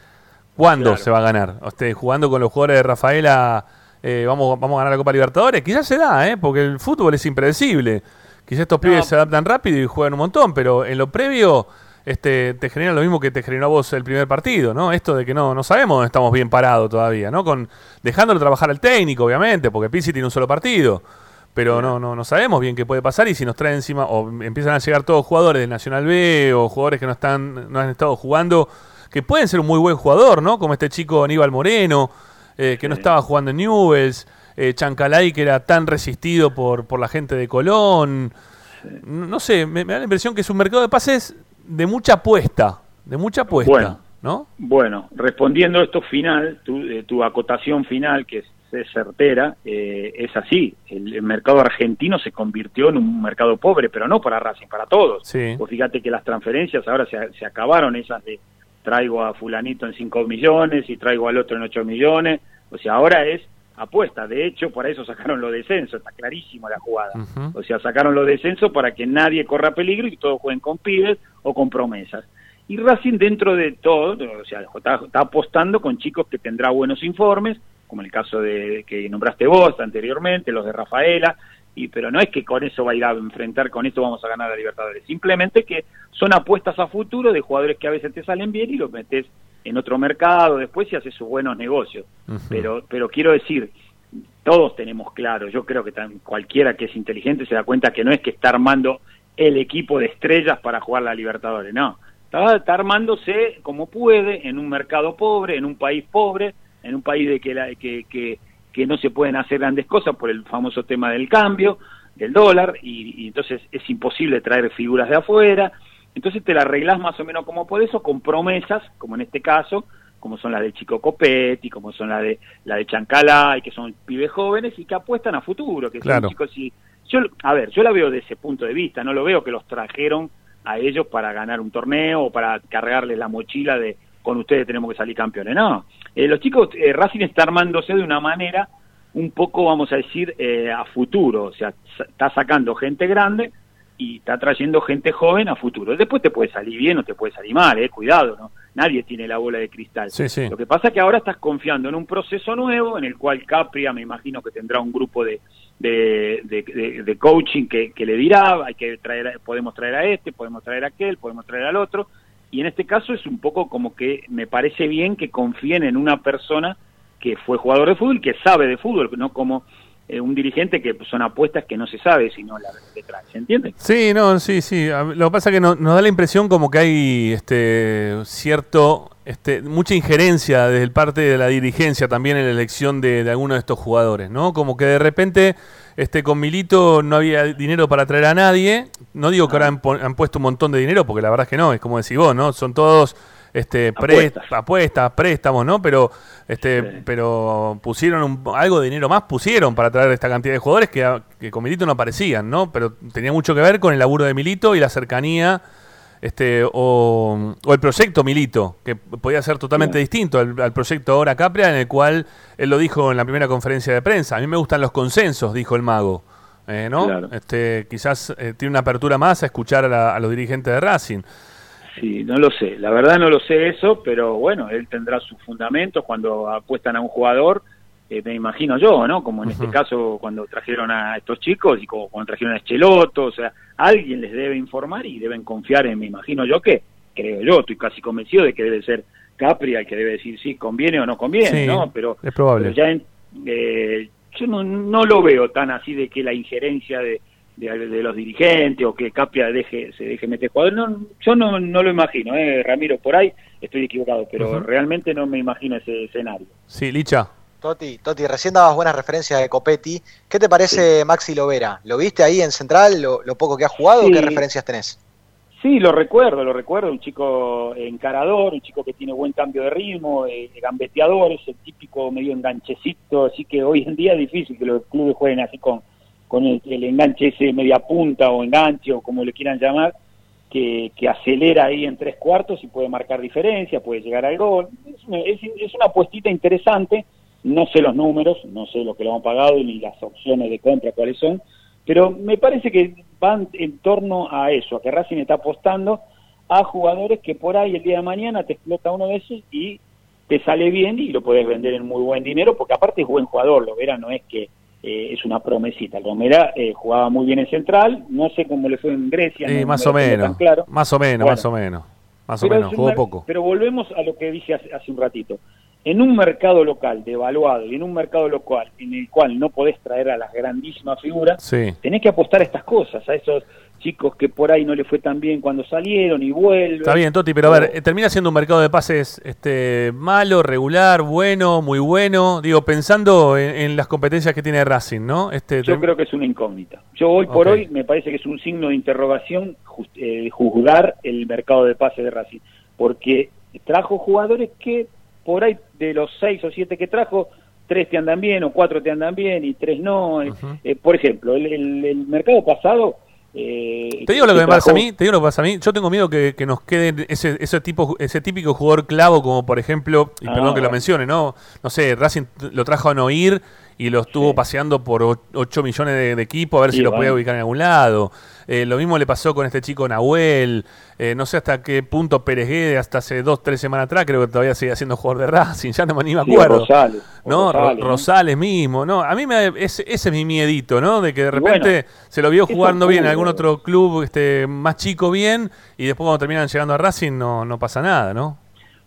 ¿cuándo Claro. se va a ganar? Este, jugando con los jugadores de Rafaela eh, vamos, vamos a ganar la Copa Libertadores. Quizás se da, ¿eh? porque el fútbol es impredecible. Quizás estos pibes se adaptan rápido y juegan un montón, pero en lo previo este, te genera lo mismo que te generó a vos el primer partido, ¿no? Esto de que no, no sabemos dónde estamos bien parados todavía, ¿no? Con, dejándolo trabajar al técnico, obviamente, porque Pizzi tiene un solo partido. Pero no, no, no sabemos bien qué puede pasar y si nos trae encima, o empiezan a llegar todos jugadores del Nacional B o jugadores que no están, no han estado jugando, que pueden ser un muy buen jugador, ¿no? Como este chico Aníbal Moreno, eh, que no estaba jugando en Newells, eh, Chancalay, que era tan resistido por, por la gente de Colón. No, sé, me, me da la impresión que es un mercado de pases de mucha apuesta, de mucha apuesta. Bueno, ¿no? Bueno, respondiendo a esto final, tu, eh, tu acotación final, que es, es certera, eh, es así. El, el mercado argentino se convirtió en un mercado pobre, pero no para Racing, para todos. Sí. Pues fíjate que las transferencias ahora se, se acabaron, esas de traigo a fulanito en 5 millones y traigo al otro en 8 millones. O sea, ahora es apuesta. De hecho, para eso sacaron los descensos, está clarísimo la jugada. O sea, sacaron los descensos para que nadie corra peligro y todos jueguen con pibes o con promesas. Y Racing dentro de todo, o sea, está, está apostando con chicos que tendrá buenos informes, como el caso de que nombraste vos anteriormente, los de Rafaela, y pero no es que con eso va a ir a enfrentar, con esto vamos a ganar a Libertadores, simplemente que son apuestas a futuro de jugadores que a veces te salen bien y los metes en otro mercado después y haces sus buenos negocios. Pero pero quiero decir, todos tenemos claro, yo creo que tan, cualquiera que es inteligente se da cuenta que no es que está armando el equipo de estrellas para jugar la Libertadores, no. Está, está armándose como puede en un mercado pobre, en un país pobre, en un país de que, la, que, que, que no se pueden hacer grandes cosas por el famoso tema del cambio, del dólar, y, y entonces es imposible traer figuras de afuera. Entonces te la arreglás más o menos como podés o con promesas, como en este caso, como son las de Chico Copetti, como son las de la de Chancalá, y que son pibes jóvenes y que apuestan a futuro, que Claro. son chicos y yo a ver, yo la veo desde ese punto de vista, no lo veo que los trajeron a ellos para ganar un torneo o para cargarles la mochila de con ustedes tenemos que salir campeones, no. Eh, los chicos eh, Racing está armándose de una manera un poco, vamos a decir, eh, a futuro, o sea, está sacando gente grande y está trayendo gente joven a futuro. Después te puede salir bien o te puede salir mal, eh, cuidado, ¿no? Nadie tiene la bola de cristal. Sí, sí. Lo que pasa es que ahora estás confiando en un proceso nuevo en el cual Capria me imagino que tendrá un grupo de, de, de, de- de coaching que, que le dirá, hay que traer, podemos traer a este, podemos traer a aquel, podemos traer al otro. Y en este caso es un poco como que me parece bien que confíen en una persona que fue jugador de fútbol, que sabe de fútbol, no como eh, un dirigente que son apuestas que no se sabe sino la detrás, ¿se entiende? Sí, no, sí, sí. Lo que pasa es que no- nos da la impresión como que hay este cierto, este, mucha injerencia desde parte de la dirigencia también en la elección de, de algunos de estos jugadores, ¿no? Como que de repente este con Milito no había dinero para traer a nadie. No digo que ahora han, puesto un montón de dinero, porque la verdad es que no, es como decís vos, ¿no? Son todos este pre- Apuestas. apuestas, préstamos, ¿no? Pero este pero pusieron un- algo de dinero más, pusieron para traer esta cantidad de jugadores que, que con Milito no aparecían, ¿no? Pero tenía mucho que ver con el laburo de Milito y la cercanía este o, o el proyecto Milito, que podía ser totalmente distinto al, al proyecto ahora Capria, en el cual él lo dijo en la primera conferencia de prensa. A mí me gustan los consensos, dijo el mago. eh, ¿no? Claro. Este, quizás eh, tiene una apertura más a escuchar a, la- a los dirigentes de Racing. Sí, no lo sé, la verdad no lo sé eso, pero bueno, él tendrá sus fundamentos cuando apuestan a un jugador, eh, me imagino yo, ¿no? Como en este caso cuando trajeron a estos chicos y como cuando trajeron a Echeloto, o sea, alguien les debe informar y deben confiar en, me imagino yo que, creo yo, estoy casi convencido de que debe ser Capri el que debe decir si conviene o no conviene, Sí, ¿no? Pero, es probable. pero ya en- eh, yo no, no lo veo tan así de que la injerencia de, de, de los dirigentes o que Capria deje, se deje meter jugadores. No, yo no, no lo imagino, eh, Ramiro, por ahí estoy equivocado, pero realmente no me imagino ese escenario. Sí, Licha. Toti, Toti, recién dabas buenas referencias de Copetti. ¿Qué te parece Maxi Lovera? ¿Lo viste ahí en Central, lo, lo poco que ha jugado? Sí. ¿Qué referencias tenés? Sí, lo recuerdo, lo recuerdo, un chico encarador, un chico que tiene buen cambio de ritmo, eh, gambeteador, es el típico medio enganchecito, así que hoy en día es difícil que los clubes jueguen así con, con el, el enganche ese media punta o enganche o como le quieran llamar, que, que acelera ahí en tres cuartos y puede marcar diferencia, puede llegar al gol. Es una, es, es una apuestita interesante, no sé los números, no sé lo que lo han pagado ni las opciones de compra cuáles son, pero me parece que van en torno a eso, a que Racing está apostando a jugadores que por ahí el día de mañana te explota uno de esos y te sale bien y lo puedes vender en muy buen dinero, porque aparte es buen jugador, Lovera no es que eh, es una promesita, Romera eh, jugaba muy bien en Central, no sé cómo le fue en Grecia, Sí, no más o menos. claro. Más o menos, Bueno. más o menos. Más o jugó poco. Pero volvemos a lo que dije hace, hace un ratito. En un mercado local devaluado y en un mercado local en el cual no podés traer a las grandísimas figuras, Sí. tenés que apostar a estas cosas, a esos chicos que por ahí no le fue tan bien cuando salieron y vuelven. Está bien, Toti, pero a ver, eh, termina siendo un mercado de pases este malo, regular, bueno, muy bueno. Digo, pensando en, en las competencias que tiene Racing, ¿no? Este, Yo creo que es una incógnita. Yo hoy por hoy me parece que es un signo de interrogación eh, juzgar el mercado de pase de Racing, porque trajo jugadores que por ahí de los seis o siete que trajo, tres te andan bien o cuatro te andan bien y tres no. Eh, eh, por ejemplo, el, el- el mercado pasado... eh, Te digo lo que me trajo- pasa a mí, te digo lo que pasa a mí. Yo tengo miedo que, que nos quede ese, ese tipo, ese típico jugador clavo, como por ejemplo, y Ah, perdón que lo mencione, ¿no? No sé, Racing lo trajo a Noir y lo estuvo paseando por 8 millones de, de equipos a ver Sí, si lo bueno. podía ubicar en algún lado. Eh, lo mismo le pasó con este chico Nahuel. Eh, no sé hasta qué punto Pérez Guede, hasta hace dos, tres semanas atrás, creo que todavía sigue siendo jugador de Racing, (laughs) ya no me ni me acuerdo. Rosales, ¿no? Ro- Rosales, mismo, ¿no? A mí me, ese, ese es mi miedito, ¿no? De que de bueno, repente se lo vio jugando bien en algún otro club este, más chico bien y después cuando terminan llegando a Racing no, no pasa nada, ¿no?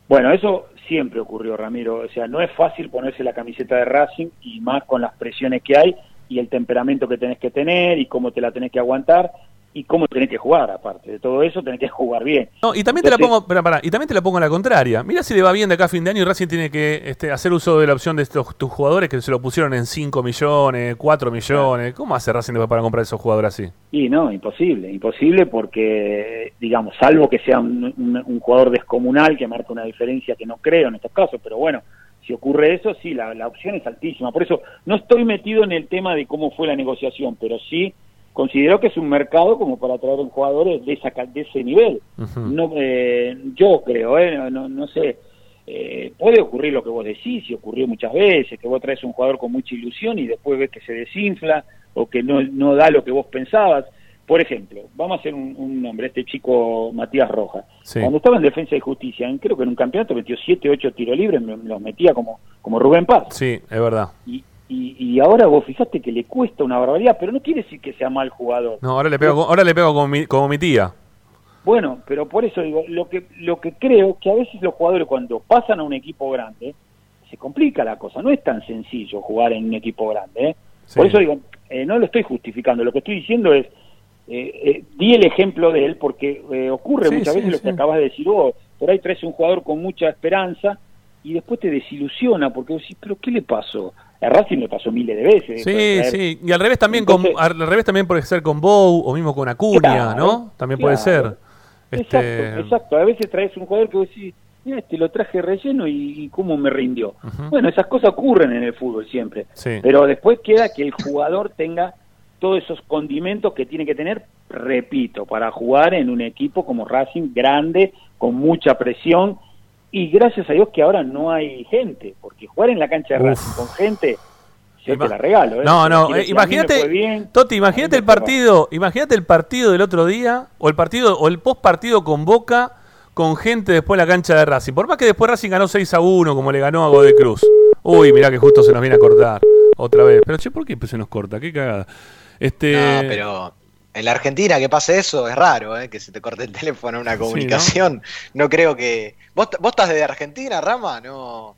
Bueno, eso siempre ocurrió, Ramiro. O sea, no es fácil ponerse la camiseta de Racing y más con las presiones que hay y el temperamento que tenés que tener y cómo te la tenés que aguantar y cómo tenés que jugar, aparte de todo eso, tenés que (laughs) jugar bien. No, y también te la pongo, pará, pará, y también te la pongo a la contraria. Mira si le va bien de acá a fin de año y Racing tiene que este, hacer uso de la opción de estos tus jugadores que se lo pusieron en 5 millones, 4 millones. ¿Cómo hace Racing después para comprar esos jugadores así? Y no, imposible, imposible porque, digamos, salvo que sea un, un- un jugador descomunal que marca una diferencia que no creo en estos casos, pero bueno, si ocurre eso, sí, la, la opción es altísima. Por eso no estoy metido en el tema de cómo fue la negociación, pero sí considero que es un mercado como para traer un jugador de, esa, de ese nivel. no eh, Yo creo, eh, no, no, no sé. Eh, puede ocurrir lo que vos decís, y ocurrió muchas veces, que vos traes un jugador con mucha ilusión y después ves que se desinfla o que no, no da lo que vos pensabas. Por ejemplo, vamos a hacer un, un nombre, este chico Matías Rojas. Sí. Cuando estaba en Defensa y Justicia, creo que en un campeonato metió 7, 8 tiros libres, me- los metía como, como Rubén Paz. Sí, es verdad. Y, y, y ahora vos fijaste que le cuesta una barbaridad, pero no quiere decir que sea mal jugador. No, ahora le pego, ahora le pego como mi, como mi tía. Bueno, pero por eso digo, lo que, lo que creo que a veces los jugadores cuando pasan a un equipo grande, se complica la cosa, no es tan sencillo jugar en un equipo grande. ¿eh? Por eso digo, eh, no lo estoy justificando, lo que estoy diciendo es, eh, eh, di el ejemplo de él porque eh, ocurre Sí, muchas sí, veces lo que acabas de decir vos, por ahí traes un jugador con mucha esperanza y después te desilusiona porque vos decís, pero ¿qué le pasó? A Racing le pasó miles de veces. Sí, sí. Y al revés también con, al revés también puede ser con Bow o mismo con Acuña, Claro, ¿no? También puede ser. Este, Exacto, exacto. A veces traes un jugador que vos decís, mira, este lo traje relleno y, y cómo me rindió. Bueno, esas cosas ocurren en el fútbol siempre. Sí. Pero después queda que el jugador tenga todos esos condimentos que tiene que tener, repito, para jugar en un equipo como Racing, grande, con mucha presión. Y gracias a Dios que ahora no hay gente, porque jugar en la cancha de Uf. Racing con gente, yo te la regalo. ¿eh? No, no, eh, imagínate, bien, Toti, imagínate el partido, imagínate el partido del otro día, o el partido, o el post partido con Boca, con gente después en la cancha de Racing. Por más que después Racing ganó 6 a 1, como le ganó a Godoy Cruz. Uy, mirá que justo se nos viene a cortar. Otra vez. Pero che, ¿por qué se nos corta? Qué cagada. Este. No, pero en la Argentina que pase eso es raro, ¿eh? que se te corte el teléfono en una comunicación. ¿no? creo que. ¿Vos, ¿Vos estás de Argentina, Rama? No.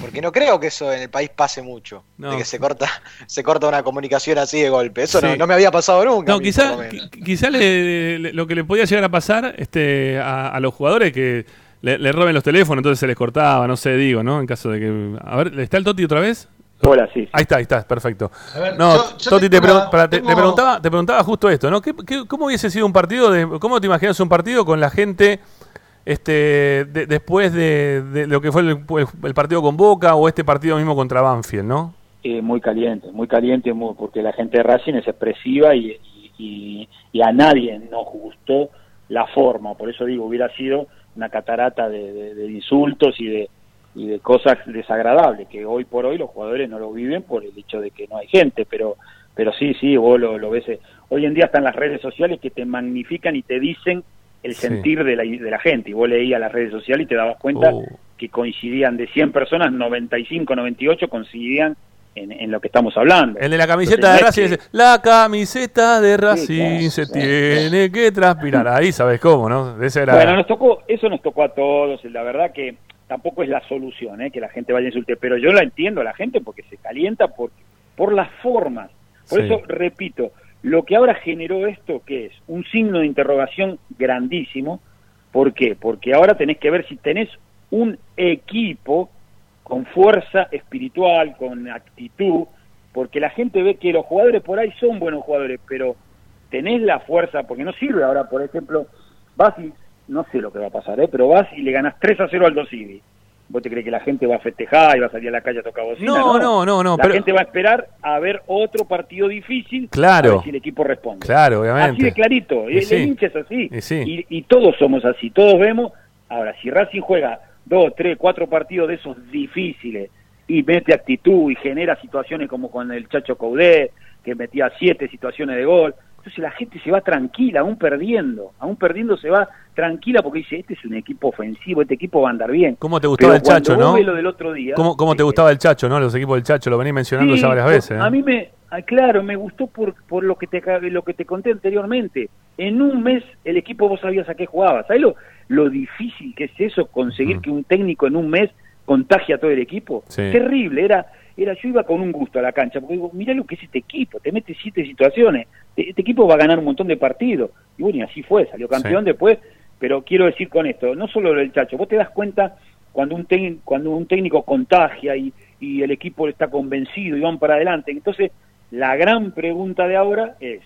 Porque no creo que eso en el país pase mucho. No. De que se corta, se corta una comunicación así de golpe. Eso no, Sí. no me había pasado nunca. No, quizá, quizá le- le- lo que le podía llegar a pasar este, a, a los jugadores que le, le roben los teléfonos, entonces se les cortaba, no sé, digo, ¿no? En caso de que. A ver, ¿está el Toti otra vez? Hola, sí. Ahí está, ahí está, perfecto. A ver, No, yo- yo Toti, te, tengo pregun- una- pará, te- te tengo- preguntaba, te preguntaba justo esto, ¿no? ¿Qué, qué- cómo hubiese sido un partido? De, ¿Cómo te imaginas un partido con la gente este, de- después de, de lo que fue el, el partido con Boca o este partido mismo contra Banfield, ¿no? Eh, muy caliente, muy caliente, muy- porque la gente de Racing es expresiva y, y- y- y a nadie nos gustó la forma. Por eso digo, hubiera sido una catarata de, de- de insultos y de, y de cosas desagradables, que hoy por hoy los jugadores no lo viven por el hecho de que no hay gente, pero pero sí, sí, vos lo, lo ves. eh. Hoy en día están las redes sociales que te magnifican y te dicen el Sí. sentir de la, de la gente. Y vos leías las redes sociales y te dabas cuenta Oh. que coincidían de 100 personas, 95, 98 coincidían en, en lo que estamos hablando. El de la camiseta Entonces, de Racing que- la camiseta de Racing claro, se sí. tiene que transpirar. (laughs) Ahí sabes cómo, ¿no? Ese era... Bueno, nos tocó, eso nos tocó a todos, la verdad que tampoco es la solución, ¿eh? que la gente vaya a insultar, pero yo la entiendo a la gente porque se calienta por, por las formas. Por Sí. eso, repito, lo que ahora generó esto, que es un signo de interrogación grandísimo, ¿por qué? Porque ahora tenés que ver si tenés un equipo con fuerza espiritual, con actitud, porque la gente ve que los jugadores por ahí son buenos jugadores, pero tenés la fuerza, porque no sirve ahora, por ejemplo, vas y no sé lo que va a pasar, ¿eh? pero vas y le ganas 3 a 0 al Dosivi. ¿Vos te crees que la gente va a festejar y va a salir a la calle a tocar bocina? No, no, no, no, La pero- gente va a esperar a ver otro partido difícil Claro. a ver si el equipo responde. Claro, obviamente. Así de clarito. Y El, sí. el hincha es así. Y sí. Y, y todos somos así. Todos vemos. Ahora, si Racing juega dos, tres, cuatro partidos de esos difíciles y mete actitud y genera situaciones como con el Chacho Coudet, que metía siete situaciones de gol, entonces la gente se va tranquila, aún perdiendo. Aún perdiendo se va tranquila porque dice, este es un equipo ofensivo, este equipo va a andar bien. ¿Cómo te gustaba Pero el Chacho, no? lo del otro día, ¿Cómo, cómo te gustaba el Chacho, no? Los equipos del Chacho, lo venís mencionando Sí, ya varias veces. ¿eh? A mí me, ah, claro, me gustó por, por lo que te lo que te conté anteriormente. En un mes el equipo vos sabías a qué jugaba. ¿Sabés lo, lo difícil que es eso, conseguir que un técnico en un mes contagie a todo el equipo? Sí. Terrible, era, era, yo iba con un gusto a la cancha, porque digo, mirá lo que es este equipo, te mete siete situaciones, Te- este equipo va a ganar un montón de partidos. Y bueno, y así fue, salió campeón Sí. después, pero quiero decir con esto, no solo lo del Chacho, vos te das cuenta cuando un, cuando un técnico contagia y, y el equipo está convencido y van para adelante. Entonces, la gran pregunta de ahora es,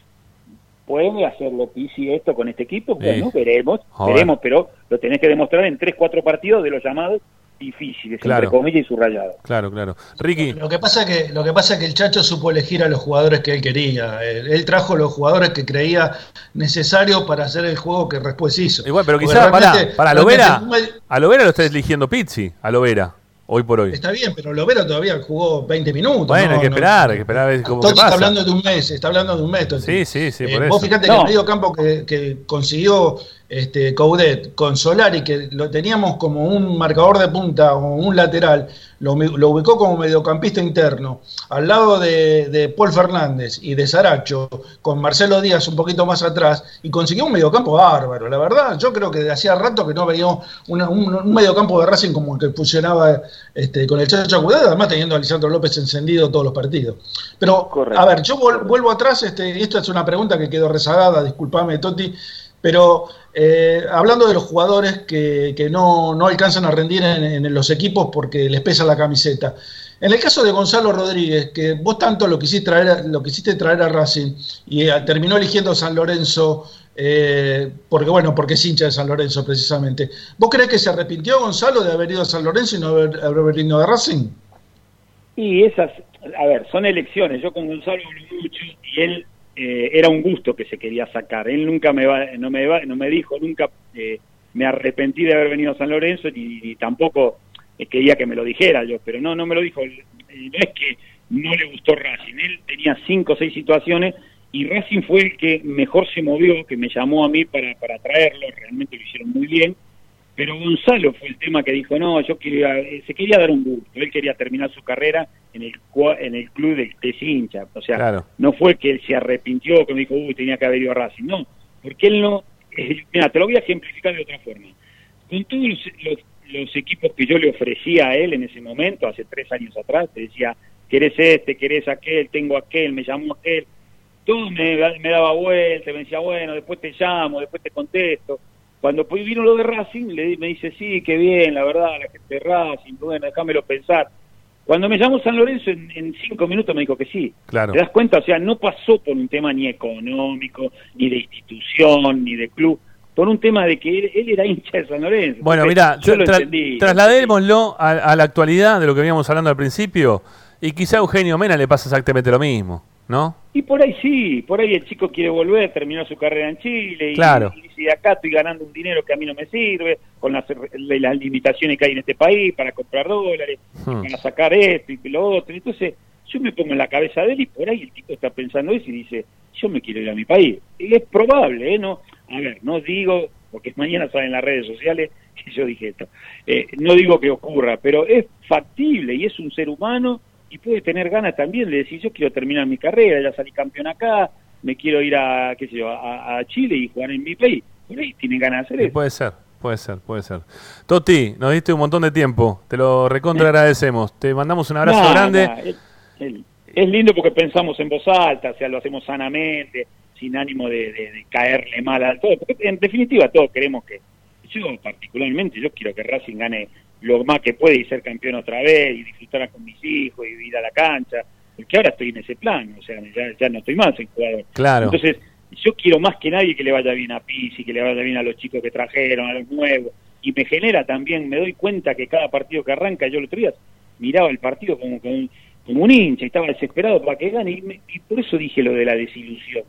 ¿puede hacerlo Pizzi esto con este equipo? Sí. Bueno, veremos, veremos, pero lo tenés que demostrar en tres, cuatro partidos de los llamados difíciles, Claro. entre comillas y subrayados. Claro, claro. Ricky. Lo que pasa que lo que pasa es que el Chacho supo elegir a los jugadores que él quería. Él, él trajo los jugadores que creía necesarios para hacer el juego que después hizo. Igual, pero quizás, para realmente Lovera, a Lovera lo está eligiendo Pizzi, a Lovera, hoy por hoy. Está bien, pero Lovero todavía jugó 20 minutos. Bueno, no, hay que no. esperar, hay que esperar a ver cómo está hablando de un mes, está hablando de un mes. Sí, sí, sí, Eh, por vos eso. fíjate que No. el medio campo que, que consiguió este, Coudet con Solari, que lo teníamos como un marcador de punta o un lateral, lo, ubicó como mediocampista interno, al lado de, de Paul Fernández y de Saracho, con Marcelo Díaz un poquito más atrás, y consiguió un mediocampo bárbaro. La verdad, yo creo que hacía rato que no veía una- un, un mediocampo de Racing como el que funcionaba este, con el Chacho Coudet, además teniendo a Lisandro López encendido todos los partidos. Pero, a ver, yo vuelvo atrás, este, y esto es una pregunta que quedó rezagada, disculpame Toti, pero eh, hablando de los jugadores que, que no, no alcanzan a rendir en, en los equipos porque les pesa la camiseta. En el caso de Gonzalo Rodríguez, que vos tanto lo quisiste traer, a- lo quisiste traer a Racing y eh, terminó eligiendo San Lorenzo, eh, porque bueno, porque es hincha de San Lorenzo precisamente. ¿Vos crees que se arrepintió Gonzalo de haber ido a San Lorenzo y no haber, haber ido de Racing? Y esas, a ver, son elecciones. Yo con Gonzalo hablo mucho y él eh, era un gusto que se quería sacar. Él nunca me va, no me va, no me dijo nunca eh, me arrepentí de haber venido a San Lorenzo ni, ni tampoco eh, quería que me lo dijera yo, pero no, no me lo dijo. Eh, No es que no le gustó Racing, él tenía cinco o seis situaciones y Racing fue el que mejor se movió, que me llamó a mí para, para traerlo, realmente lo hicieron muy bien. Pero Gonzalo fue el tema que dijo, no, yo quería, eh, se quería dar un gusto, él quería terminar su carrera en el en el club del de hincha, o sea, Claro. no fue que él se arrepintió, que me dijo, uy, tenía que haber ido a Racing, no, porque él no, eh, mira, te lo voy a ejemplificar de otra forma, con todos los, los- los equipos que yo le ofrecía a él en ese momento, hace tres años atrás, te decía, querés este, querés aquel, tengo aquel, me llamó aquel, todo me, me daba vuelta, me decía, bueno, después te llamo, después te contesto. Cuando vino lo de Racing, le, me dice, sí, qué bien, la verdad, la gente de Racing, bueno, déjamelo pensar. Cuando me llamó San Lorenzo, en, en cinco minutos me dijo que sí. Claro. ¿Te das cuenta? O sea, no pasó por un tema ni económico, ni de institución, ni de club, por un tema de que él, él era hincha de San Lorenzo. Bueno, mira, yo lo tra- entendí. trasladémoslo a, a la actualidad de lo que veníamos hablando al principio y quizá a Eugenio Mena le pasa exactamente lo mismo, ¿no? Y por ahí sí, por ahí el chico quiere volver, terminar su carrera en Chile y, Claro. y dice, acá estoy ganando un dinero que a mí no me sirve, con las, las limitaciones que hay en este país para comprar dólares, Hmm. para sacar esto y lo otro. Entonces yo me pongo en la cabeza de él y por ahí el tipo está pensando eso y dice, yo me quiero ir a mi país. Y es probable, ¿eh? No, a ver, no digo, porque mañana salen las redes sociales (laughs) que yo dije esto, Eh, no digo que ocurra, pero es factible y es un ser humano y puede tener ganas también de decir, yo quiero terminar mi carrera, ya salí campeón acá, me quiero ir a, qué sé yo, a, a Chile y jugar en mi país. Por ahí tiene ganas de hacer eso. puede ser, puede ser, puede ser. Toti, nos diste un montón de tiempo, te lo recontra agradecemos. Te mandamos un abrazo Nah, grande. nah, es, lindo porque pensamos en voz alta, o sea, lo hacemos sanamente, sin ánimo de, de- de caerle mal a todo. Porque en definitiva todos queremos que, yo particularmente, yo quiero que Racing gane lo más que puede y ser campeón otra vez y disfrutar con mis hijos y ir a la cancha, porque ahora estoy en ese plan, o sea, ya, ya no estoy más en jugador. Claro. Entonces, yo quiero más que nadie que le vaya bien a Pizzi, que le vaya bien a los chicos que trajeron, a los nuevos, y me genera también, me doy cuenta que cada partido que arranca, yo el otro día miraba el partido como, como, como un hincha y estaba desesperado para que gane, y, me- y por eso dije lo de la desilusión,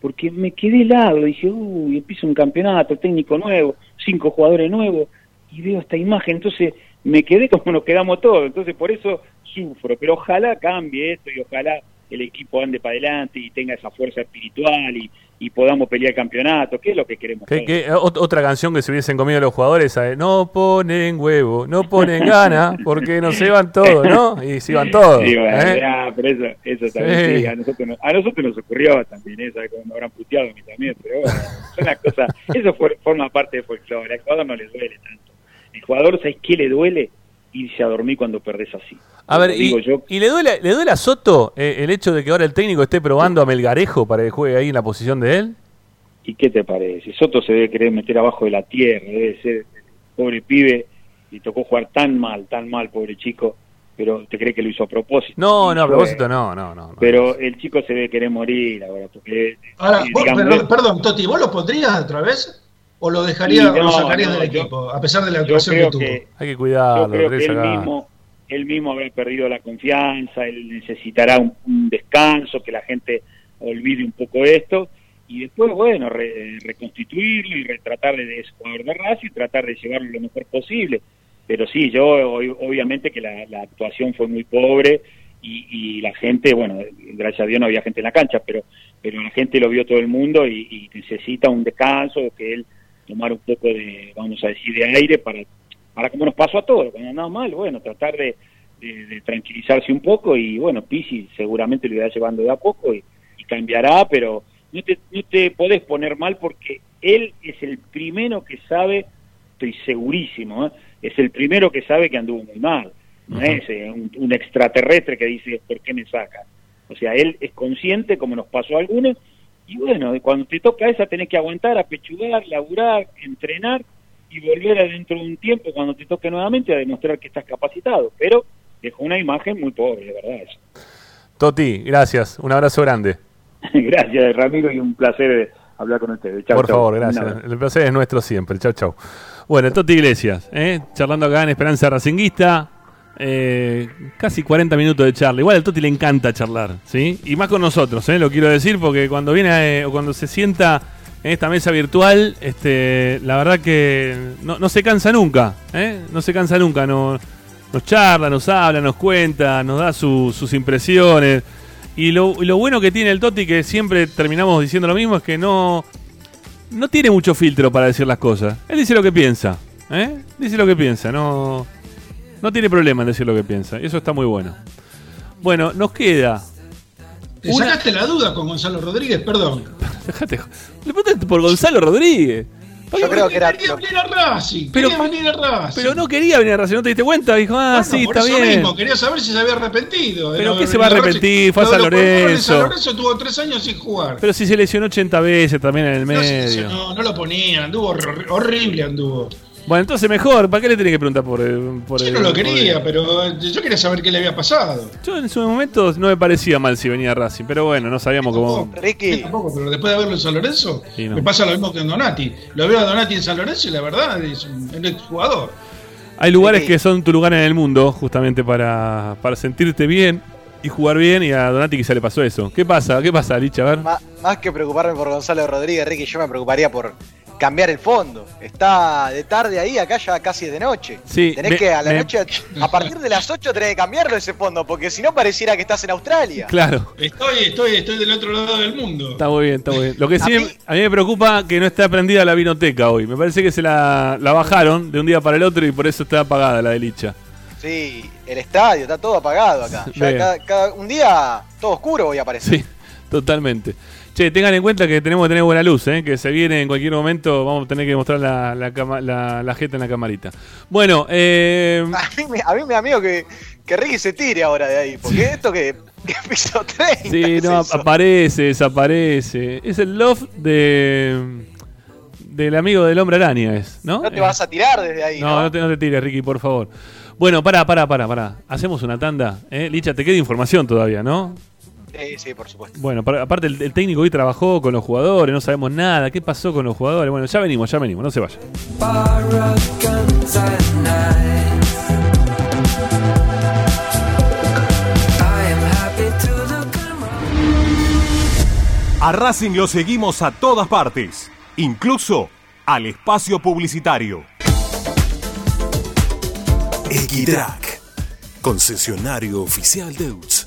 porque me quedé helado, dije, uy, empieza un campeonato, técnico nuevo, cinco jugadores nuevos, y veo esta imagen, entonces me quedé (laughs) como nos quedamos todos, entonces por eso sufro, pero ojalá cambie esto y ojalá el equipo ande para adelante y tenga esa fuerza espiritual y, y podamos pelear el campeonato, que es lo que queremos. ¿Qué- todos. qué- ot- otra canción que se hubiesen comido los jugadores, ¿sabes? no ponen huevo, no ponen gana, (laughs) porque no se van todos, ¿no? Y se iban todos. Sí, bueno, ¿eh? ya, pero eso, eso también Sí. sí, a, nosotros, nos- a nosotros nos ocurrió también, ¿eh? ¿sabes cómo me habrán puteado a mí también? Pero bueno, son las cosas, eso fue- forma parte de folclore, al jugador no le duele tanto. El jugador, ¿sabes qué le duele? Irse a dormir cuando perdés así. A ver, Lo y, digo yo, y le, duele, ¿le duele a Soto eh, el hecho de que ahora el técnico esté probando a Melgarejo para que juegue ahí en la posición de él? ¿Y qué te parece? Soto se debe querer meter abajo de la tierra, debe ser pobre pibe, y tocó jugar tan mal, tan mal, pobre chico, pero te cree que lo hizo a propósito. No, no, a propósito no, no, no. no. Pero el chico se debe querer morir ahora, porque... Ahora, eh, vos- perdón, perdón, Toti, ¿vos lo pondrías otra vez? ¿O lo o lo no, sacarías no, del yo- equipo, a pesar de la actuación que tuvo? que- Hay que cuidarlo, Yo creo que él mismo, él mismo habrá perdido la confianza, él necesitará un, un descanso, que la gente olvide un poco esto, y después, bueno, re- reconstituirlo y re- tratar de, ese jugador de raza y tratar de llevarlo lo mejor posible. Pero sí, yo ob- obviamente que la, la actuación fue muy pobre y, y la gente, bueno, gracias a Dios no había gente en la cancha, pero pero la gente lo vio todo el mundo y, y necesita un descanso, que él tomar un poco de, vamos a decir, de aire para, para como nos pasó a todos, cuando andaba mal, bueno, tratar de, de- de tranquilizarse un poco y bueno, Pisi seguramente lo irá llevando de a poco y, y cambiará, pero no te, no te podés poner mal porque él es el primero que sabe, estoy segurísimo, ¿eh? es el primero que sabe que anduvo muy mal, no es eh, un, un extraterrestre que dice, ¿por qué me saca? O sea, él es consciente, como nos pasó a algunos, y bueno, cuando te toca esa tenés que aguantar, apechugar, laburar, entrenar y volver adentro de un tiempo cuando te toque nuevamente a demostrar que estás capacitado. Pero dejó una imagen muy pobre, de verdad. Eso. Toti, gracias. Un abrazo grande. (laughs) Gracias, Ramiro, y un placer hablar con ustedes. Chau, Por chau. favor, gracias. El placer es nuestro siempre. Chau, chau. Bueno, Toti Iglesias, ¿eh? charlando acá en Esperanza Racinguista. Eh, casi 40 minutos de charla. Igual al Toti le encanta charlar, ¿sí? Y más con nosotros, ¿eh? Lo quiero decir porque cuando viene eh, o cuando se sienta en esta mesa virtual, este, la verdad que no, no se cansa nunca, ¿eh? No se cansa nunca. No, nos charla, nos habla, nos cuenta, nos da su- sus impresiones. Y lo, lo bueno que tiene el Toti, que siempre terminamos diciendo lo mismo, es que no, no tiene mucho filtro para decir las cosas. Él dice lo que piensa. Dice lo que piensa. No, no tiene problema en decir lo que piensa. y Eso está muy bueno. Bueno, nos queda. Te Una- sacaste la duda con Gonzalo Rodríguez, perdón. (laughs) Dejate. Le preguntaste por Gonzalo Rodríguez. Yo creo que era. Quería venir a Racing, Pero- quería venir a Racing. Pero no quería venir a Racing, ¿no te diste cuenta? Dijo, ah, Bueno, sí, por está eso bien. mismo, quería saber si se había arrepentido. Pero no ¿qué se va a arrepentir? Fue a San Lorenzo. San Lorenzo tuvo tres años sin jugar. Pero si se lesionó 80 veces también en el No, medio. lesionó, no lo ponían, anduvo hor- horrible, anduvo. Bueno, entonces mejor, ¿para qué le tenés que preguntar por el, por Yo el- no lo quería, el- pero eh, yo quería saber qué le había pasado. Yo en su momento no me parecía mal si venía a Racing, pero bueno, no sabíamos cómo. Ricky. Tampoco, pero después de verlo en San Lorenzo, Sí, no. me pasa lo mismo que en Donati. Lo veo a Donati en San Lorenzo y la verdad es un, un exjugador. Hay lugares que son tu lugar en el mundo, justamente para, para sentirte bien y jugar bien, y a Donati quizá le pasó eso. ¿Qué pasa? ¿Qué pasa, Licha? A ver. Má- más que preocuparme por Gonzalo Rodríguez, Ricky, yo me preocuparía por cambiar el fondo. Está de tarde ahí, acá ya casi es de noche. Sí, tenés me- que a la me- noche, a partir de las 8 tenés que cambiarlo ese fondo, porque si no pareciera que estás en Australia. Claro. Estoy, estoy, estoy del otro lado del mundo. Está muy bien, está muy bien. Lo que sí, A mí- a mí me preocupa que no está prendida la vinoteca hoy. Me parece que se la, la bajaron de un día para el otro y por eso está apagada la de Licha. Sí, el estadio está todo apagado acá. Ya cada, cada- un día todo oscuro voy a aparecer. Sí, totalmente. Che, tengan en cuenta que tenemos que tener buena luz, ¿eh? que se viene en cualquier momento, vamos a tener que mostrar la, la, cama- la, la jeta en la camarita. Bueno, eh, A mí, me, a mí me da miedo que, que Ricky se tire ahora de ahí, porque esto que, que piso 30. sí, es no, eso. aparece, desaparece. Es el loft de del amigo del hombre araña, es, ¿no? No te vas a tirar desde ahí, No, ¿no? no te, no te tires, Ricky, por favor. Bueno, pará, pará, pará, pará. Hacemos una tanda. ¿eh? Licha, te queda información todavía, ¿no? Sí, sí, por supuesto. Bueno, para- aparte el, el técnico hoy trabajó con los jugadores, no sabemos nada. ¿Qué pasó con los jugadores? Bueno, ya venimos, ya venimos, no se vayan. A Racing lo seguimos a todas partes, incluso al espacio publicitario. Equitrack, concesionario oficial Deutz.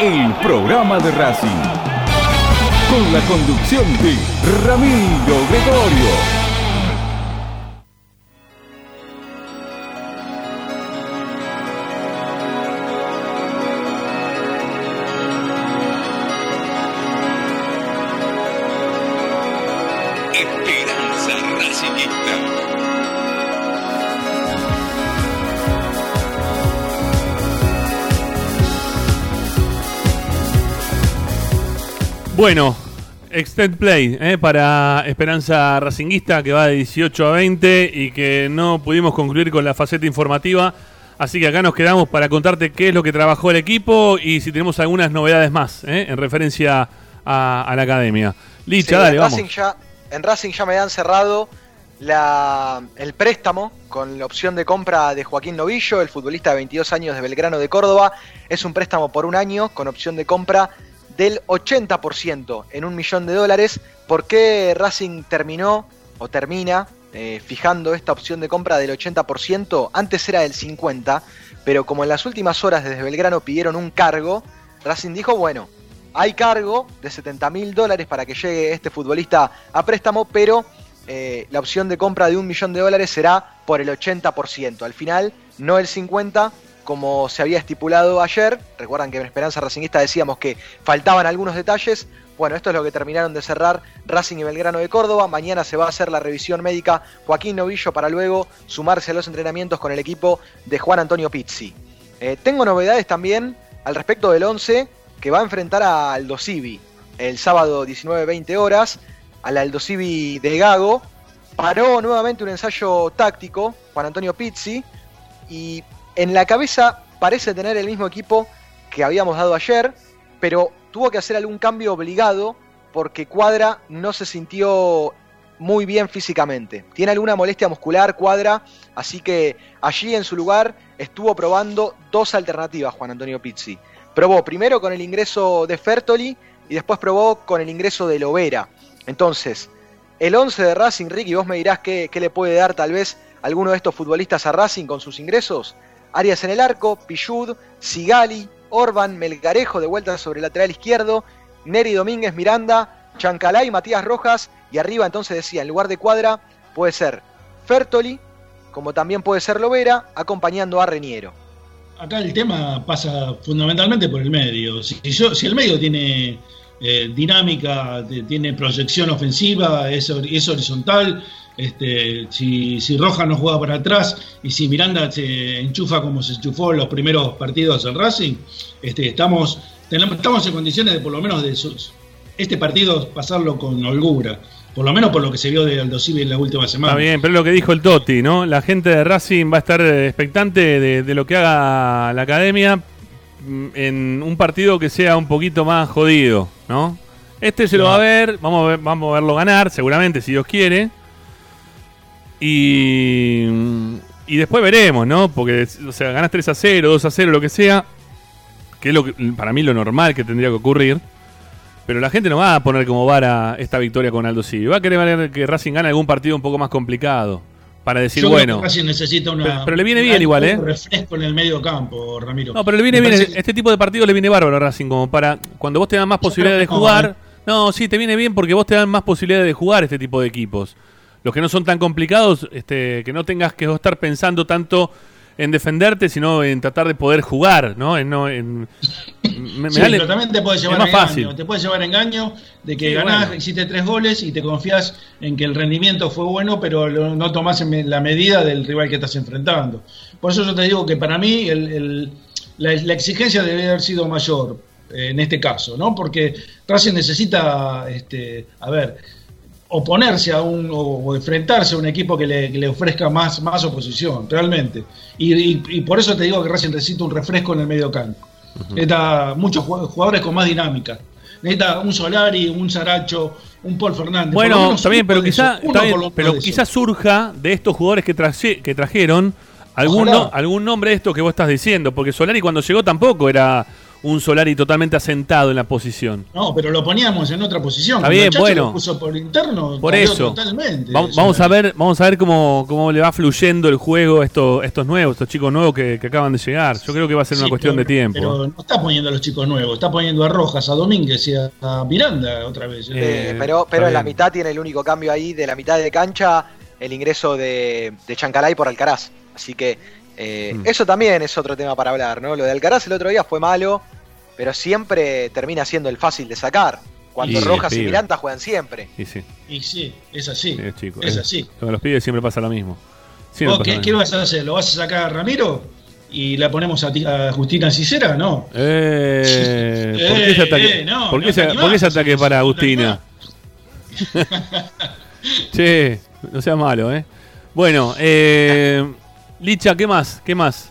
el programa de Racing. Con la conducción de Ramiro Gregorio. Bueno, Extend Play eh, para Esperanza Racinguista que va de 18 a 20 y que no pudimos concluir con la faceta informativa. Así que acá nos quedamos para contarte qué es lo que trabajó el equipo y si tenemos algunas novedades más eh, en referencia a, a la academia. Licha, Sí, dale, en, vamos. Racing ya, en Racing ya me han cerrado la, el préstamo con la opción de compra de Joaquín Novillo, el futbolista de 22 años de Belgrano de Córdoba. Es un préstamo por un año con opción de compra del 80% en un millón de dólares. ¿Por qué Racing terminó o termina eh, fijando esta opción de compra del 80%? Antes era del 50%, pero como en las últimas horas desde Belgrano pidieron un cargo, Racing dijo, bueno, hay cargo de 70 mil dólares para que llegue este futbolista a préstamo, pero eh, la opción de compra de un millón de dólares será por el 80%. Al final, no el 50%, como se había estipulado ayer. Recuerdan que en Esperanza Racingista decíamos que faltaban algunos detalles. Bueno, esto es lo que terminaron de cerrar Racing y Belgrano de Córdoba. Mañana se va a hacer la revisión médica Joaquín Novillo para luego sumarse a los entrenamientos con el equipo de Juan Antonio Pizzi. Eh, tengo novedades también al respecto del 11 que va a enfrentar a Aldo Civi el sábado 19-20 horas. Al Aldo Civi de Gago. Paró nuevamente un ensayo táctico Juan Antonio Pizzi y en la cabeza parece tener el mismo equipo que habíamos dado ayer, pero tuvo que hacer algún cambio obligado porque Cuadra no se sintió muy bien físicamente. Tiene alguna molestia muscular, Cuadra, así que allí en su lugar estuvo probando dos alternativas Juan Antonio Pizzi. Probó primero con el ingreso de Fertoli y después probó con el ingreso de Lovera. Entonces, el 11 de Racing, Ricky, vos me dirás qué, qué le puede dar tal vez alguno de estos futbolistas a Racing con sus ingresos. Arias en el arco, Pillud, Sigali, Orban, Melgarejo de vuelta sobre el lateral izquierdo, Neri Domínguez Miranda, Chancalay, Matías Rojas y arriba entonces decía, en lugar de Cuadra puede ser Fertoli, como también puede ser Lovera, acompañando a Reniero. Acá el tema pasa fundamentalmente por el medio. Si, yo- si el medio tiene eh, dinámica, tiene proyección ofensiva, es, es horizontal, este, si, si Rojas no juega para atrás y si Miranda se enchufa como se enchufó en los primeros partidos del Racing, este, estamos, tenemos, estamos en condiciones de por lo menos de sus- este partido pasarlo con holgura. Por lo menos por lo que se vio de Aldo Civi en la última semana. Está bien, pero lo que dijo el Totti, ¿no? La gente de Racing va a estar eh, expectante de, de lo que haga la academia en un partido que sea un poquito más jodido, ¿no? Este se lo va a ver, vamos a, ver, vamos a verlo ganar, seguramente, si Dios quiere. Y, y después veremos, ¿no? Porque, o sea, ganas 3 a 0, 2 a 0, lo que sea, que es lo que, para mí lo normal que tendría que ocurrir. Pero la gente no va a poner como vara esta victoria con Aldo Civi. Va a querer ver que Racing gane algún partido un poco más complicado. Para decir, Yo bueno. necesita una, Pero- pero le viene un bien igual, ¿eh? refresco en el medio campo, Ramiro. No, pero le viene Me bien. parece Este tipo de partidos le viene bárbaro a Racing. Como para. Cuando vos te dan más posibilidades de que no, jugar. ¿eh? No, sí, te viene bien porque vos te dan más posibilidades de jugar este tipo de equipos. Los que no son tan complicados, este, que no tengas que estar pensando tanto en defenderte, sino en tratar de poder jugar, ¿no? En, no en, me- Sí, pero también te puede es llevar más engaño. fácil. Te puede llevar engaño de que Sí, ganás, bueno. hiciste tres goles y te confías en que el rendimiento fue bueno, pero lo- no tomás en la medida del rival que estás enfrentando. Por eso yo te digo que para mí el- el- la, la exigencia debe haber sido mayor eh, en este caso, ¿no? Porque Racing necesita, este, a ver, oponerse a un o, enfrentarse a un equipo que le, que le ofrezca más, más oposición, realmente. Y, y- y por eso te digo que Racing necesita un refresco en el medio campo. Necesita muchos jugadores con más dinámica. Necesita un Solari, un Saracho, un Paul Fernández. Bueno, uno pero quizá, pero quizás surja de estos jugadores que, traje- que trajeron algún, no- algún nombre de esto que vos estás diciendo, porque Solari cuando llegó tampoco era un Solari totalmente asentado en la posición. No, pero lo poníamos en otra posición. Está bien, bueno. lo puso por interno, Por eso. Totalmente. Vamos, vamos a ver, vamos a ver cómo, cómo le va fluyendo el juego a estos, estos nuevos, estos chicos nuevos que, que acaban de llegar. Yo creo que va a ser una cuestión pero- de tiempo. Pero no está poniendo a los chicos nuevos, está poniendo a Rojas, a Domínguez y a, a Miranda otra vez. ¿eh? Eh, pero pero en la mitad tiene el único cambio ahí de la mitad de cancha el ingreso de, de Chancalay por Alcaraz. Así que eh, Mm. eso también es otro tema para hablar, ¿no? Lo de Alcaraz el otro día fue malo, pero siempre termina siendo el fácil de sacar. Cuando Y, Rojas y. Miranda juegan siempre. Y sí, Y sí, es así. es chico. Es eh. así. Con los pibes siempre pasa lo mismo. Siempre ¿Vos qué, lo qué mismo. vas a hacer? ¿Lo vas a sacar a Ramiro? ¿Y la ponemos a, ti- a Justina Cicera? No. Eh, (laughs) ¿Por qué Eh, ese ataque, eh, no, ¿por qué no ese- te por qué animás, ese ataque para Agustina? (laughs) che, no sea malo, ¿eh? Bueno, eh, Licha, ¿qué más? ¿Qué más?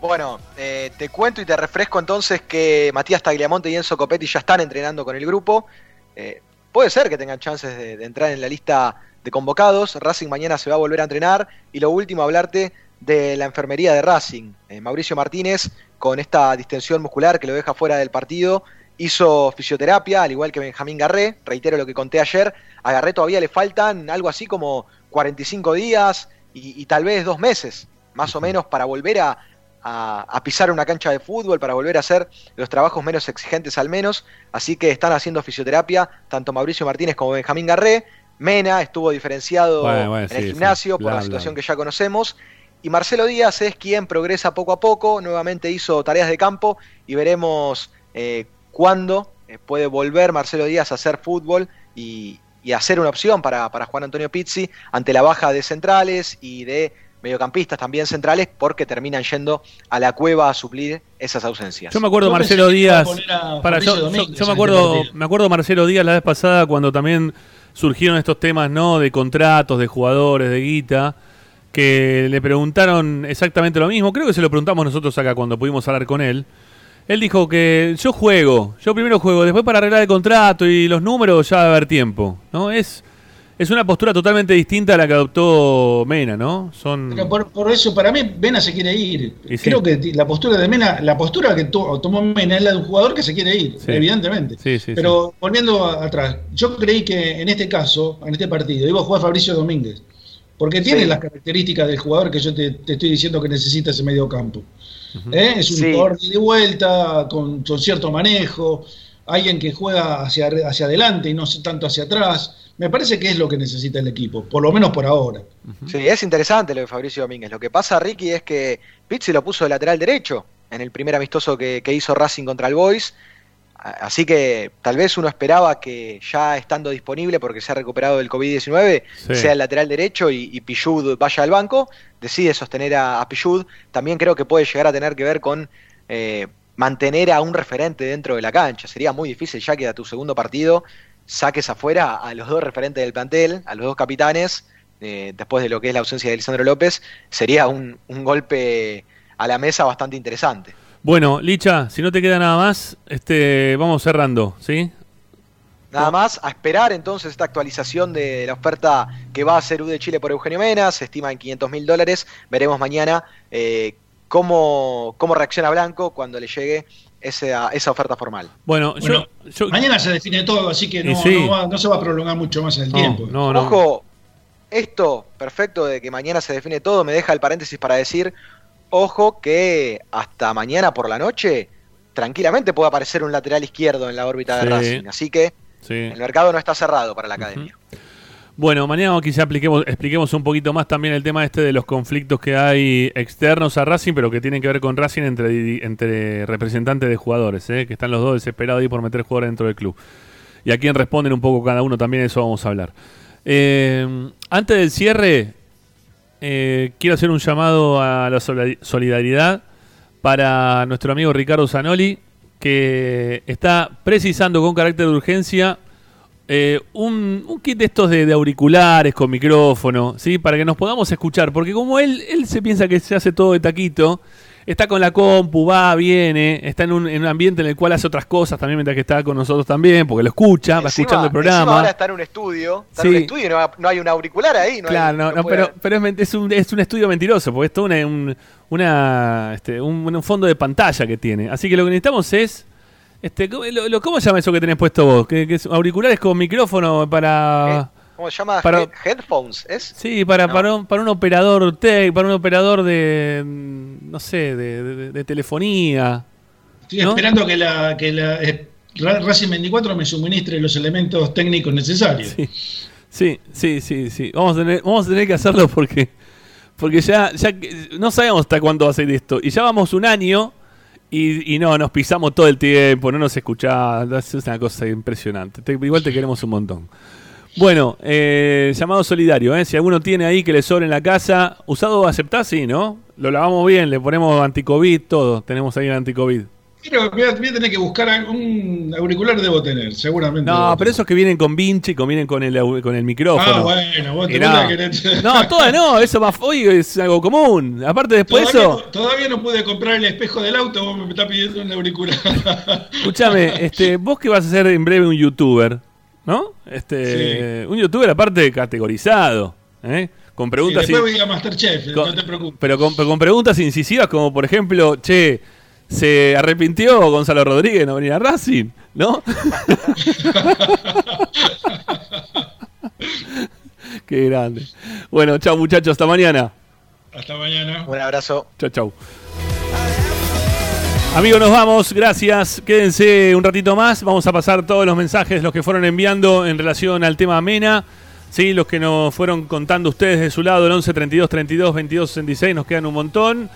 Bueno, eh, te cuento y te refresco entonces que Matías Tagliamonte y Enzo Copetti ya están entrenando con el grupo. Eh, puede ser que tengan chances de, entrar en la lista de convocados. Racing mañana se va a volver a entrenar. Y lo último, hablarte de la enfermería de Racing. Eh, Mauricio Martínez, con esta distensión muscular que lo deja fuera del partido, hizo fisioterapia, al igual que Benjamín Garré. Reitero lo que conté ayer. A Garré todavía le faltan algo así como 45 días y tal vez dos meses, más o menos, para volver a, a, a pisar una cancha de fútbol, para volver a hacer los trabajos menos exigentes al menos. Así que están haciendo fisioterapia tanto Mauricio Martínez como Benjamín Garré. Mena estuvo diferenciado Bueno, bueno, en el sí, gimnasio sí. por la situación bla. que ya conocemos. Y Marcelo Díaz es quien progresa poco a poco, nuevamente hizo tareas de campo y veremos eh, cuándo eh, puede volver Marcelo Díaz a hacer fútbol y, y a ser una opción para, para Juan Antonio Pizzi ante la baja de centrales y de mediocampistas también centrales porque terminan yendo a la cueva a suplir esas ausencias. Yo me acuerdo Marcelo a Díaz. a Para, yo, yo- me acuerdo, me acuerdo Marcelo Díaz la vez pasada cuando también surgieron estos temas, ¿no? De contratos, de jugadores, de guita, que le preguntaron exactamente lo mismo. Creo que se lo preguntamos nosotros acá cuando pudimos hablar con él. Él dijo que yo juego, yo primero juego, después para arreglar el contrato y los números ya va a haber tiempo, ¿no? Es, es una postura totalmente distinta a la que adoptó Mena, ¿no? Son... Pero por, por eso, para mí, Mena se quiere ir. Y sí. Creo que la postura de Mena, la postura que to- tomó Mena es la de un jugador que se quiere ir, Sí. evidentemente. Sí, sí, Pero volviendo a- atrás, yo creí que en este caso, en este partido, iba a jugar Fabricio Domínguez. Porque tiene Sí. las características del jugador que yo te, te estoy diciendo que necesita ese medio campo. ¿Eh? Es un Sí. jugador de vuelta, con, con cierto manejo, alguien que juega hacia, hacia adelante y no tanto hacia atrás. Me parece que es lo que necesita el equipo, por lo menos por ahora. Sí, es interesante lo de Fabricio Domínguez. Lo que pasa, Ricky, es que Pizzi lo puso de lateral derecho en el primer amistoso que, que hizo Racing contra el Boys. Así que tal vez uno esperaba que ya estando disponible, porque se ha recuperado del COVID-19, Sí. sea el lateral derecho y, y Pichud vaya al banco. Decide sostener a, a Pichud. También creo que puede llegar a tener que ver con eh, mantener a un referente dentro de la cancha. Sería muy difícil ya que a tu segundo partido saques afuera a los dos referentes del plantel, a los dos capitanes, eh, después de lo que es la ausencia de Lisandro López, sería un, un golpe a la mesa bastante interesante. Bueno, Licha, si no te queda nada más, este, vamos cerrando, ¿sí? Nada más, a esperar entonces esta actualización de la oferta que va a hacer U de Chile por Eugenio Mena, se estima en 500 mil dólares, veremos mañana eh, cómo, cómo reacciona Blanco cuando le llegue esa, esa oferta formal. Bueno, Bueno, mañana se define todo, así que no, Y sí. no va- no se va a prolongar mucho más en el No, tiempo. no, no. Ojo, esto, perfecto de que mañana se define todo, me deja el paréntesis para decir, ojo que hasta mañana por la noche tranquilamente puede aparecer un lateral izquierdo en la órbita de. Racing, así que Sí. el mercado no está cerrado para la academia. Bueno, mañana quizá apliquemos, expliquemos un poquito más también el tema este de los conflictos que hay externos a Racing, pero que tienen que ver con Racing entre, representantes de jugadores, ¿eh? que están los dos desesperados ahí por meter jugadores dentro del club. Y a quién responden un poco cada uno también, eso vamos a hablar. Eh, antes del cierre, eh, quiero hacer un llamado a la solidari- solidaridad para nuestro amigo Ricardo Zanoli, que está precisando con carácter de urgencia eh, un, un kit de estos de, de auriculares con micrófono, ¿sí? Para que nos podamos escuchar. Porque como él, él se piensa que se hace todo de taquito, está con la compu, va, viene, está en un, en un ambiente en el cual hace otras cosas también mientras que está con nosotros también, porque lo escucha, va escuchando el programa. ahora está en un estudio, está en un estudio y no, no hay un auricular ahí. No Claro, no, no pero, pero es, es un, es un estudio mentiroso, porque es una, un, una, este, un, un fondo de pantalla que tiene. Así que lo que necesitamos es. Este, ¿cómo, lo- lo- ¿cómo se llama eso que tenés puesto vos? ¿Que, que es auriculares con micrófono para. ¿Cómo se llama? Para- headphones, ¿es? Sí, para, para, un, para un operador tech, para un operador de. mm, No sé, de, de- de telefonía. Estoy ¿no? esperando que la, que la eh, Ra- Racing 24 me suministre los elementos técnicos necesarios. Sí, sí, sí, sí. Vamos a tener, vamos a tener que hacerlo porque. Porque ya, ya que- no sabemos hasta cuándo va a ser esto. Y ya vamos un año y, y no, nos pisamos todo el tiempo, no nos escuchás. Es una cosa impresionante. Te- igual te queremos un montón. Bueno, eh, llamado solidario, ¿eh? si alguno tiene ahí que le sobre en la casa, usado aceptás, sí, ¿no? Lo lavamos bien, le ponemos anticovid, todo. Tenemos ahí el anticovid. Pero voy a, voy a tener que buscar un auricular, debo tener, seguramente. No, pero esos que vienen con vinche y que vienen con el, con el micrófono. Ah, bueno, vos te (laughs) no. No, todas no, eso más hoy es algo común. Aparte después todavía, eso, todavía no pude comprar el espejo del auto, vos me estás pidiendo un auricular. (laughs) escúchame, este, vos que vas a ser en breve un youtuber, ¿no? Este, un youtuber aparte categorizado, ¿eh? Con preguntas después in- voy a Masterchef, con- no te preocupes. pero con, pero con preguntas incisivas como por ejemplo, che, se arrepintió Gonzalo Rodríguez de no venir a Racing, ¿no? (laughs) Qué grande. Bueno, chao muchachos, hasta mañana. Hasta mañana. Un abrazo. Chau, chau. Amigos, nos vamos. Gracias. Quédense un ratito más. Vamos a pasar todos los mensajes, los que fueron enviando en relación al tema Mena. Sí, los que nos fueron contando ustedes de su lado, el 11 32 32 22 66, nos quedan un montón.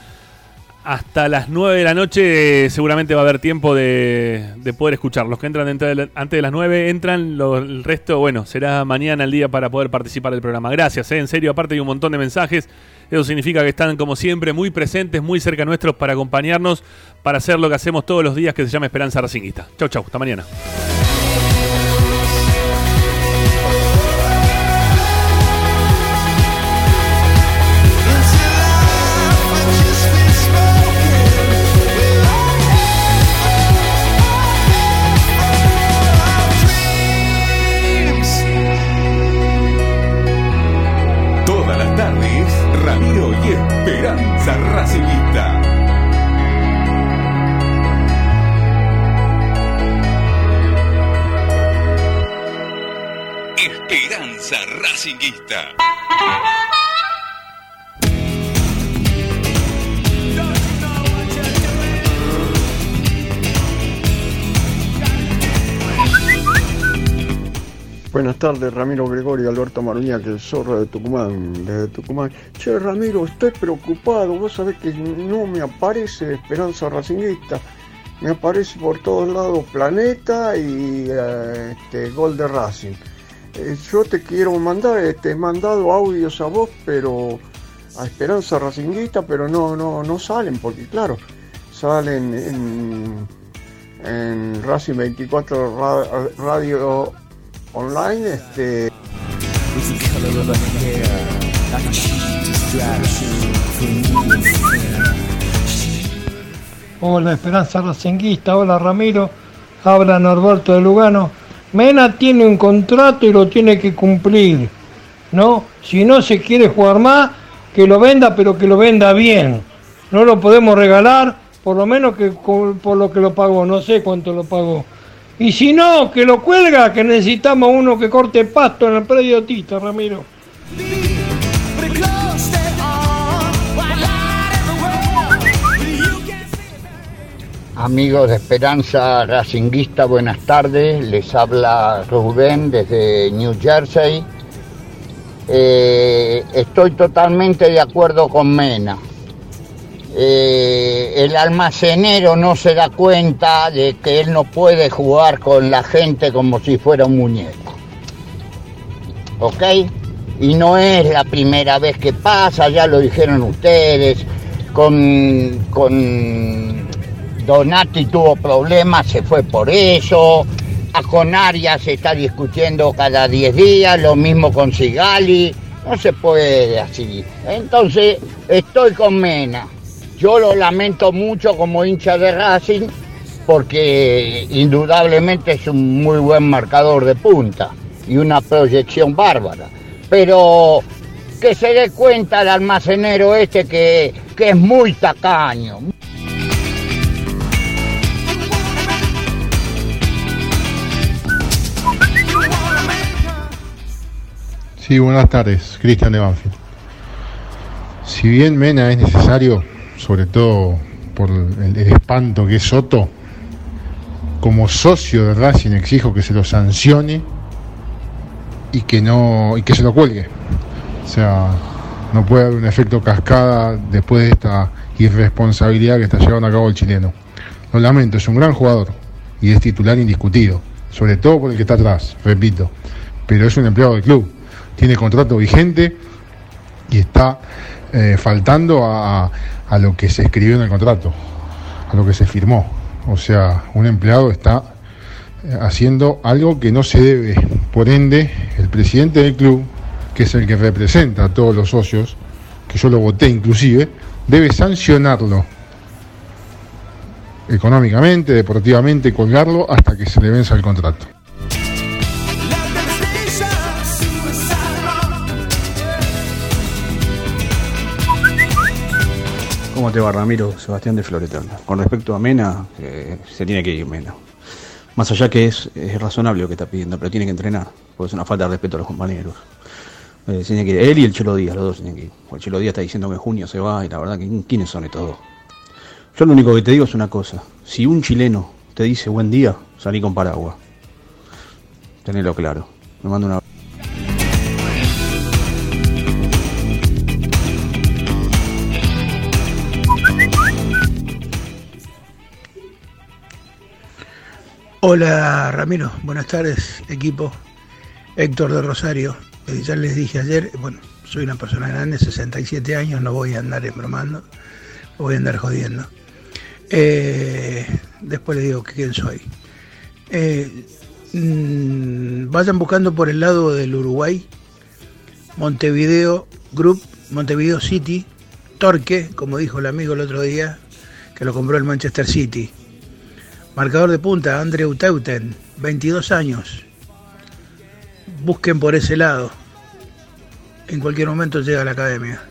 Hasta las 9 de la noche seguramente va a haber tiempo de, de poder escuchar. Los que entran antes de las 9 entran, lo- el resto, bueno, será mañana el día para poder participar del programa. Gracias, eh, en serio, aparte hay un montón de mensajes. Eso significa que están, como siempre, muy presentes, muy cerca nuestros para acompañarnos, para hacer lo que hacemos todos los días, que se llama Esperanza Racinguista. Chau, chau, hasta mañana. Racinguista. Buenas tardes, Ramiro Gregorio, Alberto Maruña, que es zorro de Tucumán, desde Tucumán. Che, Ramiro, estoy preocupado, vos sabés que no me aparece Esperanza Racinguista. Me aparece por todos lados Planeta y eh, este, Gol de Racing. Eh, yo te quiero mandar, te he mandado audios a vos, pero a Esperanza Racinguista, pero no, no, no salen, porque claro, salen en, Racing 24 Ra- Radio Online, este. Hola Esperanza Racinguista, hola Ramiro, habla Norberto de Lugano. Mena tiene un contrato y lo tiene que cumplir, ¿no? Si no se quiere jugar más, que lo venda, pero que lo venda bien. No lo podemos regalar, por lo menos que por lo que lo pagó, no sé cuánto lo pagó. Y si no, que lo cuelga, que necesitamos uno que corte pasto en el predio Tita, Ramiro. Amigos de Esperanza Racinguista, buenas tardes. Les habla Rubén desde New Jersey. Eh, estoy totalmente de acuerdo con Mena. Eh, el almacenero no se da cuenta de que él no puede jugar con la gente como si fuera un muñeco. ¿Ok? Y no es la primera vez que pasa, ya lo dijeron ustedes. Con, con Donati tuvo problemas, se fue por eso. A con Arias se está discutiendo cada 10 días, lo mismo con Sigali. No se puede así. Entonces, estoy con Mena. Yo lo lamento mucho como hincha de Racing porque indudablemente es un muy buen marcador de punta y una proyección bárbara. Pero que se dé cuenta el almacenero este que, que es muy tacaño. Sí, buenas tardes, Cristian de Banfield. Si bien Mena es necesario, sobre todo por el, el espanto que es Soto, como socio de Racing exijo que se lo sancione y que no y que se lo cuelgue. O sea, no puede haber un efecto cascada después de esta irresponsabilidad que está llevando a cabo el chileno. Lo lamento, es un gran jugador y es titular indiscutido, sobre todo por el que está atrás, repito. Pero es un empleado del club, tiene contrato vigente y está eh, faltando a, a lo que se escribió en el contrato, a lo que se firmó. O sea, un empleado está eh, haciendo algo que no se debe. Por ende, el presidente del club, que es el que representa a todos los socios, que yo lo voté inclusive, debe sancionarlo económicamente, deportivamente, colgarlo hasta que se le venza el contrato. ¿Cómo te va, Ramiro? Sebastián de Floretana. Con respecto a Mena, eh, se tiene que ir Mena. Más allá que es, razonable lo que está pidiendo, pero tiene que entrenar, porque es una falta de respeto a los compañeros. Eh, tiene que. Él y el Chelo Díaz, los dos tienen que ir. El Chelo Díaz está diciendo que junio se va, y la verdad, que ¿quiénes son estos dos? Yo lo único que te digo es una cosa. Si un chileno te dice buen día, salí con paraguas. Tenelo claro. Me mando una... Hola Ramiro, buenas tardes equipo. Héctor de Rosario. Eh, ya les dije ayer, bueno, soy una persona grande, 67 años, no voy a andar embromando, no voy a andar jodiendo. Eh, después les digo quién soy. Eh, mm, vayan buscando por el lado del Uruguay, Montevideo Group, Montevideo City, Torque, como dijo el amigo el otro día, que lo compró el Manchester City. Marcador de punta, Andrew Teuten, 22 años. Busquen por ese lado. En cualquier momento llega a la academia.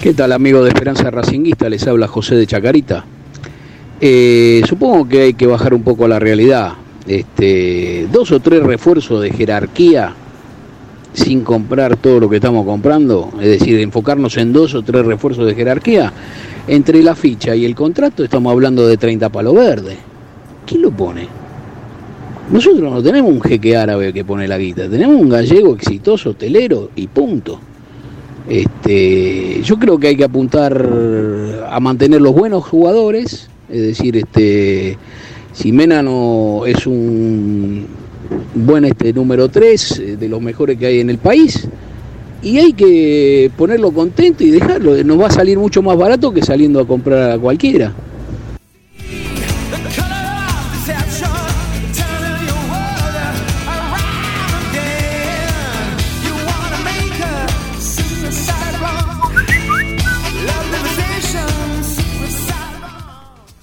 ¿Qué tal amigo de Esperanza Racinguista? Les habla José de Chacarita. Eh, supongo que hay que bajar un poco a la realidad. Este, dos o tres refuerzos de jerarquía sin comprar todo lo que estamos comprando, es decir, enfocarnos en dos o tres refuerzos de jerarquía, entre la ficha y el contrato estamos hablando de 30 palos verdes. ¿Quién lo pone? Nosotros no tenemos un jeque árabe que pone la guita, tenemos un gallego exitoso, hotelero y punto. Este, yo creo que hay que apuntar a mantener los buenos jugadores, es decir, este, si Mena no es un buen este número 3 de los mejores que hay en el país, y hay que ponerlo contento y dejarlo, nos va a salir mucho más barato que saliendo a comprar a cualquiera.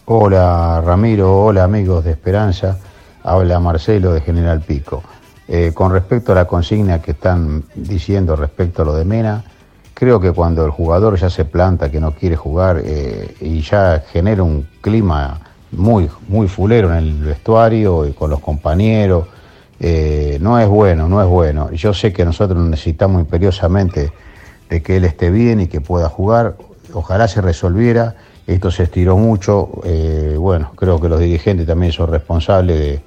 Hola Ramiro, hola amigos de Esperanza, habla Marcelo de General Pico. Eh, con respecto a la consigna que están diciendo respecto a lo de Mena, creo que cuando el jugador ya se planta que no quiere jugar eh, y ya genera un clima muy, muy fulero en el vestuario y con los compañeros, eh, no es bueno, no es bueno. Yo sé que nosotros necesitamos imperiosamente de que él esté bien y que pueda jugar. Ojalá se resolviera esto se estiró mucho, bueno, creo que los dirigentes también son responsables de,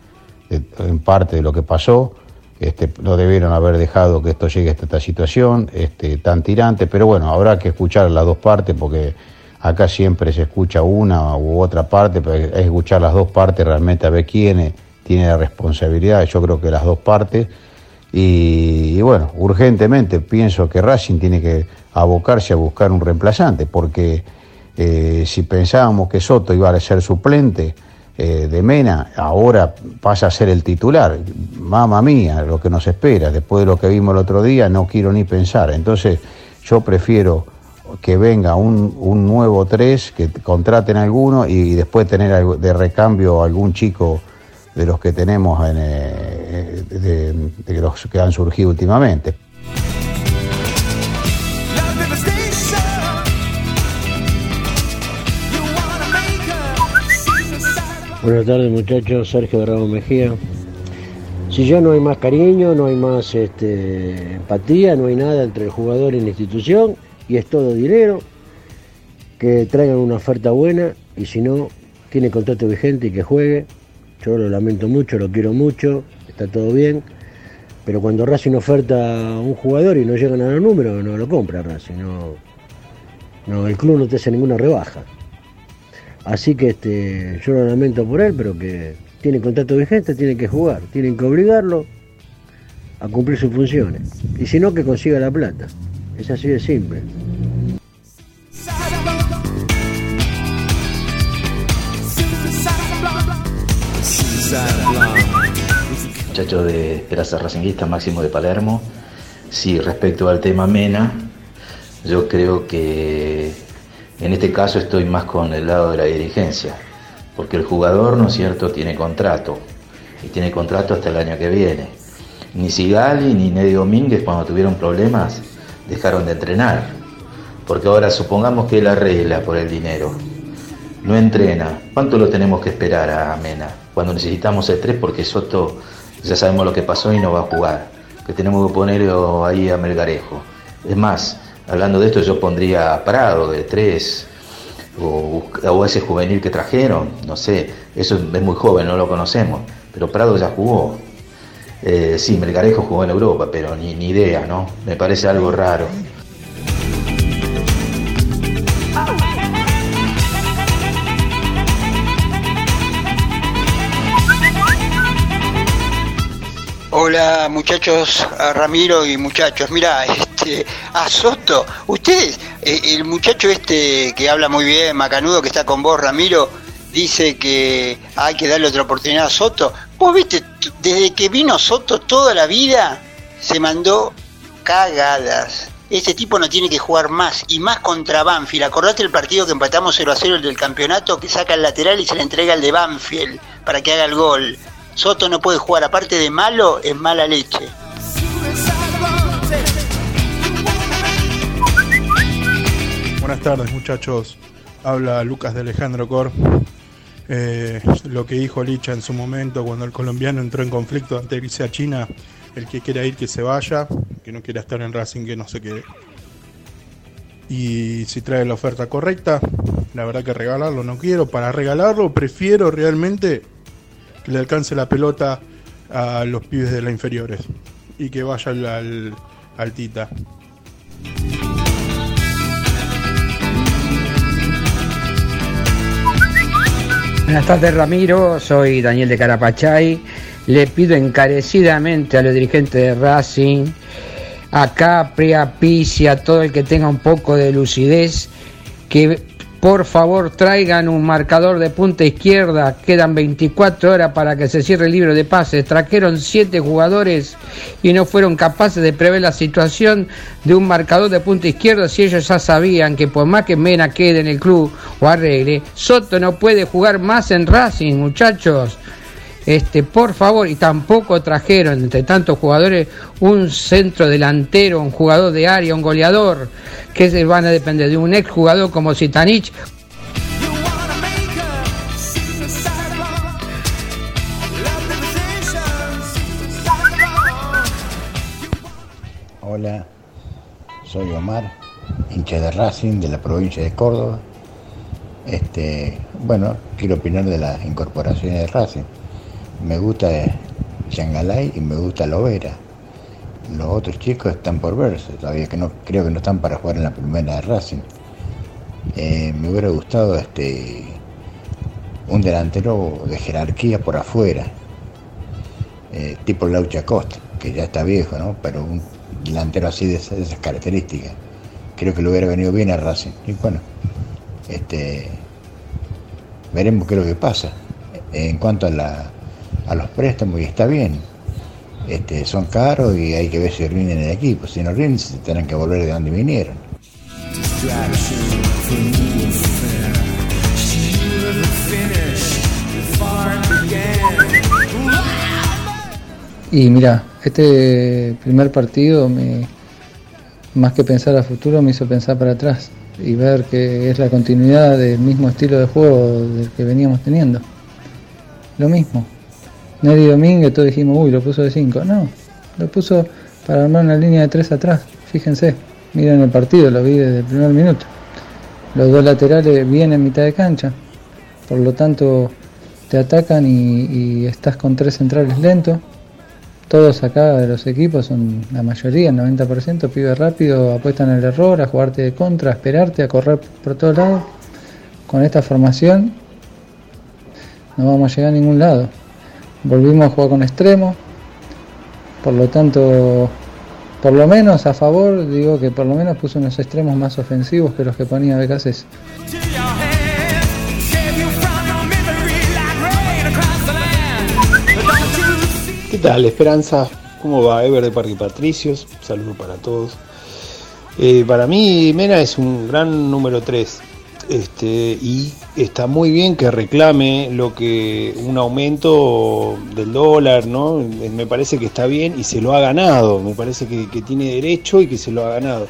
en parte de lo que pasó. Este, no debieron haber dejado que esto llegue a esta situación este, tan tirante, pero bueno, habrá que escuchar las dos partes porque acá siempre se escucha una u otra parte, pero es escuchar las dos partes realmente a ver quién tiene la responsabilidad, yo creo que las dos partes. Y, y, bueno, urgentemente pienso que Racing tiene que abocarse a buscar un reemplazante, porque eh, si pensábamos que Soto iba a ser suplente eh, de Mena, ahora pasa a ser el titular. Mamma mía, lo que nos espera. Después de lo que vimos el otro día, no quiero ni pensar. Entonces, yo prefiero que venga un, un nuevo 3, que contraten alguno y después tener de recambio algún chico de los que tenemos, en, eh, de, de los que han surgido últimamente. Buenas tardes muchachos, Sergio Ramos Mejía. Si ya no hay más cariño, no hay más este, empatía, no hay nada entre el jugador y la institución, y es todo dinero, que traigan una oferta buena, y si no, tiene contrato vigente y que juegue. Yo lo lamento mucho, lo quiero mucho, está todo bien, pero cuando Racing oferta a un jugador y no llegan a los números, no lo compra Racing, no, no, el club no te hace ninguna rebaja. Así que este, yo lo lamento por él, pero que tiene contrato vigente, tiene que jugar, tienen que obligarlo a cumplir sus funciones. Y si no, que consiga la plata. Es así de simple. Muchachos de Esperanza Racinguista, Máximo de Palermo. Sí, respecto al tema Mena, yo creo que en este caso estoy más con el lado de la dirigencia, porque el jugador, ¿no es cierto?, tiene contrato, y tiene contrato hasta el año que viene. Ni Sigali ni Neddy Domínguez cuando tuvieron problemas dejaron de entrenar, porque ahora supongamos que él arregla por el dinero, no entrena, ¿cuánto lo tenemos que esperar a Mena? Cuando necesitamos el 3 porque Soto ya sabemos lo que pasó y no va a jugar, que tenemos que ponerlo ahí a Melgarejo. Es más, Hablando de esto, yo pondría a Prado de tres, o, o, ese juvenil que trajeron, no sé, eso es muy joven, no lo conocemos, pero Prado ya jugó. Eh, sí, Melgarejo jugó en Europa, pero ni, ni idea, ¿no? Me parece algo raro. Hola muchachos, Ramiro y muchachos. Mira, este, a Soto, ustedes, eh, el muchacho este que habla muy bien, Macanudo, que está con vos, Ramiro, dice que hay que darle otra oportunidad a Soto. Vos viste, desde que vino Soto toda la vida se mandó cagadas. Este tipo no tiene que jugar más y más contra Banfield. Acordate el partido que empatamos 0 a 0 el del campeonato que saca el lateral y se le entrega al de Banfield para que haga el gol. Soto no puede jugar, aparte de malo, es mala leche. Buenas tardes muchachos, habla Lucas de Alejandro Cor. Eh, lo que dijo Licha en su momento cuando el colombiano entró en conflicto ante irse a China, el que quiera ir que se vaya, que no quiera estar en Racing que no se quede. Y si trae la oferta correcta, la verdad que regalarlo no quiero. Para regalarlo prefiero realmente le alcance la pelota a los pibes de las inferiores y que vaya al, al, al Tita. Buenas tardes Ramiro, soy Daniel de Carapachay. Le pido encarecidamente a los dirigentes de Racing, a Capri, a Pizzi, a todo el que tenga un poco de lucidez, que por favor traigan un marcador de punta izquierda. Quedan 24 horas para que se cierre el libro de pases. Trajeron 7 jugadores y no fueron capaces de prever la situación de un marcador de punta izquierda si ellos ya sabían que por más que Mena quede en el club o arregle, Soto no puede jugar más en Racing, muchachos. Este, por favor, y tampoco trajeron entre tantos jugadores un centro delantero, un jugador de área, un goleador, que se van a depender de un ex jugador como Zitanich. Hola, soy Omar, hincha de Racing de la provincia de Córdoba. Este, bueno, quiero opinar de las incorporaciones de Racing. Me gusta Changalay y me gusta Lovera. Los otros chicos están por verse, todavía que no creo que no están para jugar en la primera de Racing. Eh, me hubiera gustado este un delantero de jerarquía por afuera, eh, tipo Laucha Costa, que ya está viejo, ¿no? Pero un delantero así de esas, de esas características. Creo que le hubiera venido bien a Racing. Y bueno, este veremos qué es lo que pasa. En cuanto a la a los préstamos y está bien. Este, son caros y hay que ver si rinden el equipo. Si no rinden, se tendrán que volver de donde vinieron. Y mira, este primer partido me, más que pensar a futuro me hizo pensar para atrás y ver que es la continuidad del mismo estilo de juego del que veníamos teniendo. Lo mismo. Neri Domínguez, todos dijimos, uy, lo puso de 5. No, lo puso para armar una línea de 3 atrás. Fíjense, miren el partido, lo vi desde el primer minuto. Los dos laterales vienen en mitad de cancha. Por lo tanto, te atacan y, estás con tres centrales lentos. Todos acá de los equipos son la mayoría, el 90%, pibes rápido, apuestan al error, a jugarte de contra, a esperarte, a correr por todos lados. Con esta formación no vamos a llegar a ningún lado. Volvimos a jugar con extremo, por lo tanto, por lo menos a favor, digo que por lo menos puso unos extremos más ofensivos que los que ponía Becasés. ¿Qué tal, Esperanza? ¿Cómo va? Ever de Parque Patricios. Saludo para todos. Eh, para mí, Mena es un gran número 3. Este, y está muy bien que reclame lo que un aumento del dólar, ¿no? Me parece que está bien y se lo ha ganado. Me parece que, tiene derecho y que se lo ha ganado.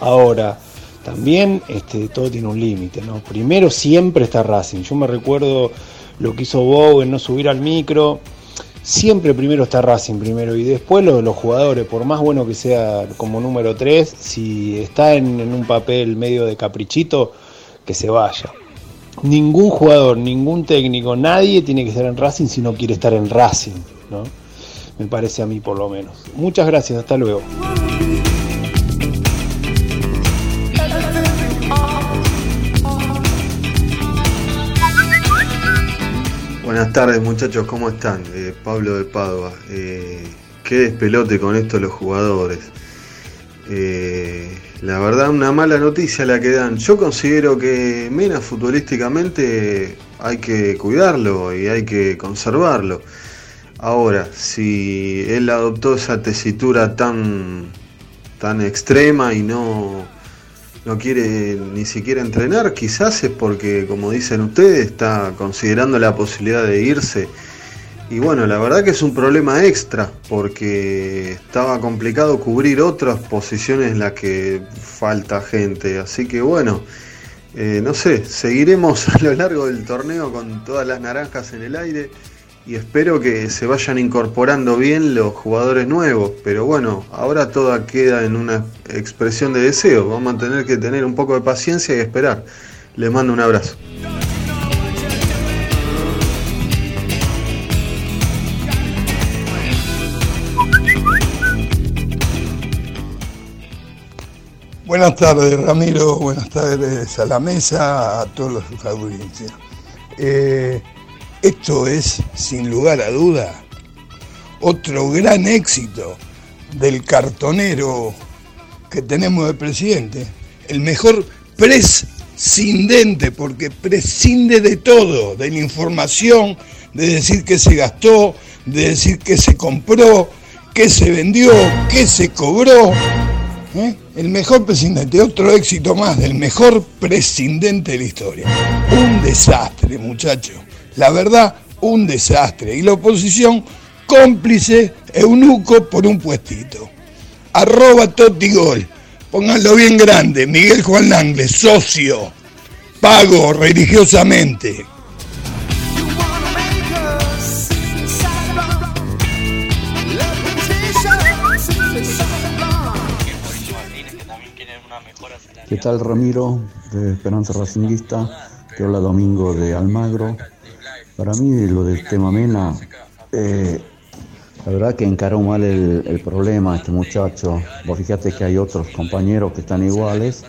Ahora, también este, todo tiene un límite, ¿no? Primero siempre está Racing. Yo me recuerdo lo que hizo Bow en no subir al micro siempre primero está Racing primero y después lo de los jugadores, por más bueno que sea como número 3, si está en, un papel medio de caprichito, que se vaya. Ningún jugador, ningún técnico, nadie tiene que estar en Racing si no quiere estar en Racing, ¿no? Me parece a mí por lo menos. Muchas gracias, hasta luego. Buenas tardes muchachos, ¿cómo están? Eh, Pablo de Padua. Eh, qué despelote con esto los jugadores. Eh, la verdad, una mala noticia la que dan. Yo considero que Mena futbolísticamente hay que cuidarlo y hay que conservarlo. Ahora, si él adoptó esa tesitura tan, tan extrema y no, no quiere ni siquiera entrenar, quizás es porque, como dicen ustedes, está considerando la posibilidad de irse. Y bueno, la verdad que es un problema extra, porque estaba complicado cubrir otras posiciones en las que falta gente. Así que bueno, Eh, no sé, seguiremos (laughs) a lo largo del torneo con todas las naranjas en el aire y espero que se vayan incorporando bien los jugadores nuevos. Pero bueno, ahora todo queda en una expresión de deseo. Vamos a tener que tener un poco de paciencia y esperar. Les mando un abrazo. Buenas tardes, Ramiro. Buenas tardes a la mesa, a todos los audiencias. Eh, esto es, sin lugar a duda, otro gran éxito del cartonero que tenemos de presidente. El mejor prescindente, porque prescinde de todo, de la información, de decir que se gastó, de decir que se compró, que se vendió, que se cobró. ¿Eh? El mejor presidente, otro éxito más del mejor presidente de la historia. Un desastre, muchachos. La verdad, un desastre. Y la oposición cómplice, eunuco por un puestito. Arroba Totigol. Pónganlo bien grande. Miguel Juan Langle, socio. Pago religiosamente. ¿Qué tal Ramiro de Esperanza Racinguista? Te habla Domingo de Almagro. Para mí lo del tema Mena, eh, la verdad que encaró mal el, problema este muchacho. Vos fíjate que hay otros compañeros que están iguales.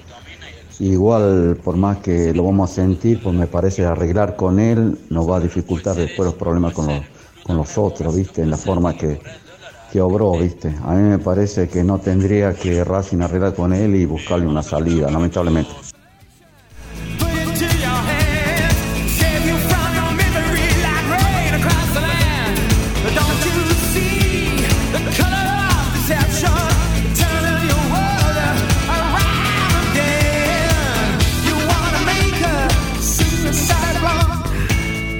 Igual, por más que lo vamos a sentir, pues me parece arreglar con él nos va a dificultar después los problemas con los, con los otros, ¿viste? En la forma que, que obró, ¿viste? A mí me parece que no tendría que Racing arreglar con él y buscarle una salida, lamentablemente.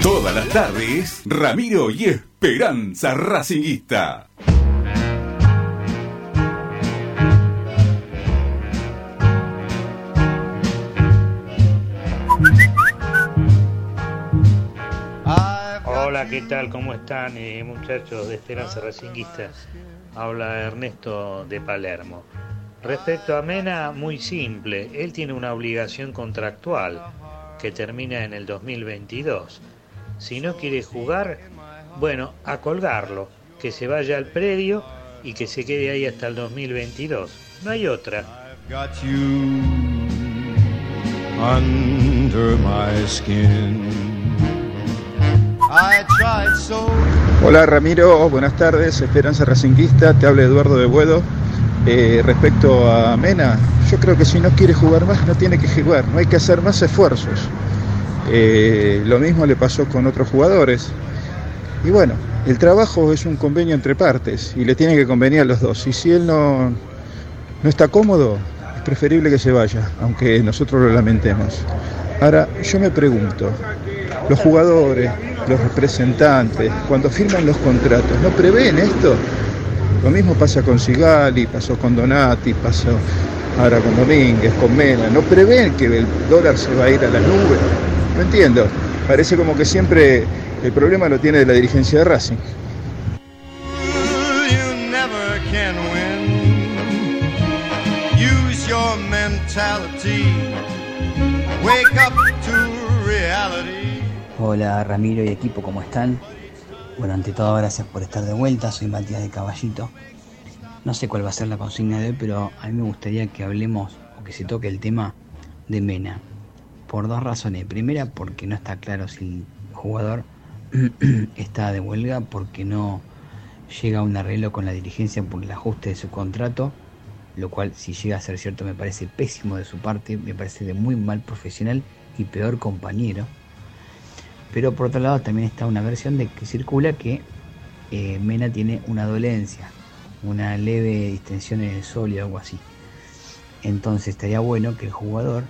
Todas las tardes, Ramiro y Esperanza Racinguista. ¿Qué tal? ¿Cómo están eh, muchachos de Esperanza Racinguista? Habla Ernesto de Palermo. Respecto a Mena, muy simple. Él tiene una obligación contractual que termina en el 2022. Si no quiere jugar, bueno, a colgarlo, que se vaya al predio y que se quede ahí hasta el 2022. No hay otra. Hola Ramiro, buenas tardes, Esperanza Racinguista, te habla Eduardo de Buedo. Eh, respecto a Mena, yo creo que si no quiere jugar más, no tiene que jugar, no hay que hacer más esfuerzos. Eh, lo mismo le pasó con otros jugadores. Y bueno, el trabajo es un convenio entre partes y le tiene que convenir a los dos. Y si él no, no está cómodo, es preferible que se vaya, aunque nosotros lo lamentemos. Ahora, yo me pregunto, los jugadores, los representantes, cuando firman los contratos, ¿no prevén esto? Lo mismo pasa con Sigali, pasó con Donati, pasó ahora con Domínguez, con Mena. ¿No prevén que el dólar se va a ir a la nube? No entiendo. Parece como que siempre el problema lo tiene de la dirigencia de Racing. Wake up to reality. Hola Ramiro y equipo, ¿cómo están? Bueno, ante todo gracias por estar de vuelta, soy Matías de Caballito. No sé cuál va a ser la consigna de hoy, pero a mí me gustaría que hablemos o que se toque el tema de Mena. Por dos razones. Primera, porque no está claro si el jugador (clears throat) está de huelga, porque no llega a un arreglo con la dirigencia por el ajuste de su contrato, lo cual si llega a ser cierto me parece pésimo de su parte, me parece de muy mal profesional y peor compañero. Pero por otro lado también está una versión de que circula que eh, Mena tiene una dolencia, una leve distensión en el sol y algo así. Entonces estaría bueno que el jugador,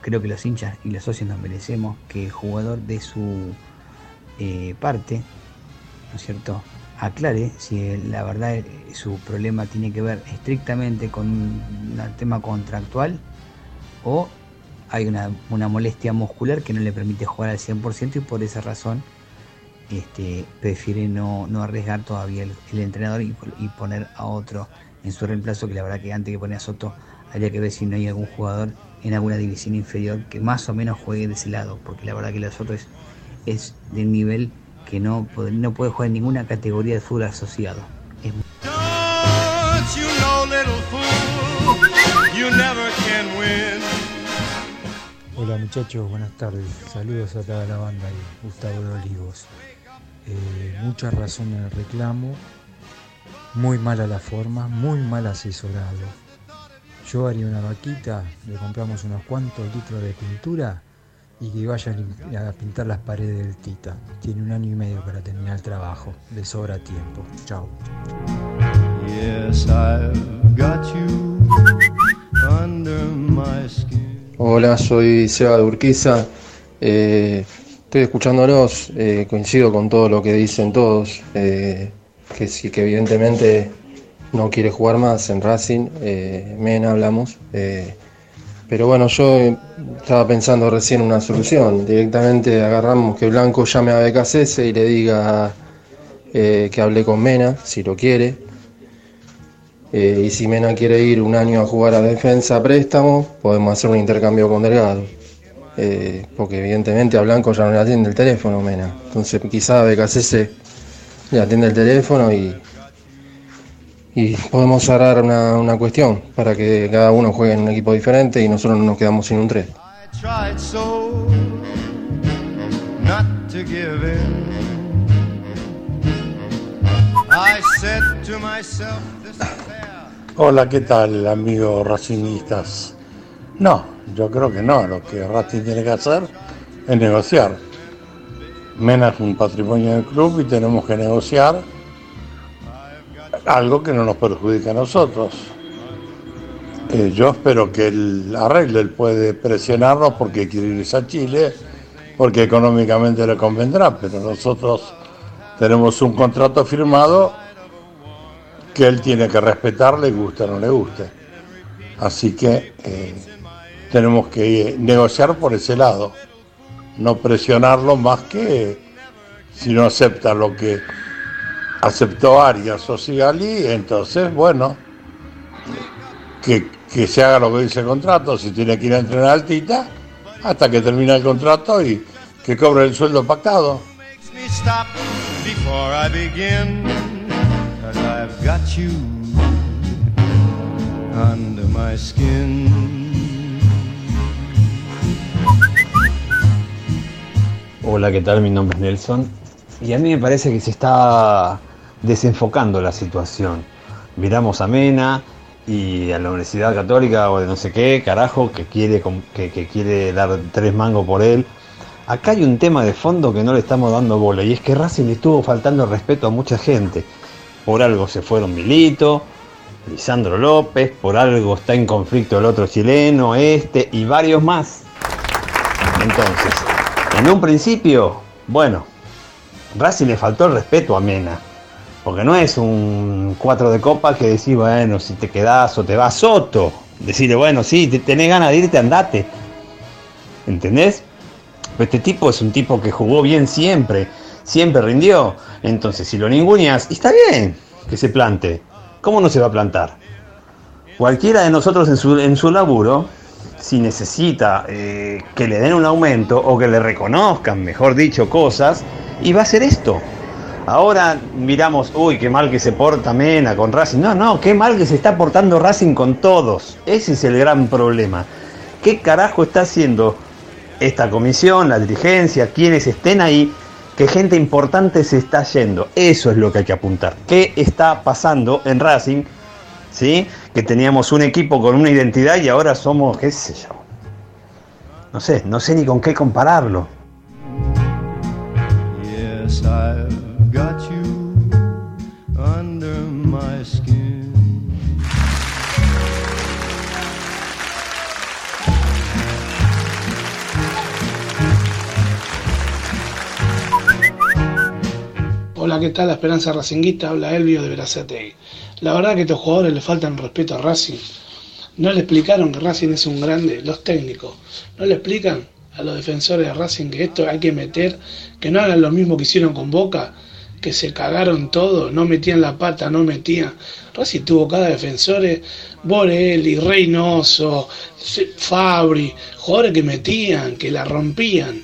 creo que los hinchas y los socios nos merecemos que el jugador de su eh, parte, ¿no es cierto? Aclare si la verdad su problema tiene que ver estrictamente con un tema contractual o hay una, una molestia muscular que no le permite jugar al 100% y por esa razón este, prefiere no, no arriesgar todavía el, entrenador y, poner a otro en su reemplazo, que la verdad que antes que poner a Soto habría que ver si no hay algún jugador en alguna división inferior que más o menos juegue de ese lado, porque la verdad que la Soto es, es del nivel que no, no puede jugar en ninguna categoría de fútbol asociado. Es you know, Hola muchachos, buenas tardes. Saludos a toda la banda y Gustavo de Olivos. Eh, mucha razón en el reclamo, muy mala la forma, muy mal asesorado. Yo haría una vaquita, le compramos unos cuantos litros de pintura y que vaya a pintar las paredes del Tita. Tiene un año y medio para terminar el trabajo, le sobra tiempo. Chao. Yes, got you under my skin. Hola, soy Seba de Urquiza. Eh, estoy escuchándolos, eh, coincido con todo lo que dicen todos, eh, que sí, que evidentemente no quiere jugar más en Racing, Mena hablamos, pero bueno, yo estaba pensando recién una solución, directamente agarramos que Blanco llame a BKCS y le diga que hable con Mena, si lo quiere, eh, y si Mena quiere ir un año a jugar a defensa préstamo, podemos hacer un intercambio con Delgado. Eh, porque evidentemente a Blanco ya no le atiende el teléfono, Mena. Entonces quizá BKCS le atiende el teléfono y, y podemos cerrar una, una cuestión para que cada uno juegue en un equipo diferente y nosotros no nos quedamos sin un 3. I tried so not to give in. I said to myself, this affair. Hola, ¿qué tal, amigos racingistas? No, yo creo que no. Lo que Racing tiene que hacer es negociar. Mena un patrimonio del club y tenemos que negociar algo que no nos perjudica a nosotros. Eh, yo espero que él arregle, él puede presionarnos porque quiere irse a Chile, porque económicamente le convendrá, pero nosotros tenemos un contrato firmado que él tiene que respetar, le guste o no le guste. Así que eh, tenemos que negociar por ese lado, no presionarlo más que si no acepta lo que aceptó Arias o Sigali, entonces, bueno, que, que se haga lo que dice el contrato, si tiene que ir a entrenar al Tita, hasta que termine el contrato y que cobre el sueldo pactado. I've got you under my skin. Hola, ¿qué tal? Mi nombre es Nelson. Y a mí me parece que se está desenfocando la situación. Miramos a Mena y a la Universidad Católica o de no sé qué, carajo, que quiere, que, que quiere dar tres mangos por él. Acá hay un tema de fondo que no le estamos dando bola y es que Racing le estuvo faltando respeto a mucha gente. Por algo se fueron Milito, Lisandro López, por algo está en conflicto el otro chileno, este y varios más. Entonces, en un principio, bueno, Racing le faltó el respeto a Mena. Porque no es un 4 de copa que decís, bueno, si te quedás o te vas Soto. Decirle, bueno, sí, te- tenés ganas de irte, andate. ¿Entendés? Este tipo es un tipo que jugó bien siempre, siempre rindió. Entonces, si lo ninguneas, está bien que se plante. ¿Cómo no se va a plantar? Cualquiera de nosotros en su, en su laburo, si necesita eh, que le den un aumento o que le reconozcan, mejor dicho, cosas, y va a hacer esto. Ahora miramos, uy, qué mal que se porta Mena con Racing. No, no, qué mal que se está portando Racing con todos. Ese es el gran problema. ¿Qué carajo está haciendo esta comisión, la dirigencia, quienes estén ahí? Que gente importante se está yendo. Eso es lo que hay que apuntar. ¿Qué está pasando en Racing? ¿Sí? Que teníamos un equipo con una identidad y ahora somos, qué sé yo. No sé, no sé ni con qué compararlo. Hola, ¿qué tal? La Esperanza Racinguista, habla Elvio de Verazategui. La verdad que estos jugadores le faltan respeto a Racing. No le explicaron que Racing es un grande, los técnicos. No le explican a los defensores de Racing que esto hay que meter, que no hagan lo mismo que hicieron con Boca, que se cagaron todo, no metían la pata, no metían. Racing tuvo cada defensores, Borelli, Reynoso, Fabri, jugadores que metían, que la rompían.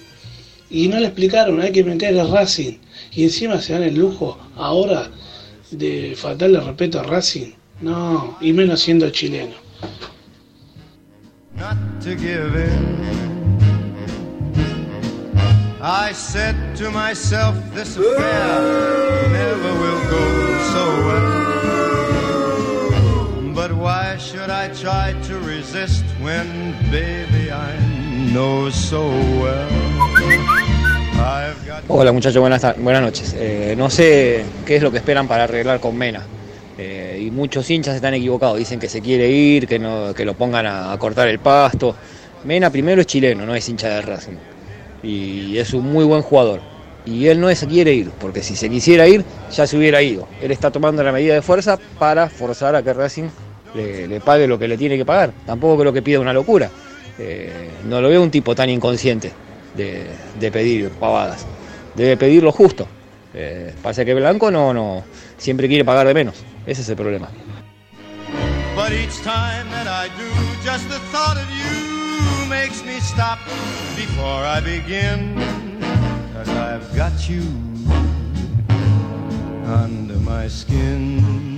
Y no le explicaron, hay que meter a Racing. Y encima se dan el lujo ahora de faltarle respeto a Racing. No, y menos siendo chileno. not to give in. I said to myself, this affair never will go so well. But why should I try to resist when, baby, I know so well? Hola muchachos, buenas, buenas noches. Eh, no sé qué es lo que esperan para arreglar con Mena. Eh, y muchos hinchas están equivocados, dicen que se quiere ir, que, no, que lo pongan a, cortar el pasto. Mena primero es chileno, no es hincha de Racing. Y es un muy buen jugador. Y él no se quiere ir, porque si se quisiera ir, ya se hubiera ido. Él está tomando la medida de fuerza para forzar a que Racing le, le pague lo que le tiene que pagar. Tampoco creo que pida una locura. Eh, no lo veo un tipo tan inconsciente de, pedir pavadas. Debe pedir lo justo. Eh, pasa que Blanco no, no, siempre quiere pagar de menos. Ese es el problema. But each time that I do, just the thought of you makes me stop before I begin. Cause I've got you under my skin.